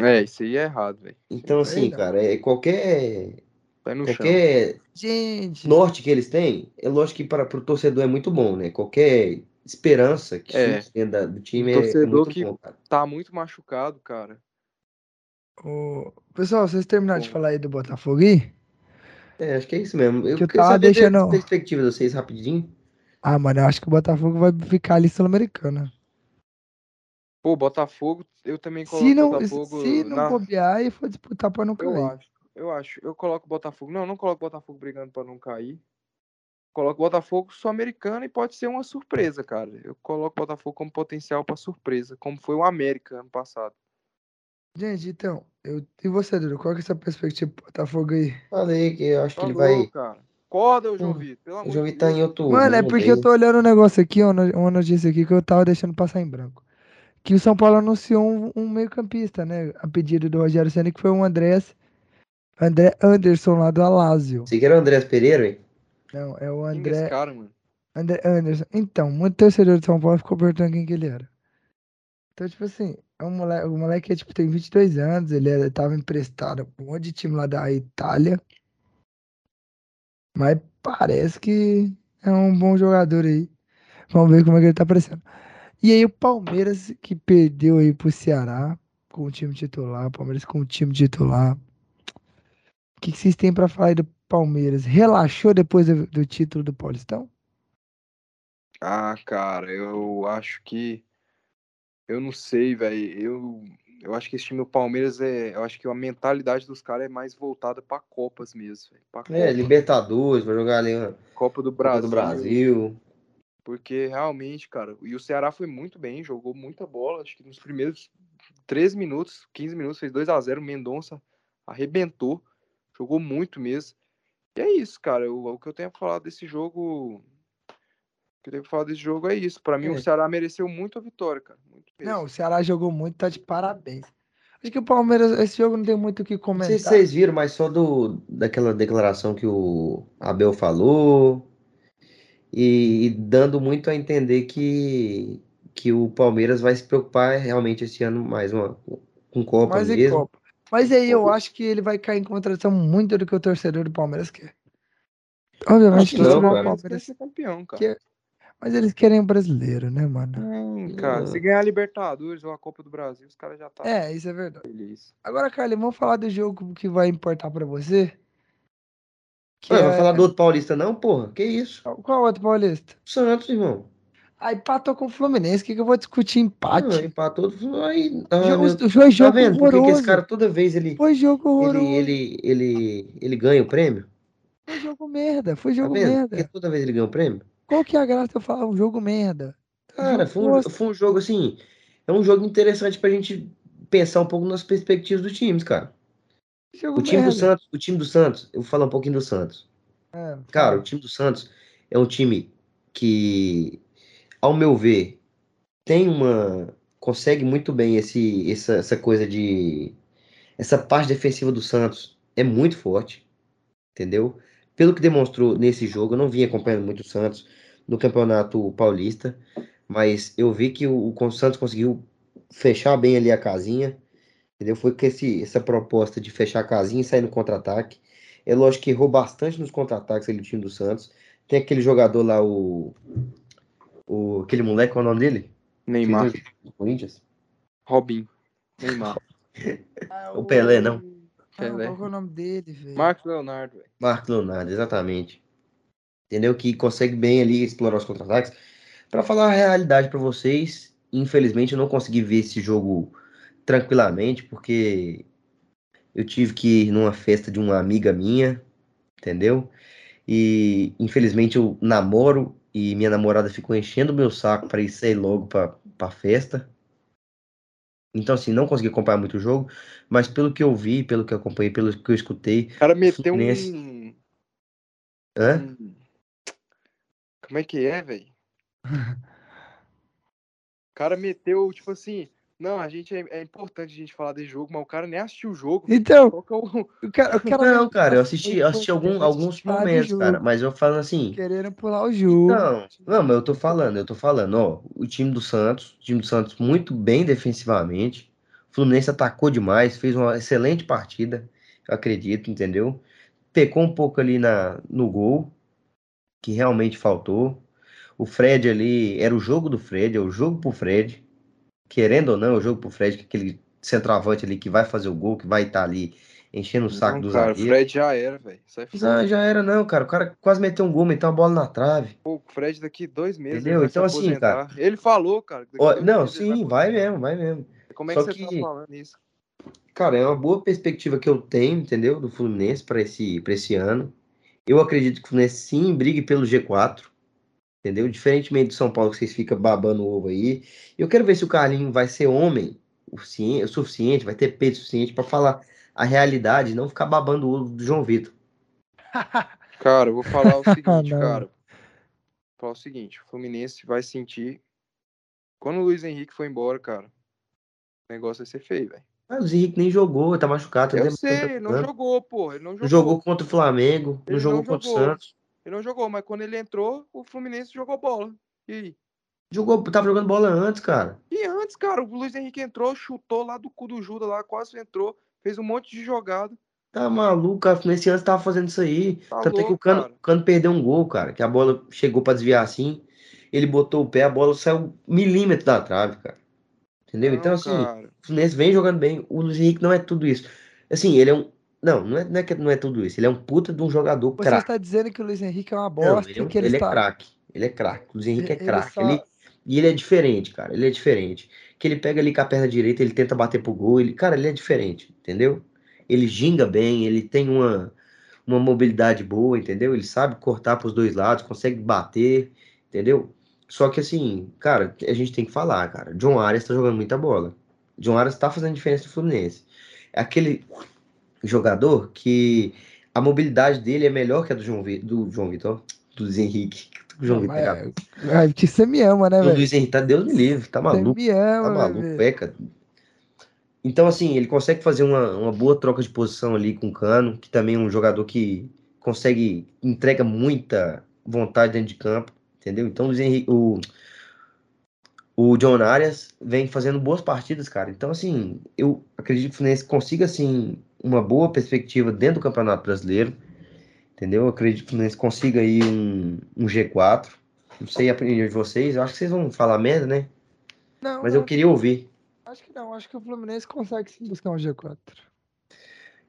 É, isso aí é errado, velho. Então, assim, não. cara, é qualquer, chão. qualquer Gente, norte que eles têm, é lógico que para o torcedor é muito bom, né? Qualquer esperança que É. da- do time Um é- é, torcedor muito que- bom, cara. Tá muito machucado, cara. pessoal, vocês terminaram de falar aí do Botafogo aí? É, acho que é isso mesmo. Eu Que eu queria tava saber da deixando- perspectiva de vocês rapidinho. Ah, mano, eu acho que o Botafogo vai ficar ali sul-americana. Pô, Botafogo, eu também coloco Se não, Botafogo se não na... bobear e for disputar pra não Eu cair. acho, eu acho. Eu coloco o Botafogo. Não, não coloco o Botafogo brigando pra não cair. Coloco o Botafogo sul-americano e pode ser uma surpresa, cara. Eu coloco o Botafogo como potencial pra surpresa, como foi o América ano passado. Gente, então, eu, e você, Dudu, qual que é a sua perspectiva pro Botafogo aí? Falei que eu acho que ele Falou, vai. cara. Acorda, o João Hum, Vitor. Pelo O amor João de Vitor tá em outro. Mano, é porque eu tô olhando um negócio aqui, uma no- uma notícia aqui que eu tava deixando passar em branco. Que o São Paulo anunciou um, um meio-campista, né? A pedido do Rogério Senna, que foi um Andrés, André Anderson lá do Alásio. Você quer o Andrés Pereira, hein? Não, é o Quem é esse André, cara, mano? André Anderson. Então, muito torcedor de São Paulo ficou perguntando quem que ele era. Então, tipo assim, é um moleque, o moleque tipo, tem 22 anos, ele era- tava emprestado pra um monte de time lá da Itália. Mas parece que é um bom jogador aí. Vamos ver como é que ele tá aparecendo. E aí o Palmeiras que perdeu aí pro Ceará com o time titular, Palmeiras com o time titular. O que, que vocês têm pra falar aí do Palmeiras? Relaxou depois do, do título do Paulistão? Ah, cara, eu acho que. Eu não sei, velho. Eu, eu acho que esse time do Palmeiras é. Eu acho que a mentalidade dos caras é mais voltada pra Copas mesmo. Pra É, Copa, Libertadores, vai jogar ali Copa do Copa Brasil. do Brasil. Porque realmente, cara, e o Ceará foi muito bem, jogou muita bola. Acho que nos primeiros 13 minutos, 15 minutos, fez 2 a 0 O Mendonça arrebentou, jogou muito mesmo. E é isso, cara. eu- o que eu tenho a falar desse jogo. O que eu tenho a falar desse jogo é isso. Pra mim, É. o Ceará mereceu muito a vitória, cara. Muito. Não, o Ceará jogou muito, tá de parabéns. Acho que o Palmeiras, esse jogo não tem muito o que Não comentar. sei se vocês viram, mas só do, daquela declaração que o Abel falou e, e dando muito a entender que, que o Palmeiras vai se preocupar realmente esse ano mais uma, com Copa Mas em mesmo. Copa. Mas aí eu acho que ele vai cair em contradição muito do que o torcedor do Palmeiras quer. Obviamente, Acho o que não, torcedor do. Palmeiras ser campeão, cara. que- Mas eles querem o brasileiro, né, mano? Hum, cara, se ganhar a Libertadores ou a Copa do Brasil, os caras já tá É, isso é verdade. feliz. Agora, Carly, vamos falar do jogo que vai importar pra você? Que Ué, é... vai falar do outro paulista não, porra? Que isso? Qual outro paulista? Santos, irmão. Ah, empatou com o Fluminense. O que, que eu vou discutir empate? empatou. Aí, ah, jogo, meu- jogo, tá jogo vendo? Por que que horroroso. esse cara toda vez ele, Foi jogo horroroso. ele, ele, ele, ele ganha o prêmio? Foi jogo merda. Foi Tá jogo vendo? merda. Porque toda vez ele ganha o prêmio? Qual que é a graça de eu falar um jogo merda? Cara, Jogo foi um, foi um jogo assim. É um jogo interessante pra gente pensar um pouco nas perspectivas dos times, cara. Jogo O time do. Santos, o time do Santos, eu vou falar um pouquinho do Santos. É, Cara, o time do Santos é um time que, ao meu ver, tem uma. consegue muito bem esse, essa, essa coisa de. Essa parte defensiva do Santos é muito forte, entendeu? Pelo que demonstrou nesse jogo, eu não vim acompanhando muito o Santos no Campeonato Paulista, mas eu vi que o, o Santos conseguiu fechar bem ali a casinha, entendeu? Foi com esse, essa proposta de fechar a casinha e sair no contra-ataque. É lógico que errou bastante nos contra-ataques ali o time do Santos. Tem aquele jogador lá, o. o aquele moleque, qual é o nome dele? Neymar, Corinthians? Robin, Neymar, (laughs) Ah, o Pelé, não? Ah, Pelé. qual que é o nome dele, velho? Marcos Leonardo, velho. Marcos Leonardo, exatamente. Entendeu? Que consegue bem ali explorar os contra-ataques. Pra falar a realidade pra vocês, infelizmente eu não consegui ver esse jogo tranquilamente, porque eu tive que ir numa festa de uma amiga minha, entendeu? E infelizmente eu namoro e minha namorada ficou enchendo o meu saco para ir sair logo pra, pra festa. Então, assim, não consegui acompanhar muito o jogo, mas pelo que eu vi, pelo que eu acompanhei, pelo que eu escutei, O cara meteu Fluminense. um... hã? um- Como é que é, velho? (laughs) O cara meteu, tipo assim... Não, a gente é, é importante a gente falar desse jogo, mas o cara nem assistiu o jogo. Então, é o... o cara, o (laughs) cara Não, cara, eu assisti, eu assisti algum- alguns momentos, cara, mas eu falo assim, Querendo pular o jogo. não, não, mas eu tô falando, eu tô falando, ó, o time do Santos, o time do Santos muito bem defensivamente, O Fluminense atacou demais, fez uma excelente partida, eu acredito, entendeu? Pecou um pouco ali na, no gol, que realmente faltou. O Fred ali, era o jogo do Fred, é o jogo pro Fred. Querendo ou não, é o jogo pro Fred, que é aquele centroavante ali que vai fazer o gol, que vai estar tá ali enchendo o saco Não, do cara, o. Fred já era, velho. Sai fora. Já, era, não, cara. O cara quase meteu um gol, meteu uma bola na trave. Pô, o Fred daqui dois meses Entendeu? ele vai Então, assim, cara-. Ele falou, cara. Ó, não, sim, vai aposentar. mesmo, vai mesmo. Como é Só que você que- tá falando isso? Cara, é uma boa perspectiva que eu tenho, entendeu? Do Fluminense para esse, pra esse ano. Eu acredito que o Fluminense sim brigue pelo G4, entendeu? Diferentemente do São Paulo, que vocês ficam babando o ovo aí. Eu quero ver se o Carlinho vai ser homem o, ci- o suficiente, vai ter peito suficiente para falar a realidade, e não ficar babando o ovo do João Vitor. (laughs) Cara, eu vou falar o (laughs) seguinte, Não. cara. Vou falar o seguinte, o Fluminense vai sentir. Quando o Luiz Henrique for embora, cara, o negócio vai ser feio, velho. Mas o Henrique nem jogou, tá machucado. tá Eu demorando, sei, tá ele não jogou, pô. Ele não jogou. jogou contra o Flamengo, Ele não jogou não contra o jogou. Santos. Ele não jogou, mas quando ele entrou, o Fluminense jogou bola. E aí? Jogou, tava jogando bola antes, cara. E antes, cara, o Luiz Henrique entrou, chutou lá do cu do Judas lá, quase entrou, fez um monte de jogada. Tá maluco, cara. Nesse ano tava fazendo isso aí. Tá Tanto é que o louco, Cano, cara. o Cano perdeu um gol, cara. Que a bola chegou pra desviar assim. Ele botou o pé, a bola saiu milímetro da trave, cara. Entendeu? então, Não, assim, cara. o Fluminense vem jogando bem. O Luiz Henrique não é tudo isso. Assim, ele é um. Não, não é, não é que não é tudo isso. Ele é um puta de um jogador Você craque. está dizendo que o Luiz Henrique é uma Não, bosta ele é, um- que ele, ele é está. craque. Ele é craque. O Luiz Henrique é Ele craque. só- Ele, e ele é diferente, cara. Ele é diferente. Que ele pega ali com a perna direita, ele tenta bater pro gol. Ele, cara, ele é diferente, entendeu? Ele ginga bem, ele tem uma, uma mobilidade boa, entendeu? Ele sabe cortar pros dois lados, consegue bater, entendeu? Só que assim, cara, a gente tem que falar, cara. John Arias tá jogando muita bola. John Arias tá fazendo diferença no Fluminense. É aquele jogador que a mobilidade dele é melhor que a do João, Vi- do João Vitor, do Luiz Henrique. Do João Vitor. Ai, que você me ama, né, O velho? Luiz Henrique tá Deus me livre, tá Você maluco, me ama, tá maluco, peca. Então, assim, ele consegue fazer uma, uma boa troca de posição ali com o Cano, que também é um jogador que consegue, entrega muita vontade dentro de campo, entendeu? Então, o Henrique, o, o John Arias vem fazendo boas partidas, cara. Então, assim, eu acredito que o Fluminense consiga, assim, uma boa perspectiva dentro do Campeonato Brasileiro, entendeu? Eu acredito que o Fluminense consiga aí um, um G4. Não sei a opinião de vocês, eu acho que vocês vão falar merda, né? Não, Mas eu queria ouvir. acho que não. Acho que o Fluminense consegue sim buscar um G4.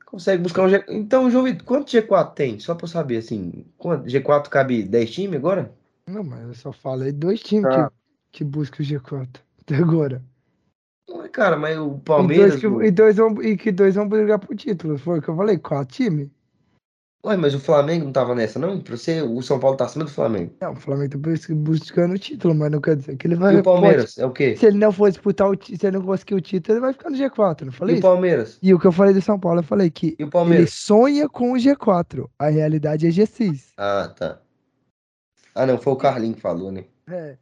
Consegue buscar um G4. Então, João Vitor, quanto G4 tem? Só pra eu saber, assim. Quanto? G4 cabe 10 times agora? Não, mas eu só falei dois times Tá. que, que buscam o G4 (laughs) até agora. Ué, Cara, mas o E Palmeiras. dois, que, o- e, dois vão, e que dois vão brigar pro título. Foi o que eu falei, quatro times. Ué, mas o Flamengo não tava nessa, não? Pra você, o São Paulo tá acima do Flamengo. Não, o Flamengo tá bus- buscando o título, mas não quer dizer que ele vai. E o Palmeiras? É o quê? pode- se ele não for disputar o título, se ele não conseguir o título, ele vai ficar no G4, não E falei o isso? Palmeiras? E o que eu falei do São Paulo, eu falei que E o ele Palmeiras? sonha com o G4. A realidade é G6. Ah, tá. Ah, não, foi o Carlinho que falou, né? É.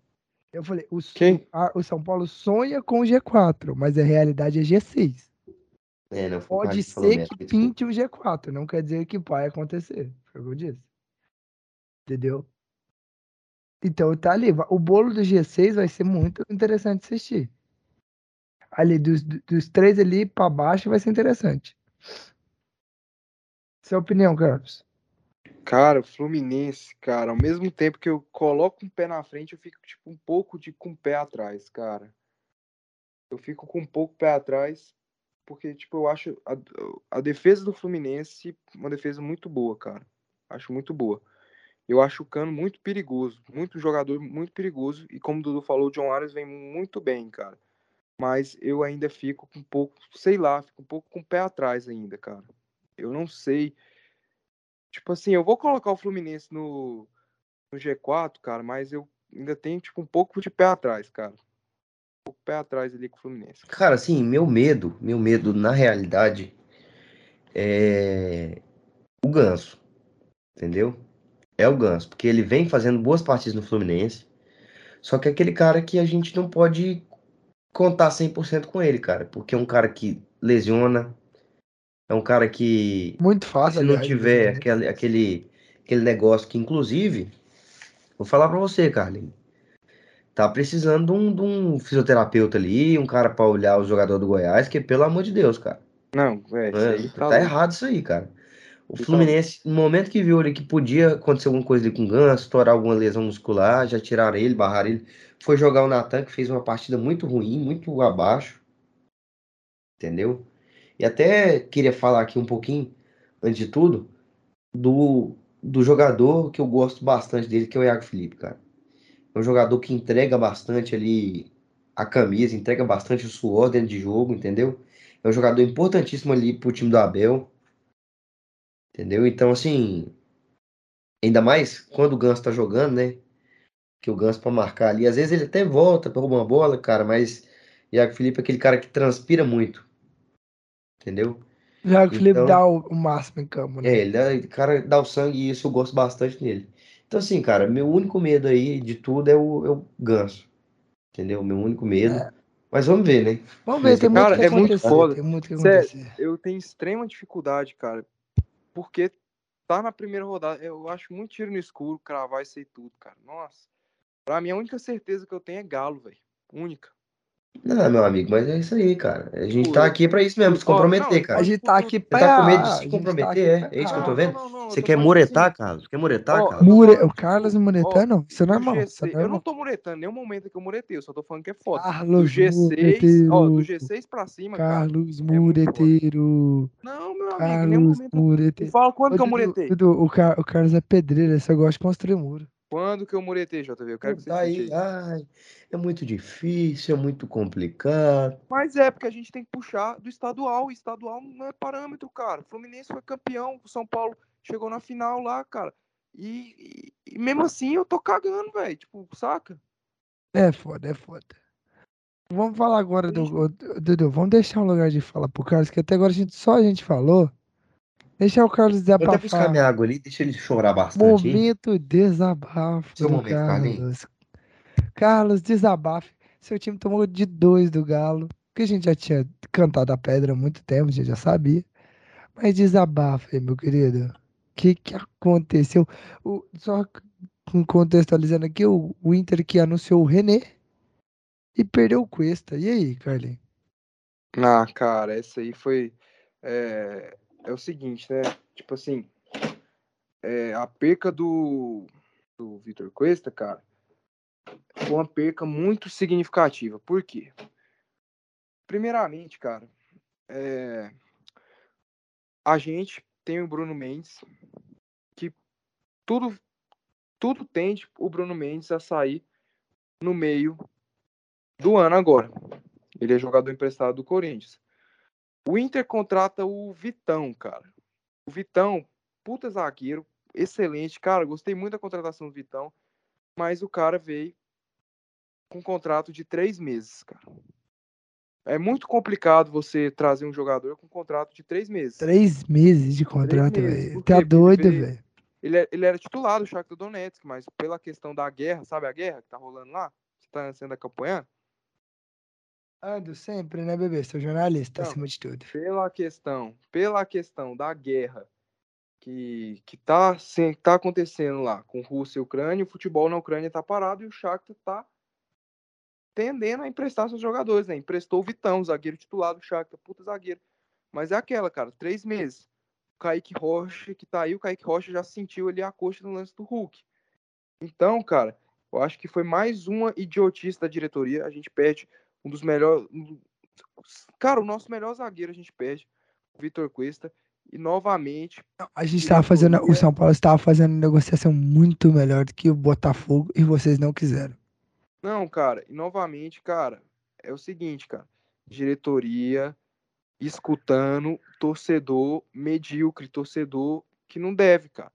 Eu falei, o, a- o São Paulo sonha com o G4, mas a realidade é G6. É, não, Pode ser merda, que pinte o G4, não quer dizer que vai acontecer. Foi o que eu disse. Entendeu? Então tá ali. O bolo do G6 vai ser muito interessante assistir. Ali, dos, dos três ali pra baixo vai ser interessante. Sua opinião, Carlos? Cara, o Fluminense, cara, ao mesmo tempo que eu coloco um pé na frente, eu fico tipo um pouco de com o pé atrás, cara. Eu fico com um pouco pé atrás, porque tipo, eu acho a, a defesa do Fluminense uma defesa muito boa, cara. Acho muito boa. Eu acho o Cano muito perigoso, muito jogador muito perigoso e como o Dudu falou, o John Arias vem muito bem, cara. Mas eu ainda fico com um pouco, sei lá, fico um pouco com o pé atrás ainda, cara. Eu não sei Tipo assim, eu vou colocar o Fluminense no, no G4, cara, mas eu ainda tenho, tipo, um pouco de pé atrás, cara. Um pouco pé atrás ali com o Fluminense. Cara, assim, meu medo, meu medo na realidade é o Ganso, entendeu? É o Ganso, porque ele vem fazendo boas partidas no Fluminense, só que é aquele cara que a gente não pode contar 100% com ele, cara, porque é um cara que lesiona, é um cara que Muito fácil. se não aliás, tiver né? aquele, aquele, aquele negócio que, inclusive, vou falar pra você, Carlinhos. tá precisando de um, de um fisioterapeuta ali, um cara pra olhar o jogador do Goiás, que pelo amor de Deus, cara. Não, é, isso É, aí tá tá errado isso aí, cara. O. Fluminense, no momento que viu ali que podia acontecer alguma coisa ali com o Ganso, estourar alguma lesão muscular, já tiraram ele, barraram ele. Foi jogar o Natan, que fez uma partida muito ruim, muito abaixo. Entendeu? E até queria falar aqui um pouquinho, antes de tudo, do, do jogador que eu gosto bastante dele, que é o Iago Felipe, cara. É um jogador que entrega bastante ali a camisa, entrega bastante o suor dentro de jogo, entendeu? É um jogador importantíssimo ali pro time do Abel. Entendeu? Então, assim, ainda mais quando o Ganso tá jogando, né? Que o Ganso pra marcar ali, às vezes ele até volta pra roubar uma bola, cara, mas Iago Felipe é aquele cara que transpira muito. Entendeu? Já que o Felipe Então- dá o, o máximo em campo, né? É, ele dá, o cara dá o sangue e isso eu gosto bastante nele. Então, assim, cara, meu único medo aí de tudo é o, é o Ganso. Entendeu? Meu único medo. É. Mas vamos ver, né? Vamos ver, tem muito Cara, que é muito foda. Tem muito que Sério. Eu tenho extrema dificuldade, cara, porque tá na primeira rodada. Eu acho muito tiro no escuro cravar isso aí tudo, cara. Nossa. Pra mim, a única certeza que eu tenho é Galo, velho. Única. Não, meu amigo, mas é isso aí, cara. A gente Pô, tá aqui pra isso mesmo, se comprometer, não, cara. A gente tá aqui Você pra. tá com medo de se tá comprometer, aqui é? É isso que eu tô vendo? Não, não, Você tô quer falando muretar, assim, Carlos? Quer muretar, Ó, Carlos? tô Mure... O Carlos tipo, muretando, não. Isso é do normal. Isso é G6, eu não tô muretando, nenhum momento que eu muretei, eu só tô falando que é foda. Do Carlos G6, ó, do Mureteiro. G6 pra cima, cara. Carlos é muito foda. Mureteiro. Não, meu amigo, em nenhum Carlos momento. Me Mureteiro. fala quando Ô, que eu muretei. Dudu, o, Car... o Carlos é pedreiro, ele só gosta de construir muro. Quando que eu muretei, JV? Eu quero que você Tá aí, ai, é muito difícil, é muito complicado. Mas é, porque a gente tem que puxar do estadual. e Estadual não é parâmetro, cara. O Fluminense foi campeão, o São Paulo chegou na final lá, cara. E, e- e mesmo assim eu tô cagando, velho. Tipo, saca? É foda, é foda. Vamos falar agora do. Dudu, vamos deixar um lugar de fala pro Carlos, que até agora a gente, só a gente falou. Deixar o Carlos Vou até buscar desabafar. minha água ali, deixa ele chorar bastante, hein? Momento desabafo Seu do momento, Carlinhos. Carlos. Carlos, desabafe. Seu time tomou de dois do Galo. Porque a gente já tinha cantado a pedra há muito tempo, a gente já sabia. Mas desabafe, meu querido. O que, que aconteceu? O, só contextualizando aqui, o, o Inter que anunciou o René e perdeu o Cuesta. E aí, Carlinhos? Ah, cara, essa aí foi. É, é o seguinte, né? Tipo assim, é, a perca do, do Vitor Cuesta, cara, foi uma perca muito significativa. Por quê? Primeiramente, cara, é, a gente tem o Bruno Mendes, que tudo, tudo tende o Bruno Mendes a sair no meio do ano agora. Ele é jogador emprestado do Corinthians. O Inter contrata o Vitão, cara. O Vitão, puta zagueiro, excelente. Cara, gostei muito da contratação do Vitão. Mas o cara veio com um contrato de três meses, cara. É muito complicado você trazer um jogador com um contrato de três meses. Três meses de contrato, velho. Tá doido, velho. Ele, é- ele era titular do Shakhtar Donetsk, mas pela questão da guerra, sabe a guerra que tá rolando lá? Que tá sendo acompanhando? Ando sempre, né, bebê? Sou jornalista, Não. acima de tudo. pela questão, pela questão da guerra que que tá, se- tá acontecendo lá com Rússia e Ucrânia, o futebol na Ucrânia tá parado e o Shakhtar tá tendendo a emprestar seus jogadores, né? Emprestou o Vitão, zagueiro titular do Shakhtar, puta zagueiro. Mas é aquela, cara, três meses. O Kaique Rocha, que tá aí, o Kaique Rocha já sentiu ali a coxa no lance do Hulk. Então, cara, eu acho que foi mais uma idiotice da diretoria. A gente perde um dos melhores. Cara, o nosso melhor zagueiro a gente perde, o Vitor Cuesta. E novamente, A gente tava fazendo. O diretoria- São Paulo estava fazendo negociação muito melhor do que o Botafogo e vocês não quiseram. Não, cara, e novamente, cara, é o seguinte, cara. Diretoria escutando torcedor medíocre, torcedor que não deve, cara.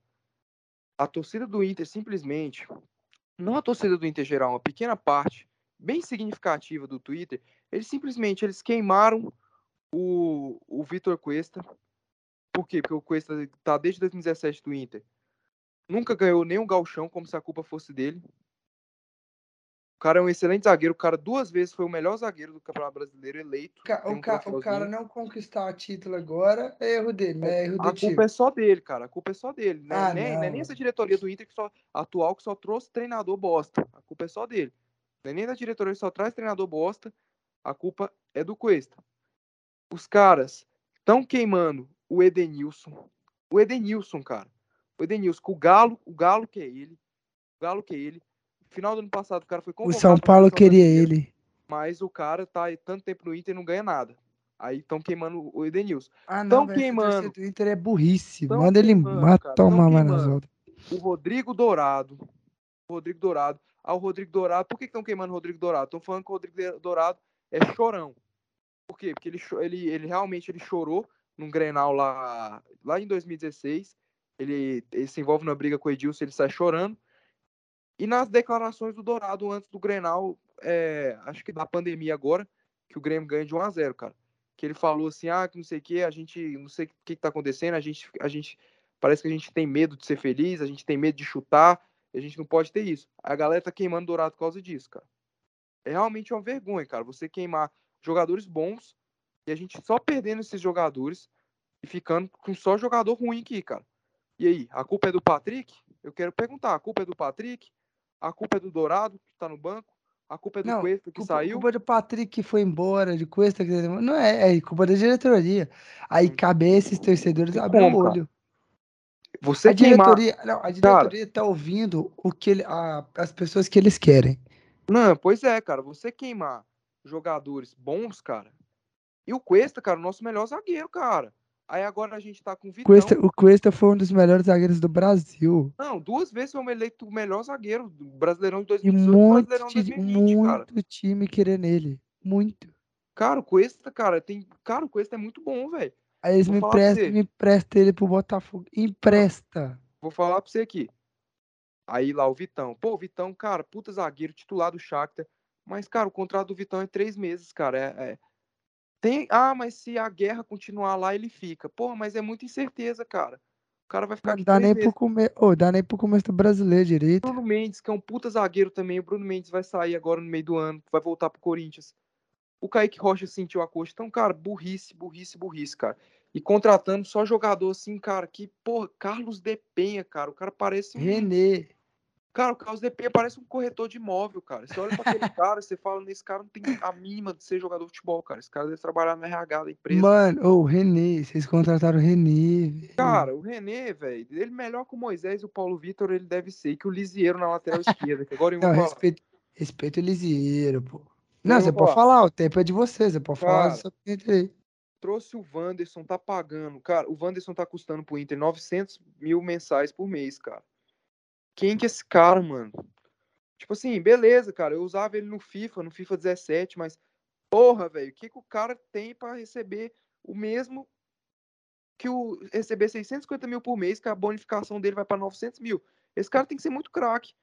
A torcida do Inter simplesmente, não a torcida do Inter geral, uma pequena parte bem significativa do Twitter, eles simplesmente eles queimaram o, o Vitor Cuesta. Por quê? Porque o Cuesta tá desde 2017 do Inter. Nunca ganhou nem um galchão, como se a culpa fosse dele. O cara é um excelente zagueiro. O cara duas vezes foi o melhor zagueiro do Campeonato Brasileiro eleito. O, um ca- o cara não conquistar título agora é erro dele, não é erro do A time. culpa é só dele, cara. A culpa é só dele. Né? Ah, nem, não é nem não. essa diretoria do Inter que só, atual que só trouxe treinador bosta. A culpa é só dele. Não é nem da diretoria, só traz treinador bosta. A culpa é do Cuesta. Os caras estão queimando o Edenilson. O Edenilson, cara. O Edenilson, o Galo, o Galo que é ele. O Galo que é ele. No final do ano passado, o cara foi O São Paulo queria ele. Mas o cara tá tanto tempo no Inter e não ganha nada. Aí estão queimando o Edenilson. Ah, não, Tão queimando. O Inter é burrice. Tão Manda ele queimando, matar cara, tomar mais nas outras. o Rodrigo Dourado. O Rodrigo Dourado. Ah, o Rodrigo Dourado. Por que estão queimando o Rodrigo Dourado? Estão falando que o Rodrigo Dourado é chorão. Por quê? Porque ele, ele, ele realmente ele chorou num Grenal lá, lá em 2016. Ele, ele se envolve numa briga com o Edilson, ele sai chorando. E nas declarações do Dourado antes do Grenal, é, acho que da pandemia agora, que o Grêmio ganha de 1 a 0 cara. Que ele falou assim, ah, que não sei o que, a gente, não sei o que, que tá acontecendo, a gente, a gente, parece que a gente tem medo de ser feliz, a gente tem medo de chutar, a gente não pode ter isso. A galera tá queimando Dourado por causa disso, cara. É realmente uma vergonha, cara, você queimar jogadores bons e a gente só perdendo esses jogadores e ficando com só jogador ruim aqui, cara. E aí, a culpa é do Patrick? Eu quero perguntar, a culpa é do Patrick? A culpa é do Dourado, que tá no banco? A culpa é do Não, Cuesta, que Culpa, saiu? culpa do Patrick que foi embora, de Cuesta que não é, é culpa da diretoria. Aí Hum. cabe a esses torcedores abrir o olho. Você A queimar... diretoria, não, a diretoria tá ouvindo o que ele- a- as pessoas que eles querem. Não, pois é, cara. Você queimar jogadores bons, cara. E o Cuesta, cara, o nosso melhor zagueiro, cara. Aí agora a gente tá com o Vitão. Cuesta, o Cuesta foi um dos melhores zagueiros do Brasil. Não, duas vezes foi eleito o melhor zagueiro do Brasileirão de E 2018 e muito, Brasileirão de ti- 2020, cara. muito time querendo ele. Muito. Cara, o Cuesta, cara, tem. Cara, o Cuesta é muito bom, velho. Aí eles Vou me emprestam, me emprestam ele pro Botafogo. Empresta. Vou falar pra você aqui. Aí lá o Vitão. Pô, o Vitão, cara, puta zagueiro, titular do Shakhtar. Mas, cara, o contrato do Vitão é três meses, cara. É, é- Tem... Ah, mas se a guerra continuar lá, ele fica. Porra, mas é muita incerteza, cara. O cara vai ficar Não aqui dá nem meses. pro começo. Ô, dá nem pro começo do brasileiro direito. Bruno Mendes, que é um puta zagueiro também. O Bruno Mendes vai sair agora no meio do ano, vai voltar pro Corinthians. O Kaique Rocha sentiu a coxa. Então, cara, burrice, burrice, burrice, cara. E contratando só jogador assim, cara, que, porra, Carlos De Penha, cara. O cara parece um. Renê. Cara, o Carlos De Penha parece um corretor de imóvel, cara. Você olha pra aquele (laughs) cara, você fala, nesse cara não tem a mínima de ser jogador de futebol, cara. Esse cara deve trabalhar no RH da empresa. Mano, ô, o Renê. Vocês contrataram o Renê, velho. Cara, o René, velho, ele melhor que o Moisés e o Paulo Vitor, ele deve ser. Que o Lisieiro na lateral esquerda, que agora Não, falar. respeito, respeito o Lisieiro, pô. Não, eu você pode falar, o tempo é de vocês, você pode falar Cara, aí. Trouxe o Wanderson, tá pagando. Cara, o Wanderson tá custando pro Inter 900 mil mensais por mês, cara. Quem que é esse cara, mano? Tipo assim, beleza, cara. Eu usava ele no FIFA, no FIFA 17, mas porra, velho, o que, que o cara tem pra receber o mesmo que o receber 650 mil por mês, que a bonificação dele vai pra 900 mil? Esse cara tem que ser muito craque.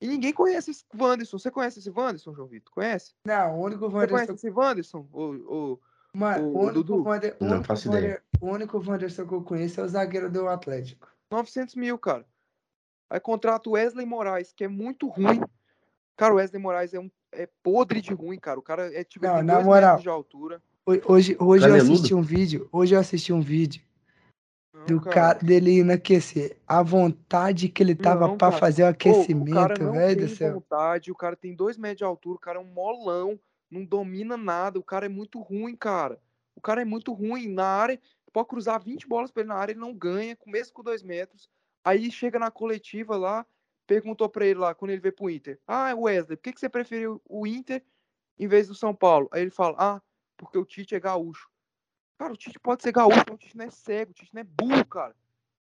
E ninguém conhece esse Wanderson. Você conhece esse Wanderson, João Vitor? Conhece? Não, o único Você conhece Wanderson. esse Wanderson? O... Mano, o o único, Dudu? Não único faço Wander- ideia. o único Wanderson que eu conheço é o zagueiro do Atlético. 900 mil, cara. Aí contrata o Wesley Moraes, que é muito ruim. Cara, o Wesley Moraes é, um, é podre de ruim, cara. O cara é tipo, Não, na dois moral. metros de altura. Ho- Hoje, hoje eu assisti um vídeo, hoje eu assisti um vídeo Não, do cara dele indo aquecer. A vontade que ele tava Não, pra cara. fazer o cara aquecimento, não velho do tem vontade, o cara tem dois metros de altura, o cara é um molão, não domina nada, o cara é muito ruim, cara. O cara é muito ruim na área, pode cruzar 20 bolas pra ele na área, ele não ganha, mesmo com dois metros. Aí chega na coletiva lá, perguntou pra ele lá, quando ele veio pro Inter, ah, Wesley, por que, que você preferiu o Inter em vez do São Paulo? Aí ele fala, ah, porque o Tite é gaúcho. Cara, o Tite pode ser gaúcho, mas o Tite não é cego, o Tite não é burro, cara.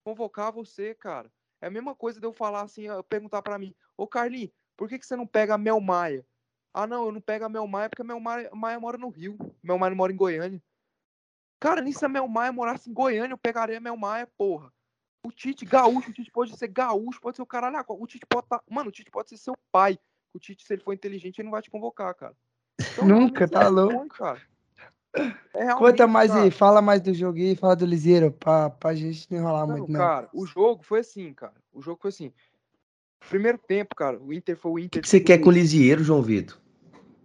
Convocar você, cara. É a mesma coisa de eu falar assim, eu perguntar pra mim, ô Carlinhos, por que, que você não pega Mel Maia? Ah, não, eu não pego a Mel Maia porque a Mel Maia, Maia mora no Rio. Mel Maia mora em Goiânia. Cara, nem se a Mel Maia morasse em Goiânia, eu pegaria a Mel Maia, porra. O Tite, gaúcho, o Tite pode ser gaúcho, pode ser o caralho. a quatro. O Tite pode tá... Mano, o Tite pode ser seu pai. O Tite, se ele for inteligente, ele não vai te convocar, cara. Então, Nunca, realmente, tá é louco. ruim, cara. É Conta mais cara. aí, fala mais do jogo aí, fala do Liseiro, pra, pra gente não enrolar Não, muito, não. cara, o jogo foi assim, cara. O jogo foi assim. Primeiro tempo, cara, o Inter foi o O Inter. que, que você quer com o Lisieiro, João Vitor?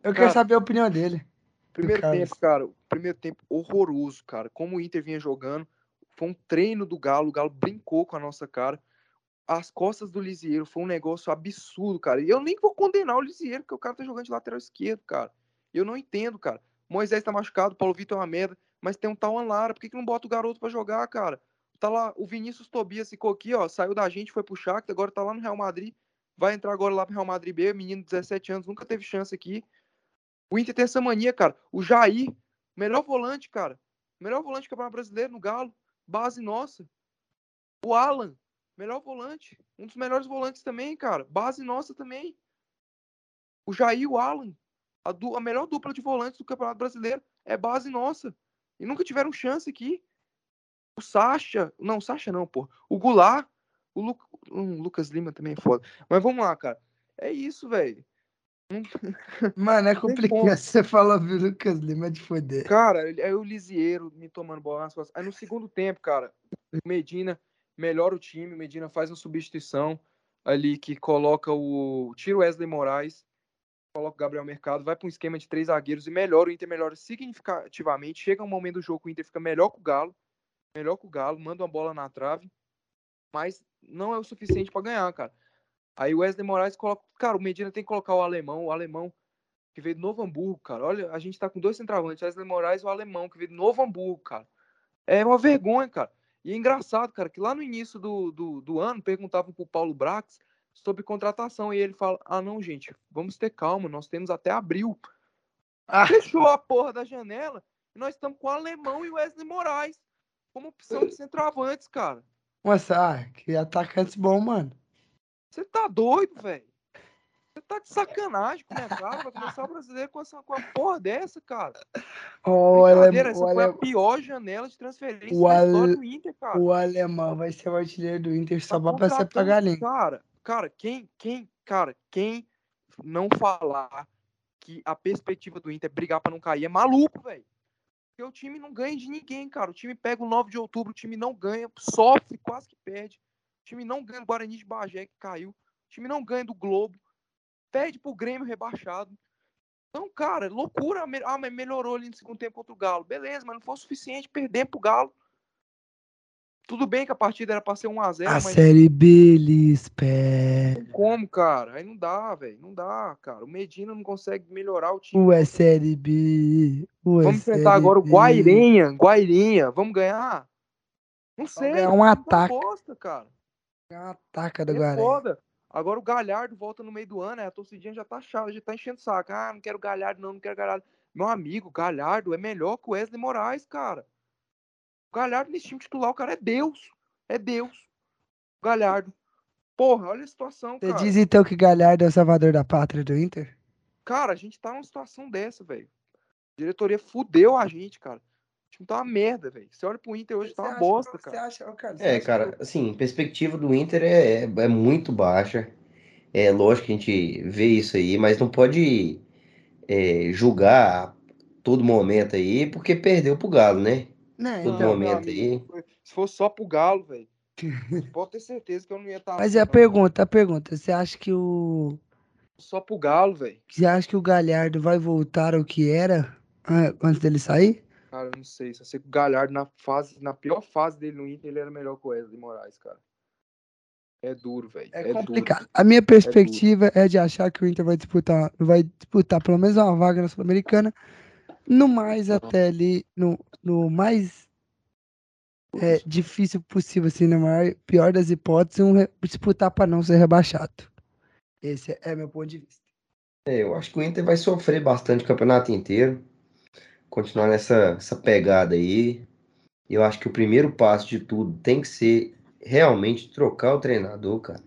Eu cara, quero saber a opinião dele. Primeiro tempo, cara, o primeiro tempo horroroso, cara. Como o Inter vinha jogando, foi um treino do Galo, o Galo brincou com a nossa cara. as costas do Lisieiro foi um negócio absurdo, cara. E eu nem vou condenar o Lisieiro, porque o cara tá jogando de lateral esquerdo, cara. Eu não entendo, cara. Moisés tá machucado, Paulo Vitor é uma merda, mas tem um tal Lara, por que, que não bota o garoto para jogar, cara? Tá lá, o Vinícius Tobias ficou aqui, ó, saiu da gente, foi pro Shakhtar, agora tá lá no Real Madrid, vai entrar agora lá pro Real Madrid B, menino de 17 anos, nunca teve chance aqui. O Inter tem essa mania, cara. O Jair, melhor volante, cara. Melhor volante do Campeonato Brasileiro no Galo, base nossa. O Alan, melhor volante. Um dos melhores volantes também, cara. Base nossa também. O Jair e o Alan. A, du a melhor dupla de volantes do Campeonato Brasileiro é base nossa. E nunca tiveram chance aqui. O Sacha. Não, o Sacha não, pô. O Goulart. O Lu... hum, Lucas Lima também é foda. Mas vamos lá, cara. É isso, velho. (laughs) Mano, é complicado. (laughs) Você falou, viu, Lucas Lima, de foder. Cara, é o Lisieiro me tomando bola nas costas. Aí no segundo tempo, cara, o Medina melhora o time, o Medina faz uma substituição ali que coloca o. Tira o Wesley Moraes, coloca o Gabriel Mercado, vai para um esquema de três zagueiros e melhora. O Inter melhora significativamente. Chega um momento do jogo que o Inter fica melhor que o Galo, melhor que o Galo, manda uma bola na trave, mas não é o suficiente para ganhar, cara. Aí o Wesley Moraes coloca. Cara, o Medina tem que colocar o alemão, o alemão que veio do Novo Hamburgo, cara. Olha, a gente tá com dois centravantes, Wesley Moraes e o alemão que veio do Novo Hamburgo, cara. É uma vergonha, cara. E é engraçado, cara, que lá no início do, do, do ano perguntavam pro Paulo Brax sobre contratação e ele fala: ah, não, gente, vamos ter calma, nós temos até abril. Ah. Fechou a porra da janela e nós estamos com o Alemão e o Wesley Moraes como opção de centroavantes, cara. Nossa, ah, que atacantes bom, mano. Você tá doido, velho? Você tá de sacanagem com minha cara. Vai começar o brasileiro com, essa, com a porra dessa, cara. Oh, Brincadeira, essa foi a pior janela de transferência o história do Inter, cara. O alemão vai ser o artilheiro do Inter só tá pra passar pra galinha. Cara, cara, quem, quem, cara, quem não falar que a perspectiva do Inter é brigar pra não cair é maluco, velho. Porque o time não ganha de ninguém, cara. O time pega o 9 de outubro, o time não ganha, sofre, quase que perde. O time não ganha do Guarani de Bagé, que caiu. O time não ganha do Globo perde pro Grêmio rebaixado. Então, cara, loucura. Ah, mas melhorou ali no segundo tempo contra o Galo. Beleza, mas não foi o suficiente perder pro Galo. Tudo bem que a partida era pra ser 1x0. A mas... Série B, Lispe. Como, cara? Aí não dá, velho. Não dá, cara. O Medina não consegue melhorar o time. Ué, Série B. Ué, Vamos enfrentar agora o Guairenha. Guairinha. Vamos ganhar? Não sei. É um ataque. Bosta, cara. É um ataque do é. Foda. Agora o Galhardo volta no meio do ano, né? a torcidinha já tá chata, já tá enchendo o saco. Ah, não quero Galhardo, não, não quero Galhardo. Meu amigo, Galhardo é melhor que o Wesley Moraes, cara. O Galhardo nesse time titular, o cara é Deus. É Deus. O Galhardo. Porra, olha a situação, Você cara. diz então que Galhardo é o salvador da pátria do Inter? Cara, a gente tá numa situação dessa, velho. A diretoria fudeu a gente, cara. O time tá uma merda, velho. Você olha pro Inter hoje, tá uma bosta, cara. Acha, cara é, cara, que... assim, perspectiva do Inter é, é, é, muito baixa. É lógico que a gente vê isso aí, mas não pode é, julgar todo momento aí, porque perdeu pro Galo, né? Não, todo então, momento aí. Se fosse só pro Galo, velho. Pode ter certeza que eu não ia estar. Tá mas é a pergunta, a pergunta, você acha que o. Só pro Galo, velho. Você acha que o Galhardo vai voltar ao que era antes dele sair? Cara, eu não sei. Só sei que o Galhardo, na, fase, na pior fase dele no Inter, ele era melhor que o Wesley Moraes, cara. É duro, velho. É, é, complicado. Duro. A minha perspectiva é, é, de achar que o Inter vai disputar, vai disputar pelo menos uma vaga na Sul-Americana. No mais, até ali, no, no mais é, difícil possível, assim, na maior, pior das hipóteses, um, disputar para não ser rebaixado. Esse é meu ponto de vista. É, eu acho que o Inter vai sofrer bastante o campeonato inteiro continuar nessa essa pegada aí. Eu acho que o primeiro passo de tudo tem que ser realmente trocar o treinador, cara.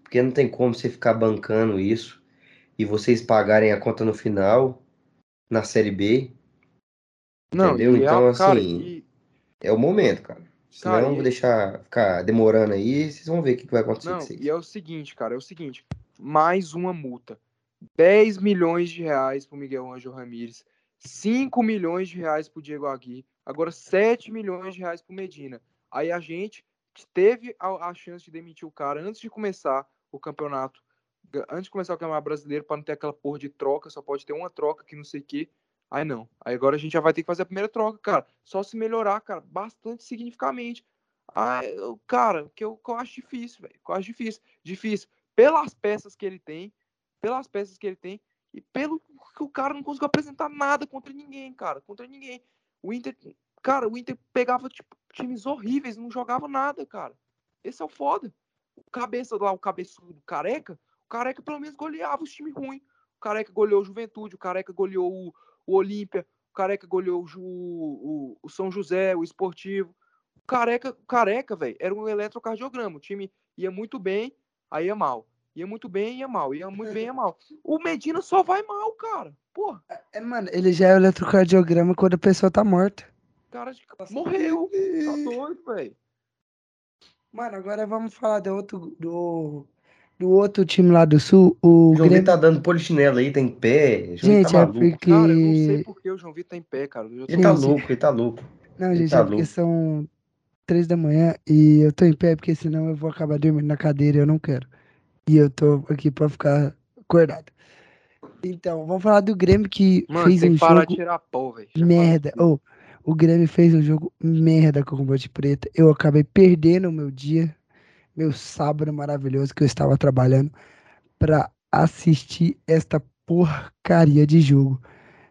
Porque não tem como você ficar bancando isso e vocês pagarem a conta no final, na Série B. Não, entendeu? Então, assim, cara, e... é o momento, cara. Senão cara, eu vou deixar ficar demorando aí, vocês vão ver o que vai acontecer não, E é o seguinte, cara, é o seguinte, mais uma multa. 10 milhões de reais pro Miguel Ângelo Ramírez 5 milhões de reais para o Diego Agui, agora 7 milhões de reais para o Medina. Aí a gente teve a, a, chance de demitir o cara antes de começar o campeonato, antes de começar o campeonato brasileiro, para não ter aquela porra de troca, só pode ter uma troca que não sei o quê. Aí não. Aí agora a gente já vai ter que fazer a primeira troca, cara. Só se melhorar, cara, bastante significativamente. Ah, cara, que eu, que eu acho difícil, velho. Que eu acho difícil. Difícil. Pelas peças que ele tem, pelas peças que ele tem, e pelo que o cara não conseguiu apresentar nada contra ninguém, cara. Contra ninguém. O Inter, cara, o Inter pegava tipo, times horríveis, não jogava nada, cara. Esse é o foda. O cabeça lá, o cabeçudo, careca, o careca pelo menos goleava os times ruins. O careca goleou o Juventude, o careca goleou o, o Olímpia, o careca goleou o, o, o São José, o Esportivo. O careca, careca, velho, era um eletrocardiograma. O time ia muito bem, aí ia mal. Ia muito bem, ia mal. Ia muito bem, ia mal. O Medina só vai mal, cara. Porra. É, mano, ele já é o eletrocardiograma quando a pessoa tá morta. Cara, morreu. Tá doido, velho. Mano, agora vamos falar do outro, do, do outro time lá do Sul. O João Grêmio... Vitor tá dando polichinelo aí, tá em pé. João Gente, tá é porque... Cara, eu não sei por que o João Vitor tá em pé, cara. Ele tá Gente. louco, ele tá louco. Não, Ele gente, tá é porque louco. são três da manhã e eu tô em pé porque senão eu vou acabar dormindo na cadeira e eu não quero. E eu tô aqui pra ficar acordado. Então, vamos falar do Grêmio que Mano, fez tem um parar jogo tirar. Já falei merda. Ô, o Grêmio fez um jogo merda com o Ponte Preta. Eu acabei perdendo o meu dia, meu sábado maravilhoso que eu estava trabalhando pra assistir esta porcaria de jogo.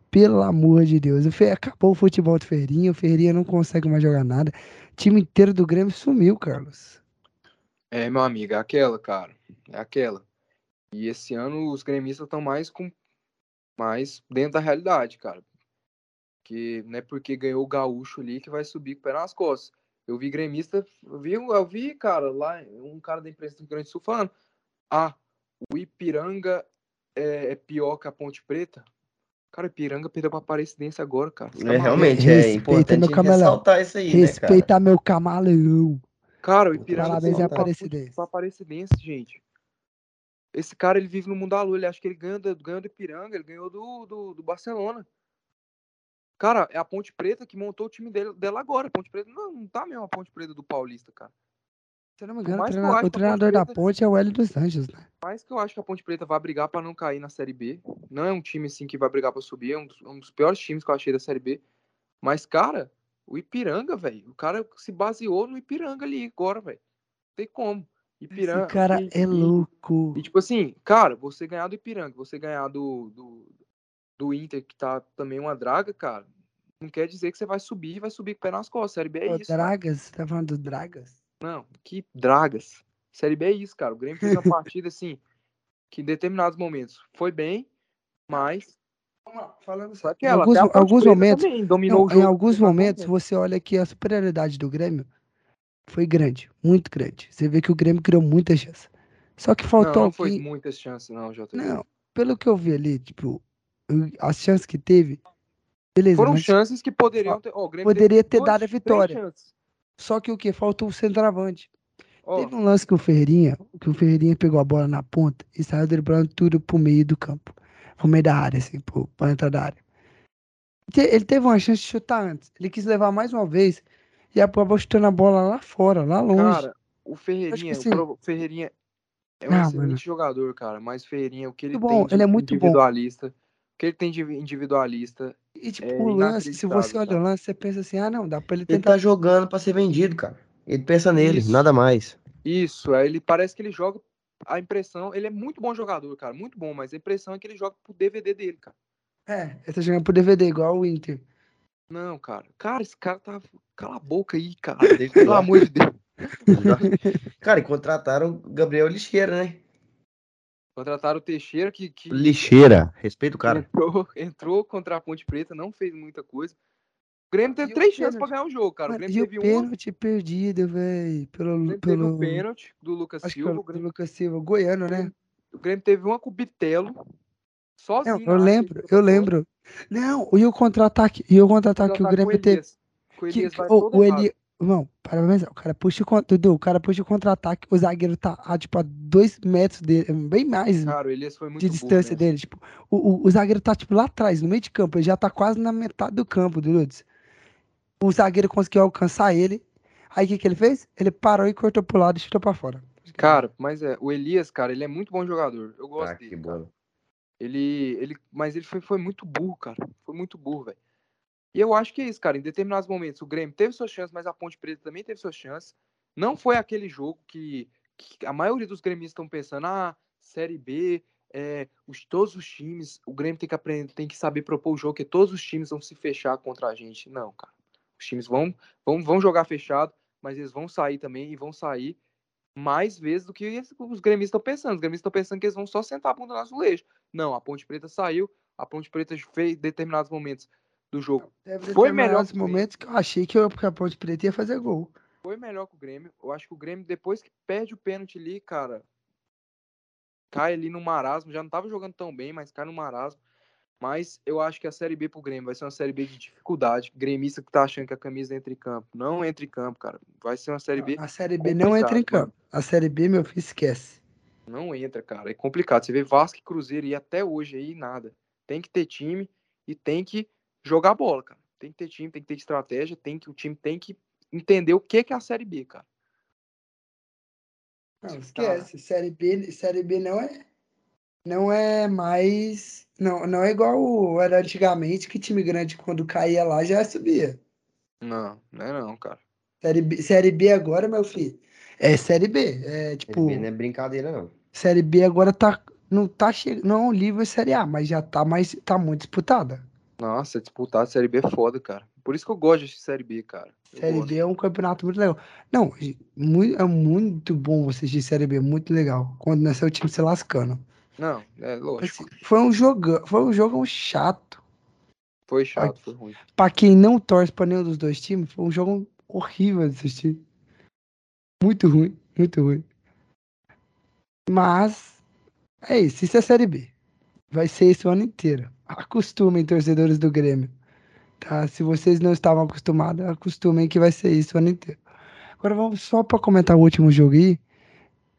Pelo amor de Deus. Acabou o futebol do Ferrinha. O Ferrinha não consegue mais jogar nada. O time inteiro do Grêmio sumiu, Carlos. É, meu amigo, é aquela, cara. É aquela. E esse ano os gremistas estão mais com mais dentro da realidade, cara. Que não é porque ganhou o gaúcho ali que vai subir com o pé nas costas. Eu vi gremista, eu vi, eu vi, cara, lá, um cara da imprensa do Rio Grande do Sul falando: Ah, o Ipiranga é, é pior que a Ponte Preta. Cara, o Ipiranga perdeu pra Aparecidense agora, cara. Tá É, realmente, é Respeita importante meu ressaltar isso aí, né, cara? Respeita meu camaleão. Cara, o Ipiranga Parabéns pra, Aparecidense. pra Aparecidense, gente. Esse cara, ele vive no mundo da lua. Ele acha que ele ganha do, ganha do Ipiranga, ele ganhou do, do, do Barcelona. Cara, é a Ponte Preta que montou o time dele, dela agora. A Ponte Preta não, não tá mesmo a Ponte Preta do Paulista, cara. Se eu não me engano, o treina- o treinador Ponte da ponte é o Hélio dos Anjos, né? Mais que eu acho que a Ponte Preta vai brigar pra não cair na Série B. Não é um time assim que vai brigar pra subir. É um dos, um dos piores times que eu achei da Série B. Mas, cara, o Ipiranga, velho. O cara se baseou no Ipiranga ali agora, velho. Não tem como. Ipiranga. Esse cara e- é e- louco. E tipo assim, cara, você ganhar do Ipiranga, você ganhar do, do, do Inter, que tá também uma draga, cara, não quer dizer que você vai subir e vai subir com o pé nas costas. Série B é Ô, isso. cara. Dragas, você tá falando do Dragas? Não, que dragas. Série B é isso, cara. O Grêmio fez uma partida assim, que em determinados momentos foi bem, mas. Vamos lá, falando Só Em aquela, alguns, alguns momentos, dominou não, o jogo. em alguns momentos, momento. você olha que a superioridade do Grêmio foi grande, muito grande. Você vê que o Grêmio criou muitas chances. Só que Não, faltou não foi alguém. muitas chances, não, JP. Não, pelo que eu vi ali, tipo, as chances que teve, beleza, Foram chances que poderiam ter. Ó, o Grêmio poderia ter duas, dado a vitória. Só que o que? Faltou o centroavante. Ó, Teve um lance que o Ferreirinha, que o Ferreirinha pegou a bola na ponta e saiu driblando tudo pro meio do campo. Pro meio da área, assim, pro, pra entrar da área. Ele teve uma chance de chutar antes. Ele quis levar mais uma vez e acabou chutando a bola lá fora, lá longe. Cara, o Ferreirinha, assim- o Ferreirinha é um Ah, excelente mano. jogador, cara. Mas o Ferreirinha, o que ele Muito tem bom, ele é muito bom. individualista, o que ele tem de individualista, e tipo, é o lance, se você olha o lance, você pensa assim, ah não, dá pra ele Ele tentar. tá jogando pra ser vendido, cara. Ele pensa nele, Isso. nada mais. isso, aí ele parece que ele joga. A impressão, ele é muito bom jogador, cara, muito bom, mas a impressão é que ele joga pro DVD dele, cara. É, ele tá jogando pro DVD, igual o Inter. Não, cara. Cara, esse cara tá. Cala a boca aí, cara. Pelo lá. (laughs) amor de Deus. Cara, e contrataram o Gabriel Lixeira, né? Contrataram o Teixeira, que, que Lixeira. Respeita o cara. entrou, (laughs) entrou contra a Ponte Preta, não fez muita coisa. O Grêmio teve E o três chances pra ganhar o jogo, cara. O Mano, Grêmio e o teve uma. pênalti perdido, velho, O pelo, Grêmio teve pelo, um pênalti do Lucas acho Silva. O Grêmio, pelo Lucas Silva, goiano, né? o Grêmio teve uma com o Bitelo. Sozinho. Não, eu lembro, ele eu lembro. Não, e o contra-ataque, e o contra-ataque que o Grêmio teve. O Elias que- o errado. Eli... Não, para pra pensar, o cara puxa o. Dudu, o cara puxa o contra-ataque, o zagueiro tá a, tipo, a dois metros dele, bem mais Cara, o Elias foi muito de distância nessa. dele. Tipo, o, o, o zagueiro tá, tipo, lá atrás, no meio de campo, ele já tá quase na metade do campo, Dudu. O zagueiro conseguiu alcançar ele, aí o que que ele fez? Ele parou e cortou pro lado e chutou pra fora. Cara, mas é, o Elias, cara, ele é muito bom jogador. Eu gosto Ah, dele. Ele, ele, mas ele foi, foi muito burro, cara. Foi muito burro, velho. E eu acho que é isso, cara. Em determinados momentos o Grêmio teve suas chances, mas a Ponte Preta também teve suas chances. Não foi aquele jogo que, que a maioria dos gremistas estão pensando, ah, Série B, é, os, todos os times, o Grêmio tem que aprender, tem que saber propor o jogo, que todos os times vão se fechar contra a gente. Não, cara. Os times vão, vão, vão jogar fechado, mas eles vão sair também e vão sair mais vezes do que os gremistas estão pensando. Os gremistas estão pensando que eles vão só sentar a bunda no azulejo. Não, a Ponte Preta saiu, a Ponte Preta fez determinados momentos do jogo. Teve Foi melhor determinados que o Grêmio. momentos que eu achei que a Ponte Preta ia fazer gol. Foi melhor que o Grêmio. Eu acho que o Grêmio, depois que perde o pênalti ali, cara, cai ali no marasmo. Já não tava jogando tão bem, mas cai no marasmo. Mas eu acho que a Série B pro Grêmio vai ser uma Série B de dificuldade. Gremista que tá achando que a camisa entra em campo. Não entra em campo, cara. Vai ser uma Série B. A Série B não entra em campo. A Série B, meu filho, esquece. Não entra, cara. É complicado. Você vê Vasco e Cruzeiro e até hoje aí nada. Tem que ter time e tem que jogar bola, cara. Tem que ter time, tem que ter estratégia, tem que o time tem que entender o que que é a Série B, cara. Não, Tá. esquece. Série B, série B não é. Não é mais. Não, não é igual era antigamente, que time grande, quando caía lá, já subia. Não, não é não, cara. Série B, série B agora, meu filho, é Série B. É Série tipo. B não é brincadeira, não. Série B agora tá. Não tá chegando. Não é um nível Série A, mas já tá mais. Tá muito disputada. Nossa, disputar a Série B é foda, cara. Por isso que eu gosto de Série B, cara. Eu Série gosto. B é um campeonato muito legal. Não, muito, é muito bom você assistir Série B, muito legal. Quando não é seu time se lascando. Não, é lógico. Assim, foi um jogo, foi um jogo chato. Foi chato, foi ruim. Pra quem não torce pra nenhum dos dois times, foi um jogo horrível de assistir. Muito ruim, muito ruim. Mas é isso, isso é Série B. Vai ser isso o ano inteiro. (laughs) Acostumem, torcedores do Grêmio. Tá? Se vocês não estavam acostumados, acostumem que vai ser isso o ano inteiro. Agora vamos só pra comentar o último jogo aí.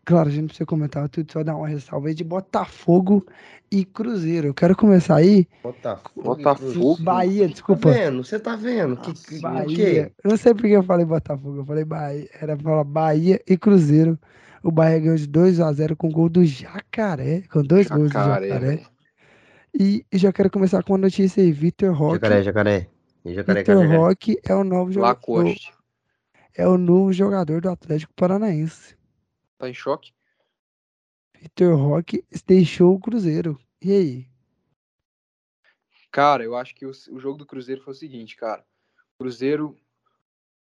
Claro, a gente não precisa comentar tudo, só dar uma ressalva aí de Botafogo e Cruzeiro. Eu quero começar aí. Botafogo. e Botafogo. Bahia, Tá desculpa. vendo? Você tá vendo? Que, que, o Bahia. Eu não sei porque eu falei Botafogo, eu falei Bahia. Era pra falar Bahia e Cruzeiro. O Bahia ganhou de 2 a 0 com gol do Jacaré. Com dois gols do Jacaré, Jacaré. E já quero começar com uma notícia aí. Vitor Roque. Jacaré, jacaré. Jacaré, Vitor jacaré. Roque é o novo jogador. Lacoste. É o novo jogador do Atlético Paranaense. Tá em choque? Vitor Roque deixou o Cruzeiro. E aí? Cara, eu acho que o, o jogo do Cruzeiro foi o seguinte, cara. Cruzeiro.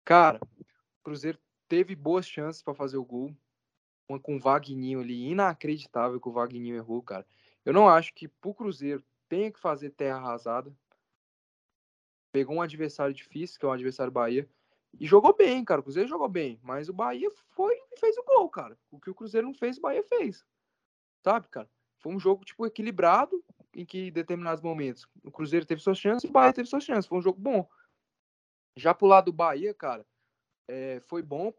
Cara, o Cruzeiro teve boas chances pra fazer o gol. Uma com o Vagninho ali. Inacreditável que o Vagninho errou, cara. Eu não acho que pro Cruzeiro tenha que fazer terra arrasada. Pegou um adversário difícil, que é um adversário Bahia. E jogou bem, cara. O Cruzeiro jogou bem. Mas o Bahia foi e fez o gol, cara. O que o Cruzeiro não fez, o Bahia fez. Sabe, cara? Foi um jogo, tipo, equilibrado, em que em determinados momentos o Cruzeiro teve suas chances e o Bahia teve suas chances. Foi um jogo bom. Já pro lado do Bahia, cara, é, foi bom,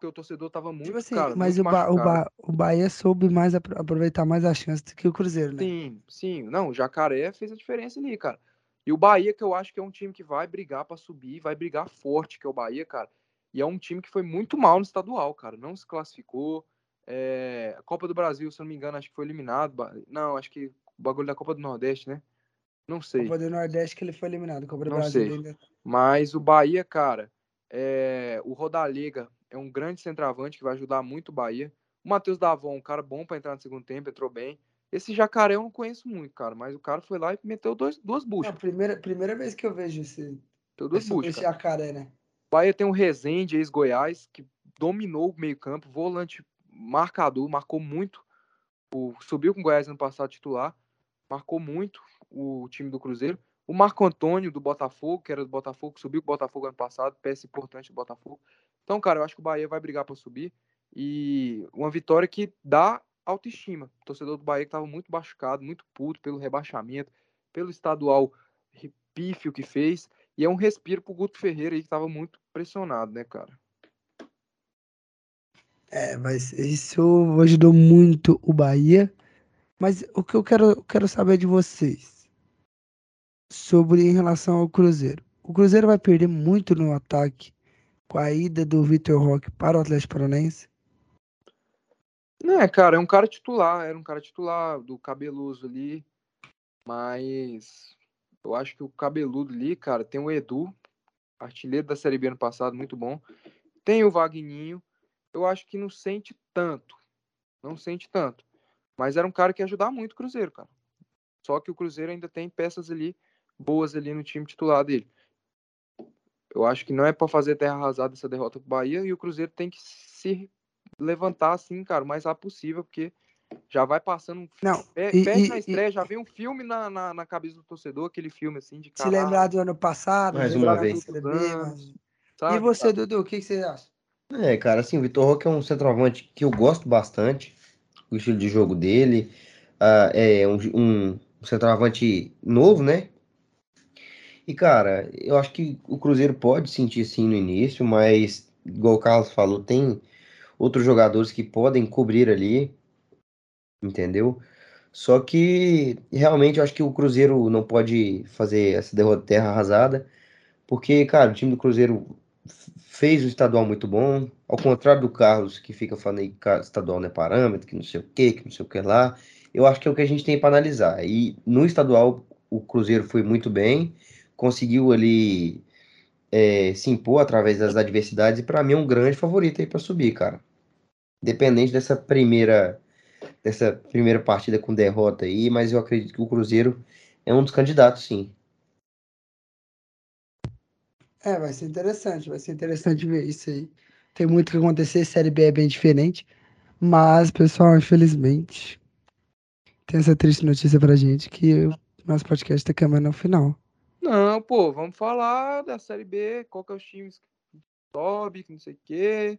porque o torcedor tava muito, Tipo assim, cara, mas o, ba o, ba o Bahia soube mais apro- aproveitar mais a chance do que o Cruzeiro, né? Sim, sim. Não, o Jacaré fez a diferença ali, cara. E o Bahia, que eu acho que é um time que vai brigar pra subir, vai brigar forte, que é o Bahia, cara. E é um time que foi muito mal no estadual, cara. Não se classificou. É, a Copa do Brasil, se eu não me engano, acho que foi eliminado. Não, acho que o bagulho da Copa do Nordeste, né? Não sei. Copa do Nordeste que ele foi eliminado. Copa do Não Brasil sei. ainda. Mas o Bahia, cara, é, o Rodalega é um grande centroavante que vai ajudar muito o Bahia. O Matheus Davon, um cara bom pra entrar no segundo tempo, entrou bem. Esse jacaré eu não conheço muito, cara, mas o cara foi lá e meteu dois, duas buchas. primeira, primeira vez que eu vejo esse, esse, buchas, esse jacaré, né? O Bahia tem o Rezende, ex-Goiás, que dominou o meio-campo, volante marcador, marcou muito. O, subiu com o Goiás ano passado titular, marcou muito o time do Cruzeiro. O Marco Antônio do Botafogo, que era do Botafogo, subiu com o Botafogo ano passado, peça importante do Botafogo. Então, cara, eu acho que o Bahia vai brigar para subir e uma vitória que dá autoestima. O torcedor do Bahia que estava muito machucado, muito puto pelo rebaixamento, pelo estadual pífio que fez. E é um respiro pro Guto Ferreira aí que tava muito pressionado, né, cara? É, mas isso ajudou muito o Bahia. Mas o que eu quero, eu quero saber de vocês sobre em relação ao Cruzeiro. O Cruzeiro vai perder muito no ataque com a ida do Vitor Roque para o Atlético Paranaense. Não, é, cara, é um cara titular, era um cara titular do cabeloso ali, mas Eu acho que o cabeludo ali, cara, tem o Edu, artilheiro da Série B ano passado, muito bom. Tem o Vagninho. Eu acho que não sente tanto. Não sente tanto. Mas era um cara que ia ajudar muito o Cruzeiro, cara. Só que o Cruzeiro ainda tem peças ali boas ali no time titular dele. Eu acho que não é para fazer terra arrasada essa derrota pro Bahia e o Cruzeiro tem que se levantar assim, cara, o mais rápido possível, porque já vai passando um Não, Pede e- na e- estreia, já vem um filme na, na, na cabeça do torcedor, aquele filme assim de Se caralho, lembrar do ano passado, Mais uma vez. CDB, mas- sabe, E você, cara? Dudu, o que, que você acha? É, cara, assim, o Vitor Roque é um centroavante que eu gosto bastante, o estilo de jogo dele. Ah, é um, um centroavante novo, né? E, cara, eu acho que o Cruzeiro pode sentir sim no início, mas, igual o Carlos falou, tem outros jogadores que podem cobrir ali, entendeu? Só que, realmente, eu acho que o Cruzeiro não pode fazer essa derrota de terra arrasada, porque, cara, o time do Cruzeiro fez o estadual muito bom, ao contrário do Carlos, que fica falando aí que estadual não é parâmetro, que não sei o que, que não sei o que lá. Eu acho que é o que a gente tem para analisar. E no estadual, o Cruzeiro foi muito bem, conseguiu ali é, se impor através das adversidades, e para mim é um grande favorito aí para subir, cara. Independente dessa primeira, dessa primeira partida com derrota aí, mas eu acredito que o Cruzeiro é um dos candidatos, sim. É, vai ser interessante, vai ser interessante ver isso aí. Tem muito que acontecer, Série B é bem diferente. Mas, pessoal, infelizmente, tem essa triste notícia pra gente que o nosso podcast tá caminhando ao final. Não, pô, vamos falar da Série B, qual que é os times que sobe, que não sei o quê.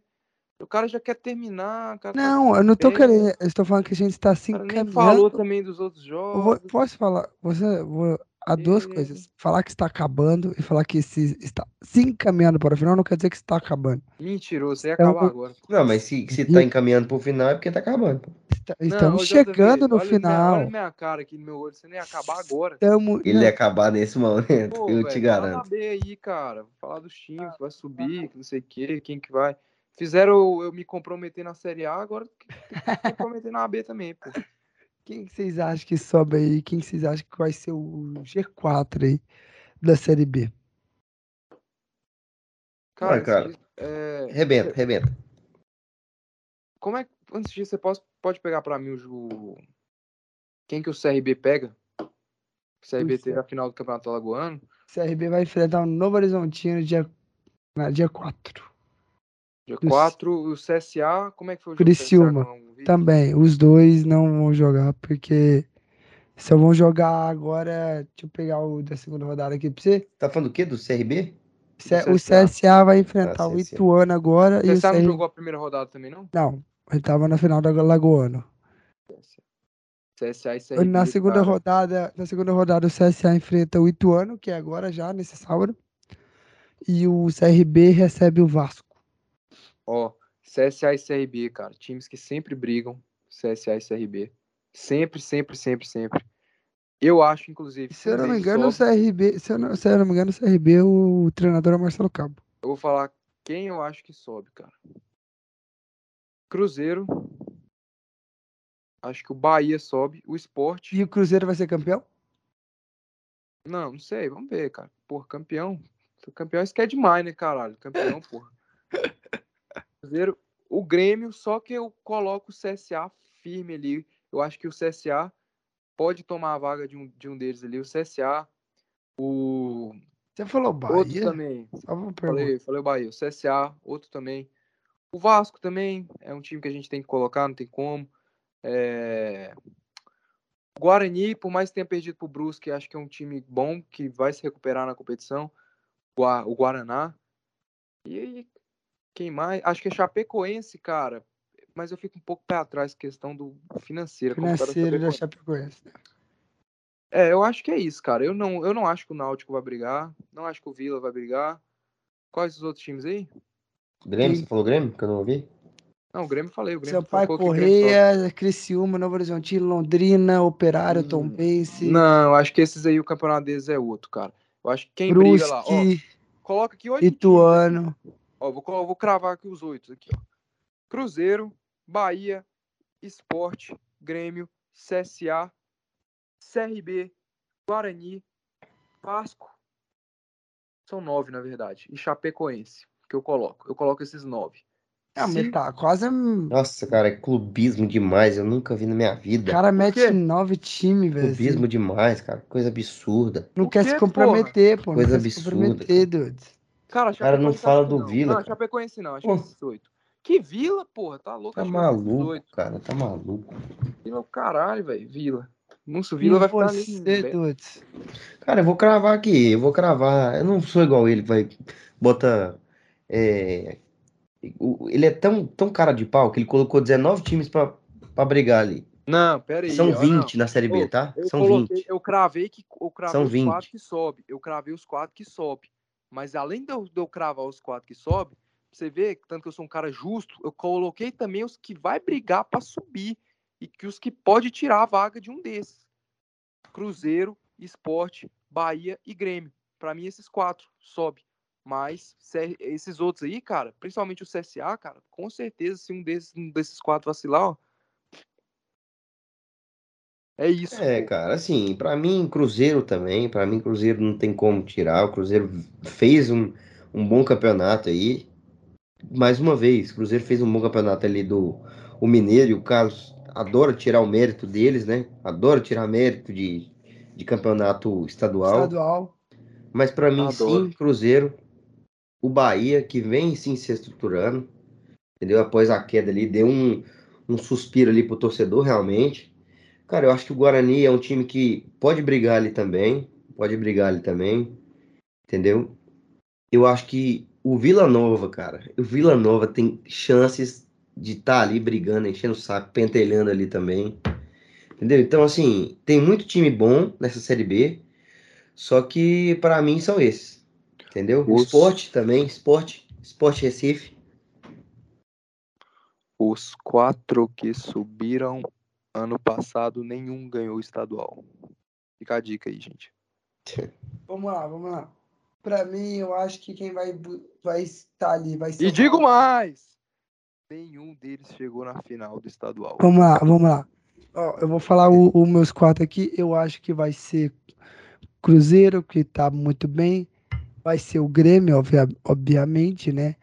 O cara já quer terminar, tá Não, eu não tô bem, querendo, eu estou falando que a gente está se nem encaminhando. falou também dos outros Eu vou- jogos. posso falar? Você, vou, há duas E- coisas. Falar que está acabando e falar que se está se encaminhando para o final não quer dizer que está acabando. Mentiroso, ia Então, acabar agora. Não, mas se, se tá encaminhando pro final é porque tá acabando. Está- Não, estamos chegando no olha Minha, final. olha minha cara aqui no meu olho, você nem ia acabar agora. Estamos, Ele ia acabar nesse momento, Pô, eu te fala garanto. B aí, cara. Vou falar dos times que vai subir, que não sei o quê, quem que vai. Fizeram eu, me comprometer na Série A, agora tem que me comprometer na B também, pô. Quem que vocês acham que sobe aí? Quem que vocês acham que vai ser o G4 aí da Série B? Cara, Vai, cara. antes disso, é, Rebenta, rebenta. como é que, antes disso, você pode, pode pegar pra mim o, quem que o CRB pega? O CRB Puxa. teve a final do Campeonato Alagoano. CRB vai enfrentar o Novo Horizontino dia, na, dia 4. Dia Dos- 4, o CSA, como é que foi o jogo do CSA? Criciúma, Também, os dois não vão jogar, porque só vão jogar agora. Deixa eu pegar o da segunda rodada aqui pra você. Tá falando do quê? Do CRB? C- Do O CSA. CSA vai enfrentar Ah, o CSA. Ituano agora O e o CSA não CR... jogou a primeira rodada também, não? Não, ele tava na final da Lagoano. CSA e CRB, Na segunda cara. rodada, na segunda rodada o CSA enfrenta o Ituano, que é agora já nesse sábado. E o CRB recebe o Vasco. Ó, CSA e CRB, cara, times que sempre brigam, CSA e CRB. Sempre, sempre, sempre, sempre. Eu acho, inclusive, Se eu não me engano, o. CRB, se eu não, se eu não me engano, o CRB, o treinador é Marcelo Cabo. Eu vou falar quem eu acho que sobe, cara. Cruzeiro. Acho que o Bahia sobe. O Sport. E o Cruzeiro vai ser campeão? Não, não sei. Vamos ver, cara. Porra, campeão. Campeão isso que é demais, né, caralho? Campeão, (laughs) porra. Cruzeiro. O Grêmio, só que eu coloco o CSA firme ali. Eu acho que o CSA pode tomar a vaga de um, de um deles ali. O CSA. O. Você falou Outro Bahia? também. Só uma pergunta. Falei, falei o Bahia. O CSA, outro também. O Vasco também é um time que a gente tem que colocar, não tem como. É... O Guarani, por mais que tenha perdido pro Brusque, acho que é um time bom que vai se recuperar na competição. O Guaraná. E quem mais? Acho que é Chapecoense, cara. Mas eu fico um pouco pé atrás questão do financeiro. como tá da Financeiro da Chapecoense. Chapecoense. É, eu acho que é isso, cara. Eu não, eu não acho que o Náutico vai brigar. Não acho que o Vila vai brigar. Quais os outros times aí? Grêmio, Sim. você falou Grêmio? Que eu não ouvi? Não, o Grêmio falei. O Grêmio Sampaio falou que o Grêmio sobe. Criciúma, Criciúma, Novo Horizontino, Londrina, Operário, Hum, Tombense, Não, eu acho que esses aí, o campeonato deles é outro, cara. Eu acho que quem briga lá, ó, Brusque, coloca aqui oito times Ituano. Ó, vou, vou cravar aqui os oito aqui, ó. Cruzeiro, Bahia, Esporte, Grêmio, CSA, CRB, Guarani, Vasco. São nove, na verdade. E Chapecoense, que eu coloco. Eu coloco esses nove. Ah, mas tá quase. O Nossa, cara, é clubismo demais. Eu nunca vi na minha vida. cara mete nove times, velho. assim. Clubismo demais, cara. Coisa absurda. Não Por quer se comprometer, pô. Não Coisa quer se absurda, comprometer, dudes. Cara, cara não fala do não. Vila, Não, cara. Chapecoense não, acho que é 18. Que Vila, porra, tá louco? Tá ser maluco, 18. cara. Tá maluco. Vila é o caralho, velho. Vila. Nossa, o E Vila vai ficar ali. Cara, eu vou cravar aqui. Eu vou cravar. Eu não sou igual ele, vai. Bota. é, o- Ele é tão, tão cara de pau que ele colocou 19 times pra, pra brigar ali. Não, pera aí. São ó, não. 20 na Série B, tá? São coloquei, 20. eu cravei que eu cravei São os 20. quatro que sobe. Eu cravei os quatro que sobe. Mas além de eu, de eu cravar os quatro que sobe, você vê tanto que eu sou um cara justo, eu coloquei também os que vai brigar pra subir e que os que pode tirar a vaga de um desses. Cruzeiro, Esporte, Bahia e Grêmio. Pra mim esses quatro sobe. Mas esses outros aí, cara, principalmente o CSA, cara, com certeza se um desses, um desses quatro vacilar, ó, é isso. É, pô. cara, assim, pra mim, Cruzeiro também. Pra mim, Cruzeiro não tem como tirar. O Cruzeiro fez um, um bom campeonato aí. Mais uma vez, o Cruzeiro fez um bom campeonato ali do o Mineiro e o Carlos adora tirar o mérito deles, né? Adora tirar mérito de, de campeonato estadual. Estadual. Mas pra mim, Adoro. sim, Cruzeiro, o Bahia, que vem sim se estruturando, entendeu? Após a queda ali, deu um, um suspiro ali pro torcedor, realmente. Cara, eu acho que o Guarani é um time que pode brigar ali também, pode brigar ali também, entendeu? Eu acho que o Vila Nova, cara, o Vila Nova tem chances de estar ali brigando, enchendo o saco, pentelhando ali também, entendeu? Então, assim, tem muito time bom nessa Série B, só que pra mim são esses, entendeu? O Os- Esporte também, Esporte, Esporte Recife, Os quatro que subiram ano passado, nenhum ganhou o estadual. Fica a dica aí, gente. (laughs) Vamos lá, vamos lá. Pra mim, eu acho que quem vai, vai estar ali vai ser. E digo mais! Nenhum deles chegou na final do estadual. Vamos lá, vamos lá. Ó, eu vou falar os meus quatro aqui. Eu acho que vai ser Cruzeiro, que tá muito bem. Vai ser o Grêmio, obvia- obviamente, né?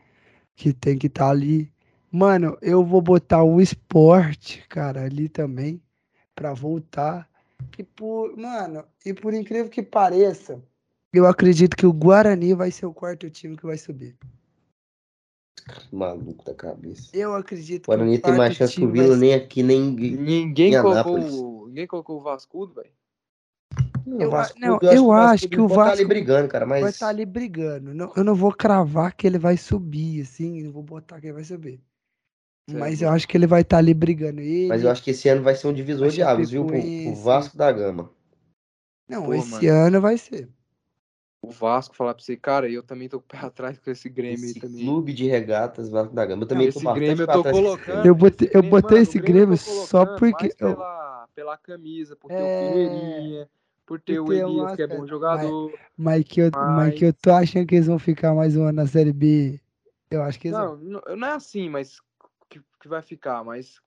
Que tem que estar ali. Mano, eu vou botar o esporte, cara, ali também, pra voltar. E por, mano, e por incrível que pareça, eu acredito que o Guarani vai ser o quarto time que vai subir. maluco da cabeça. Eu acredito O Guarani que o tem mais chance que o vai Vila nem aqui, nem Ninguém em colocou, o- ninguém colocou o Vascudo, velho. Eu o Vasco- não, eu eu acho Vasco que o pode estar ali Vasco brigando, cara, mas vai estar ali brigando. Não, eu não vou cravar que ele vai subir, assim, não vou botar que ele vai subir. Certo. Mas eu acho que ele vai estar ali brigando. Ele, mas eu acho que esse ano vai ser um divisor a de águas, viu, Chapecoense. Vasco da Gama. Não, Pô, esse mano. ano vai ser. O Vasco falar pra você, cara, eu também tô com o pé (laughs) atrás com esse Grêmio aí Esse também. clube de regatas Vasco da Gama. Eu também tô esse Grêmio eu tô colocando. Eu botei- esse eu Grêmio, botei mano, esse o Grêmio só porque mais eu- pela, pela camisa, por ter É, o Ferreirinha, por ter por o o Elias, que é bom jogador. Mas que, eu, mas que eu tô achando que eles vão ficar mais um ano na Série B. Eu acho que eles vão. Não, não, não é assim, mas que, vai ficar, mas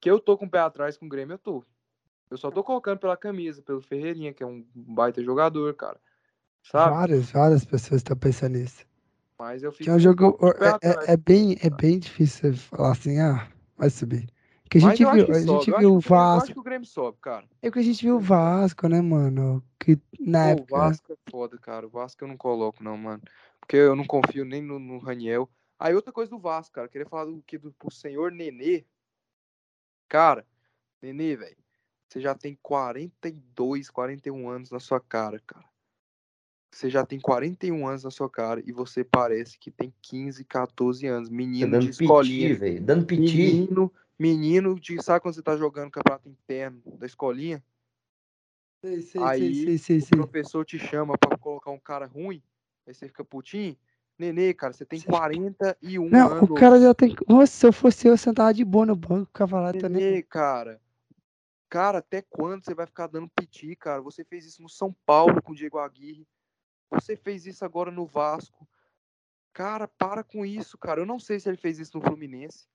que eu tô com o pé atrás com o Grêmio, eu tô. Eu só tô colocando pela camisa, pelo Ferreirinha, que é um baita jogador, cara. Sabe? Várias, várias pessoas estão pensando nisso. Mas eu fico Que é um jogo. É, é, é bem, é bem difícil você falar assim, ah, vai subir. Porque a gente viu, que a sobe, gente eu viu o Grêmio- Eu acho Vasco. que o Grêmio sobe, cara. É que a gente viu o Vasco, né, mano? Que na Pô, o época. Vasco é foda, cara. O Vasco eu não coloco, não, mano. Porque eu não confio nem no, no Raniel. Aí outra coisa do Vasco, cara. eu Queria falar do que do pro senhor Nenê. Cara, Nenê, velho. Você já tem 42, 41 anos na sua cara, cara. Você já tem 41 anos na sua cara e você parece que tem 15, 14 anos. Tá Menino de dando piti, escolinha. velho. Dando piti. Menino, menino de. Sabe quando você tá jogando campeonato interno da escolinha? Sei, sei, Aí, sei, sei, sei, o sei. professor te chama pra colocar um cara ruim, aí você fica putinho. Nenê, cara, você tem Você- 41 Não, anos. o cara já tem. Nossa, se eu fosse eu, eu sentava de boa no banco, lá também. Nenê, cara. Cara, até quando você vai ficar dando piti, cara? Você fez isso no São Paulo com o Diego Aguirre. Você fez isso agora no Vasco. Cara, para com isso, cara. Eu não sei se ele fez isso no Fluminense.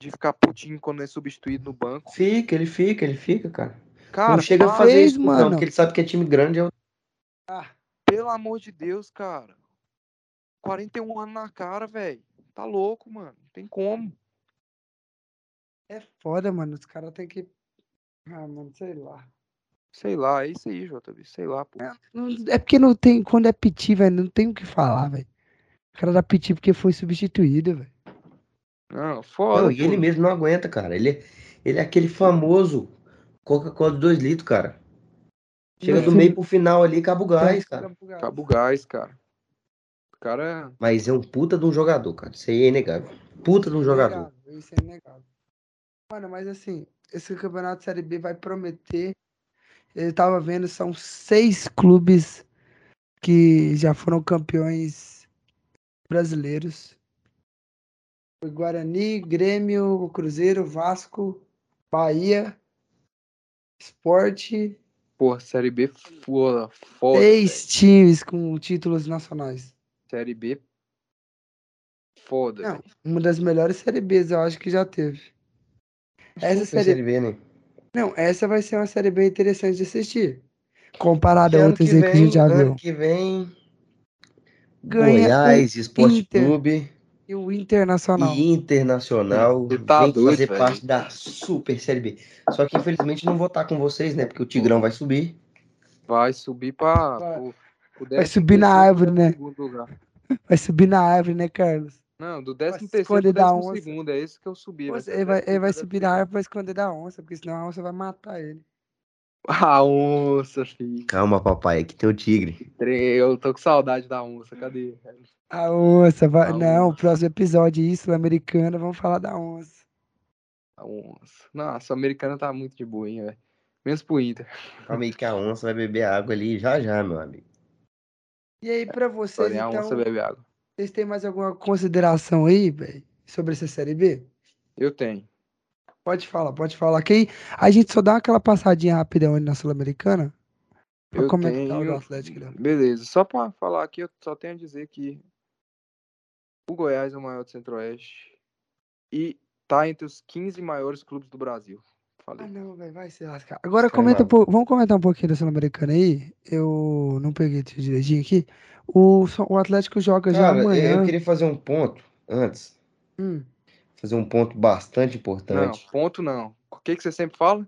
De ficar putinho quando é substituído no banco. Fica, ele fica, ele fica, cara. Cara, não chega a fazer Fez, isso, não, mano. porque ele sabe que é time grande. é o- Ah, Pelo amor de Deus, cara. 41 anos na cara, velho. Tá louco, mano. Não tem como. é foda, mano. Os caras têm que. Ah, mano, sei lá. Sei lá, é isso aí, JB. Sei lá, pô. Não- É porque não tem. Quando é piti, velho, não tem o que falar, velho. O cara dá piti porque foi substituído, velho. Não, foda. Não, e ele mesmo não aguenta, cara. Ele, ele é aquele famoso Coca-Cola de 2 litros, cara. Chega do meio pro final ali, acaba o gás, cara. Cabo gás, cara. Cara. Mas é um puta de um jogador, cara. Isso aí é inegável. Puta de um jogador. Isso é inegável. Mano, mas assim, esse campeonato Série B vai prometer. Eu tava vendo, são seis clubes que já foram campeões brasileiros. Foi Guarani, Grêmio, Cruzeiro, Vasco, Bahia, Esporte. Porra, Série B foda. Foda. Seis times com títulos nacionais. Série B. Foda. Não, uma das melhores Série Bs eu acho que já teve. Essa Super série, Série B, né? não, essa vai ser uma série bem interessante de assistir. Comparada a outras que aí que a vem, gente já ano viu. que vem, Ganha Goiás, Esporte Inter. Clube E o Internacional. e Internacional Você tá vem doido, fazer velho. parte da Super Série B. Só que infelizmente não vou estar com vocês, né? Porque o Tigrão vai subir. Vai subir pra. Vai- vai subir na 13º árvore, né? Vai subir na árvore, né, Carlos? Não, do Vai 13 se terceiro da 12 onça. segundo, é esse que eu subi. Você- ser ele vai, ele vai 13º, subir na árvore pra esconder da onça, porque senão a onça vai matar ele. (laughs) A onça, filho. Calma, papai, aqui tem o Tigre. Eu tô com saudade da onça, cadê? A onça vai. A não, onça. próximo episódio, isso, americana, vamos falar da onça. A onça. Nossa, a americana tá muito de boa, hein, velho. Menos pro Inter. Calma aí que a onça vai beber água ali já já, meu amigo. E aí, pra vocês, Porém, então, bebe água. vocês têm mais alguma consideração aí, velho, sobre essa série B? Eu tenho. Pode falar, pode falar. Que aí a gente só dá aquela passadinha rapidão ali na Sul-Americana. Pra Eu comentar o tenho. Atlético. Léo. Beleza, só pra falar aqui, eu só tenho a dizer que o Goiás é o maior do Centro-Oeste e tá entre os 15 maiores clubes do Brasil. Ah, Falei. não, velho, vai se lascar. Agora comenta um pouco, vamos comentar um pouquinho da Sul-Americana aí. Eu não peguei direitinho aqui. O, o Atlético joga já Cara, eu- amanhã. eu queria fazer um ponto antes. Hum, Fazer um ponto bastante Não, importante. ponto não. O que, que você sempre fala?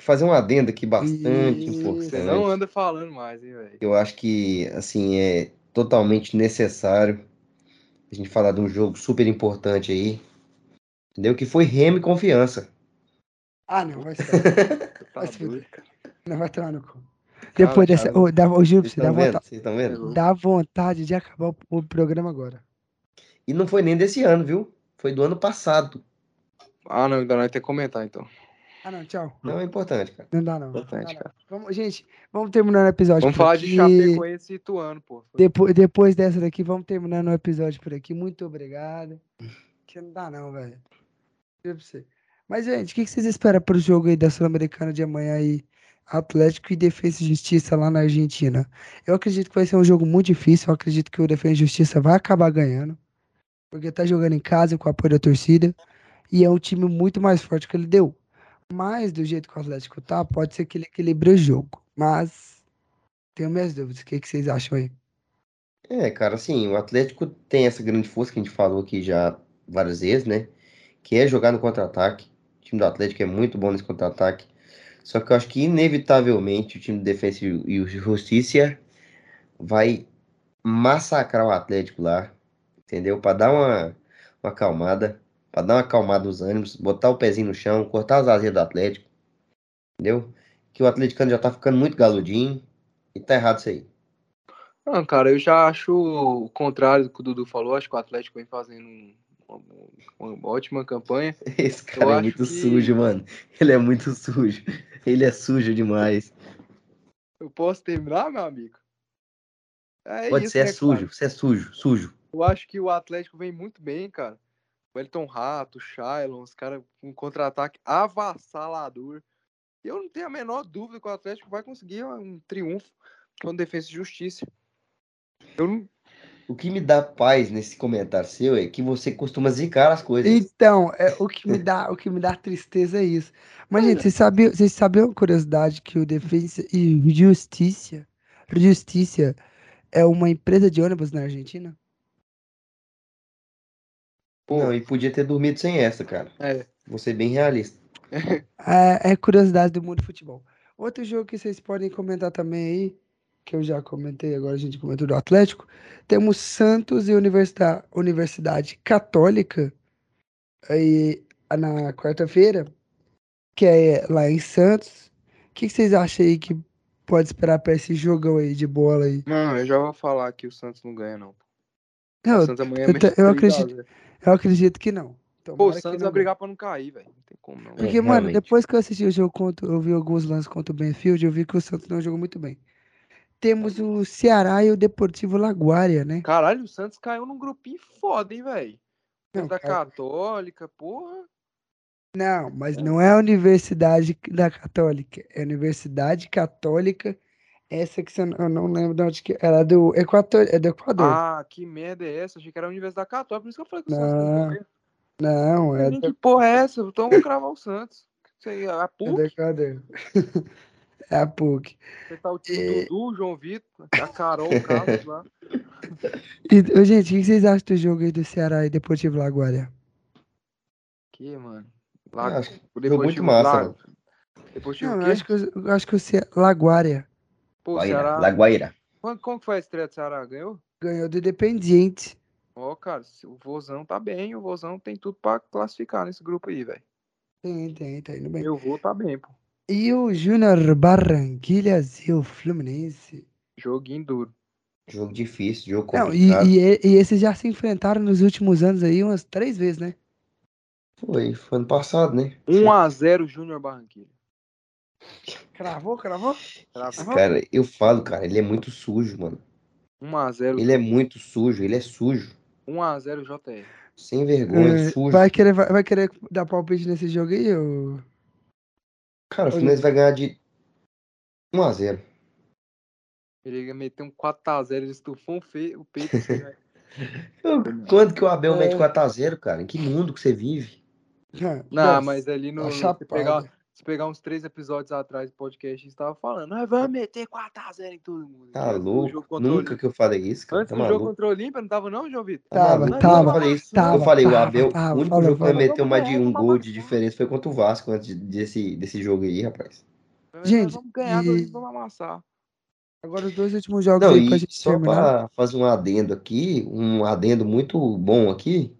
Fazer um adendo aqui bastante Isso. importante. Você não anda falando mais, hein, velho? Eu acho que, assim, é totalmente necessário a gente falar de um jogo super importante aí. Entendeu? Que foi Remo e Confiança. Ah, não, vai ser. (laughs) Tá Vai se fuder. não vai tomar no cu. Depois dessa. cara. Ô, dá, ô, Gil, você dá vontade, Vocês estão vendo? dá vontade de acabar o, o programa agora. E não foi nem desse ano, viu? Foi do ano passado. Ah, não, ainda não vai ter que comentar, então. Ah, não, tchau. Não é importante, cara. Não dá, não. Importante, Não dá, não. cara. Vamos, gente, vamos terminando o episódio. Vamos falar de. Chapecoense e Ituano, pô. Depois, depois dessa daqui, vamos terminando o episódio por aqui. Muito obrigado. Que não dá, não, velho. Juro pra você. Mas, gente, o que vocês esperam pro jogo aí da Sul-Americana de amanhã aí? Atlético e Defesa e Justiça lá na Argentina. Eu acredito que vai ser um jogo muito difícil. Eu acredito que o Defesa e Justiça vai acabar ganhando. Porque tá jogando em casa com o apoio da torcida. E é um time muito mais forte que ele deu. Mas, do jeito que o Atlético tá, pode ser que ele equilibre o jogo. Mas, tenho minhas dúvidas. O que que vocês acham aí? É, cara, assim, o Atlético tem essa grande força que a gente falou aqui já várias vezes, né? Que é jogar no contra-ataque. Time do Atlético é muito bom nesse contra-ataque. Só que eu acho que, inevitavelmente, o time de Defesa e o Justiça vai massacrar o Atlético lá, entendeu? Pra dar uma, uma acalmada, pra dar uma acalmada nos ânimos, botar o pezinho no chão, cortar as asas do Atlético, entendeu? Que o atleticano já tá ficando muito galudinho e tá errado isso aí. Não, cara, eu já acho o contrário do que o Dudu falou. Acho que o Atlético vem fazendo um- uma, uma ótima campanha. (laughs) Esse cara é acho muito que- sujo, mano. Ele é muito sujo. Ele é sujo demais. Eu posso terminar, meu amigo? É Pode ser, é né, sujo. Você é sujo, sujo. Eu acho que o Atlético vem muito bem, cara. O Elton Rato, o Shailon, os caras com um contra-ataque avassalador. Eu não tenho a menor dúvida que o Atlético vai conseguir um triunfo com defesa e justiça. Eu não, O que me dá paz nesse comentário seu é que você costuma zicar as coisas. Então, é, o, que me dá, o que me dá tristeza é isso. Mas, gente, vocês sabiam, vocês sabiam a curiosidade que o Defensa e Justiça Justiça é uma empresa de ônibus na Argentina? Pô, Não, e podia ter dormido sem essa, cara. é. Vou ser bem realista. É, é curiosidade do mundo do futebol. Outro jogo que vocês podem comentar também aí, que eu já comentei, agora a gente comentou do Atlético. Temos Santos e Universidade, Universidade Católica aí na quarta-feira, que é lá em Santos. O que, que vocês acham aí que pode esperar para esse jogão aí de bola aí? Não, eu já vou falar que o Santos não ganha, não. Não, o Santos amanhã eu te- eu 3 a acredito. 0. eu acredito que não. Pô, Tomara o que Santos não vai brigar pra não cair, velho. Não tem como não. Porque, É, mano, realmente. depois que eu assisti o jogo contra. Eu vi alguns lances contra o Benfield, eu vi que o Santos não jogou muito bem. Temos o Ceará e o Deportivo Laguária, né? Caralho, o Santos caiu num grupinho foda, hein, velho. Não, Da cara. Católica, porra. Não, mas não é a Universidade da Católica. É a Universidade Católica. Essa que você não- eu não lembro de onde que era é do Equador, é do Equador. Ah, que merda é essa? Achei que era a Universidade Católica, por isso que eu falei que o Santos Não, não não, é do, Que porra é essa? Então eu vou cravar o Santos. Aí, a é do PUC, Equador. (laughs) é a PUC. você tá o tio É. Dudu, João Vitor, a Carol, o Carlos lá. E, gente, o que vocês acham do jogo aí do Ceará e Deportivo Laguária? Que, mano? Lá, acho o jogo muito Deportivo massa, lá. mano. Deportivo Não, acho que, o- eu acho que o Ce... Laguária Pô, Guaíra, Ceará. Laguaira. Quando- Como que foi a estreia do Ceará? Ganhou? ganhou do Independiente. Ó, cara, se- o Vozão tá bem, o Vozão tem tudo pra classificar nesse grupo aí, velho. Tem, tem, tá indo bem. Meu vô tá bem, pô. E o Júnior Barranquilhas e o Fluminense. Joguinho duro. Jogo difícil, jogo Não, e, complicado. e, e- esses já se enfrentaram nos últimos anos aí umas três vezes, né? Foi, foi ano passado, né? 1x0 Júnior Barranquilla. Cravou, cravou? Esse cara, eu falo, cara, ele é muito sujo, mano. 1x0. Ele é muito sujo, ele é sujo. 1x0 JR. Sem vergonha, É, sujo. vai, querer, vai, vai querer dar palpite nesse jogo aí? Ou... Cara, o Fluminense vai ganhar de 1x0. Ele ia meter um 4x0, ele estufou um fe... o peito assim. (laughs) Quando que o Abel É. mete 4x0, cara? Em que mundo que você vive? Ah, Não, nossa, mas ali no. tá pegar, se pegar uns três episódios atrás do podcast, eles estavam falando, nós vamos meter 4x0 em todo mundo. Tá jogo louco? o Nunca que eu falei isso, cara. Antes Tá do jogo maluco? contra o Olímpia, não tava não, João Vitor? Tá Tava, maluco? tava, Eu falei isso. tava, eu falei, o tava, Abel, tava, o único fala, jogo que vai meter mais de um Vamos gol de diferença foi contra o Vasco antes de- desse, desse jogo aí, rapaz. Gente, vamos ganhar, e- vamos amassar. Agora os dois últimos jogos Não, aí pra gente só terminar. pra fazer um adendo aqui, um adendo muito bom aqui,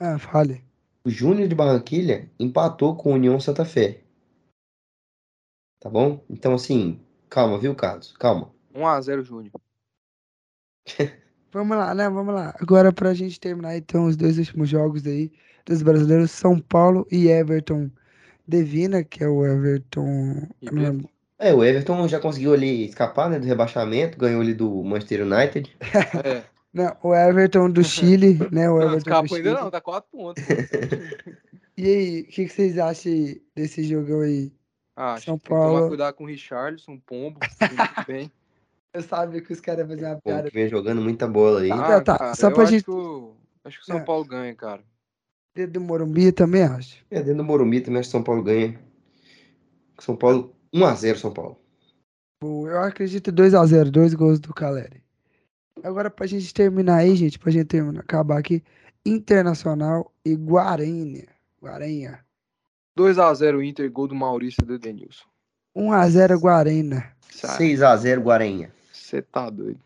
Ah, fale. o Júnior de Barranquilha empatou com o União Santa Fé. Tá bom? Então, assim, calma, viu, Carlos? Calma. 1x0 Júnior. (laughs) Vamos lá, né? Vamos lá. Agora pra gente terminar então os dois últimos jogos aí dos brasileiros, São Paulo e Everton Devina, que é o Everton. não. É, o Everton já conseguiu ali escapar, né, do rebaixamento, ganhou ali do Manchester United. É. (laughs) Não, o Everton do Chile, (laughs) né? O Não, Everton do escapou ainda Chile. não, tá 4 pontos. E aí, o que, que vocês acham desse jogão aí? Ah, acho São que tem que tomar Paulo. cuidado com o Richarlison, Pombo, muito bem. (laughs) Eu sabia que os caras iam fazer uma Pô, piada. que vem jogando muita bola aí. Tá, tá, cara, só eu pra acho gente- Que o, acho que o São É. Paulo ganha, cara. Dedo do Morumbi também acho. É, dentro do Morumbi também acho que São Paulo ganha. São Paulo, 1x0 São Paulo. Bom, Eu acredito 2x0, dois gols do Caleri. Agora, pra gente terminar aí, gente, pra gente terminar, acabar aqui, Internacional e Guarinha. Guarinha. 2x0 Inter, gol do Maurício e do Denilson. 1x0 Guarena. 6x0 Guarenha. Você tá doido.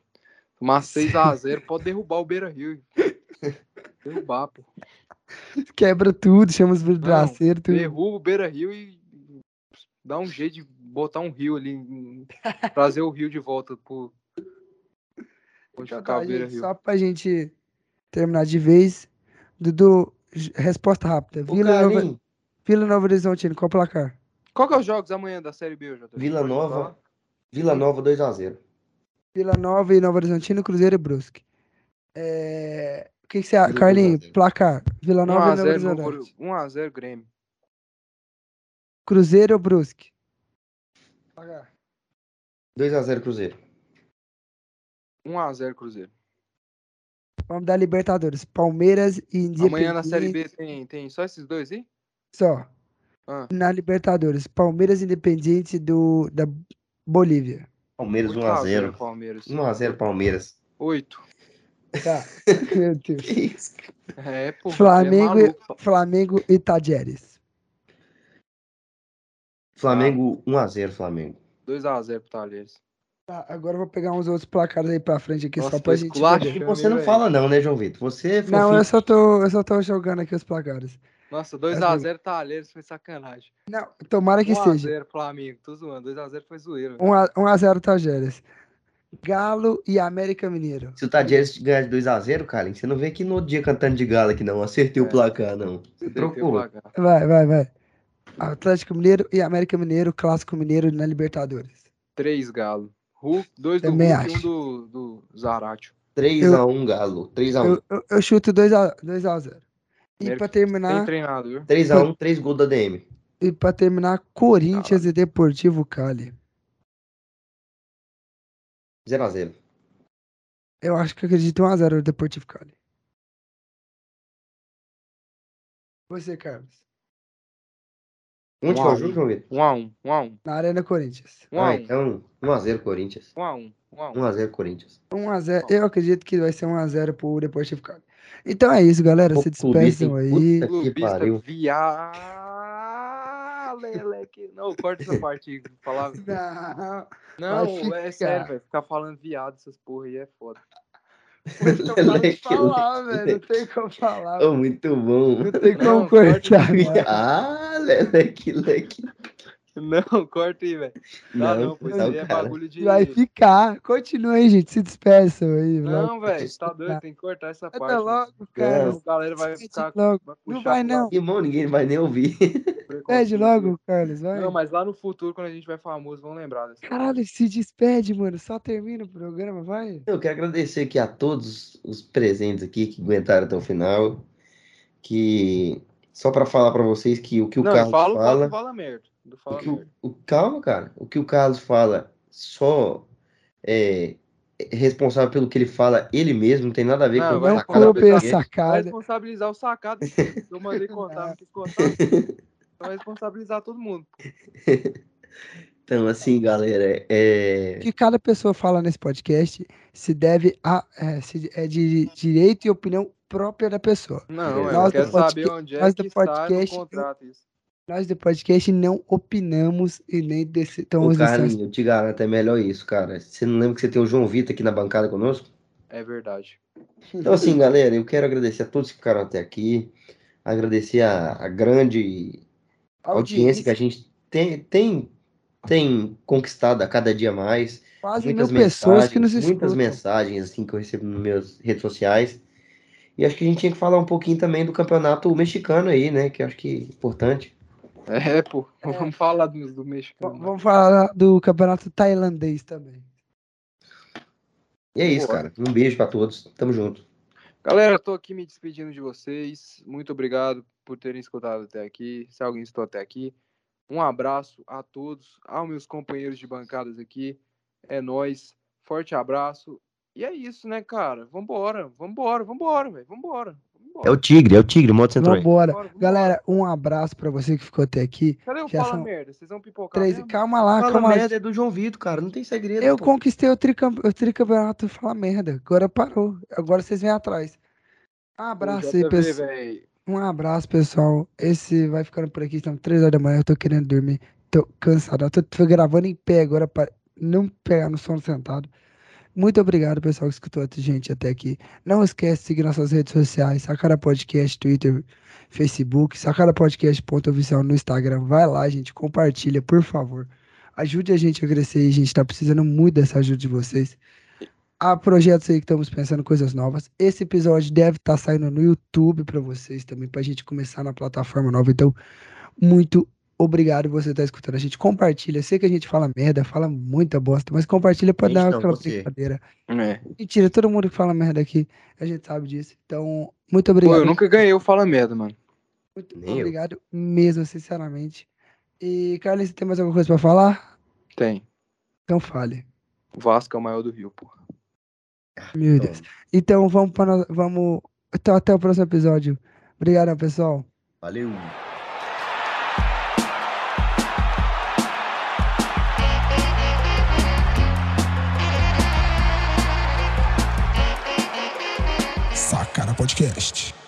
Tomar 6x0 pode derrubar o Beira Rio. (laughs) Derrubar, pô. Quebra tudo, chama os braceiros. Derruba o Beira Rio e dá um jeito de botar um rio ali. Trazer o rio de volta pro. Onde Então tá, gente, Rio. só pra gente terminar de vez. Dudu, resposta rápida. Ô, Vila Nova, Vila Nova Horizontino, qual o placar? Qual que é os jogos amanhã da Série B, Jota? Vila Nova? Vila Nova 2x0. Vila Nova e Nova Horizontino, Cruzeiro e Brusque. É... O que, que você acha, Vila Carlinhos? 2 a 0. Placar. Vila Nova e Nova 1x0 Novo Horizonte. Hori- 1x0 Grêmio. Cruzeiro ou Brusque? Placar. 2x0 Cruzeiro. 1x0 Cruzeiro. Vamos dar Libertadores. Palmeiras e Independiente. Amanhã na Série B tem, tem só esses dois aí? Só. Ah. Na Libertadores. Palmeiras Independiente do, da Bolívia. Palmeiras 8 a 1x0. Palmeiras. 1x0 Palmeiras. 8. Tá. (laughs) (laughs) Meu Deus. Que isso? É, pô. Flamengo, é e-. Flamengo e Tadieres. Flamengo 1x0, Flamengo. 2x0 pro Talheres. Tá, agora eu vou pegar uns outros placares aí pra frente aqui, Nossa, só pra gente. E você não fala não, né, João Vitor? Você é Não, eu só tô, eu só tô jogando aqui os placares. Nossa, 2x0 Talheres foi sacanagem. Não, tomara que seja. 1x0 Flamengo, tô zoando. 2x0 foi zoeiro. 1x0 Tadieres. Galo e América Mineiro. Se o Tadieres ganhar de 2x0, Carlinhos, você não vem aqui no outro dia cantando de galo aqui, não. Acertei É. o placar, não. Você trocou. Vai, vai, vai. Atlético Mineiro e América Mineiro, Clássico Mineiro na Libertadores. 3 Galo. Hulk, 2 do Também Hulk e um acho. do, do Zaratio. 3x1, Galo. 3x1. Eu, eu, eu chuto 2x0. E pra Tem terminar, treinado, viu? 3x1, 3 (laughs) gols da DM. e pra terminar, Corinthians e Deportivo Cali. 0x0. Eu acho que acredito 1x0 o Deportivo Cali. Você, Carlos. Onde que é Um o um. jogo, João Vitor? 1x1, 1x1, Na Arena Corinthians. 1x1, Ah, então 1x0 Corinthians. 1x1, 1x1. 1x0 Corinthians. 1x0. Eu acredito que vai ser 1x0 pro Deportivo Cali. Então é isso, galera. Se Ô, clubista, despeçam aí. Puta que pariu. viado. Leleque. Não, corta essa parte aí. Falar... (laughs) Não. Não, é sério, velho. Ficar falando viado, essas porra aí é foda. Não pode Leleque, falar, velho. Não tem como falar. Oh, muito bom. Não tem como Não, corta cortar. mano. Ah, Leleque, leque. Não, corta aí, velho. Não, não, pois tá aí é cara. bagulho de. Vai ficar. Continua aí, gente. Se despeçam aí. Não, velho, tá doido, tem que cortar essa parte. mano. logo, cara. Não. A galera vai ficar. Não vai, não. Irmão, ninguém vai nem ouvir. Pede preconceito. logo, Carlos. Vai. Não, mas lá no futuro, quando a gente vai famoso, vão lembrar dessa. Caralho, se despede, mano. Só termina o programa, vai. Eu quero agradecer aqui a todos os presentes aqui que aguentaram até o final. Que só para falar para vocês que o que o não, Carlos fala, fala, fala, fala merda. O fala que o, merda. o- calma, cara. O que o Carlos fala só é, é responsável pelo que ele fala ele mesmo, não tem nada a ver Não, com Não sacada. Vai sacada. responsabilizar o sacado. Eu mandei contar, não quis contar. (laughs) Vai responsabilizar todo mundo. (laughs) Então, assim, galera, é, O que cada pessoa fala nesse podcast se deve a é, se- é de direito e opinião própria da pessoa. Não, Nós eu quero podcast- saber onde é nós que do está no podcast- contrato isso. Nós do podcast não opinamos e nem decisões. Carlinhos, eu te garanto, é melhor isso, cara. Você não lembra que você tem o João Vitor aqui na bancada conosco? É verdade. Então, assim, galera, eu quero agradecer a todos que ficaram até aqui, agradecer a, a grande audiência que a gente tem, tem, tem conquistado a cada dia mais. Quase mil Muitas pessoas que nos mensagens, muitas escutam. mensagens assim que eu recebo nas minhas redes sociais. E acho que a gente tinha que falar um pouquinho também do campeonato mexicano aí, né? Que eu acho que é importante. É, pô. É. Vamos falar do, do mexicano. Vamos falar do campeonato tailandês também. E é isso, Boa. cara. Um beijo pra todos. Tamo junto. Galera, tô aqui me despedindo de vocês. Muito obrigado por terem escutado até aqui. Se alguém escutou até aqui. Um abraço a todos, aos meus companheiros de bancadas aqui. É nóis. Forte abraço. E é isso, né, cara? Vambora, vambora, vambora, velho. Vambora. vambora. É o Tigre, é o Tigre, o modo central. Vambora. Galera, um abraço pra você que ficou até aqui. Cadê o Fala são Merda? Vocês vão pipocar Três... mesmo? Calma lá, Fala calma lá. merda é do João Vitor, cara. Não tem segredo. Eu pô. conquistei o, tricam... o tricampeonato Fala Merda. Agora parou. Agora vocês vêm atrás. Um abraço aí, pessoal. Um abraço, pessoal. Esse vai ficando por aqui. Estamos 3 horas da manhã. Eu tô querendo dormir. Tô cansado. Eu tô, tô gravando em pé agora para não pegar no sono sentado. Muito obrigado, pessoal, que escutou a gente até aqui. Não esquece de seguir nossas redes sociais. Sacara Podcast, Twitter, Facebook. Sacara Podcast ponto oficial no Instagram. Vai lá, gente. Compartilha, por favor. Ajude a gente a crescer. A gente tá precisando muito dessa ajuda de vocês. Há projetos aí que estamos pensando coisas novas. Esse episódio deve estar saindo no YouTube para vocês também, para a gente começar na plataforma nova. Então, muito obrigado você estar escutando a gente. Compartilha. Sei que a gente fala merda, fala muita bosta, mas compartilha para dar aquela você. brincadeira. É. Mentira, todo mundo que fala merda aqui, a gente sabe disso. Então, muito Pô, obrigado. eu nunca ganhei o Fala Merda, mano. Muito Nem eu. obrigado mesmo, sinceramente. E, Carlinhos, você tem mais alguma coisa para falar? Tem. Então fale. O Vasco é o maior do Rio, porra. Meu Deus. Então, então vamos para vamos então, até o próximo episódio. Obrigado, pessoal. Valeu. Sacana Podcast.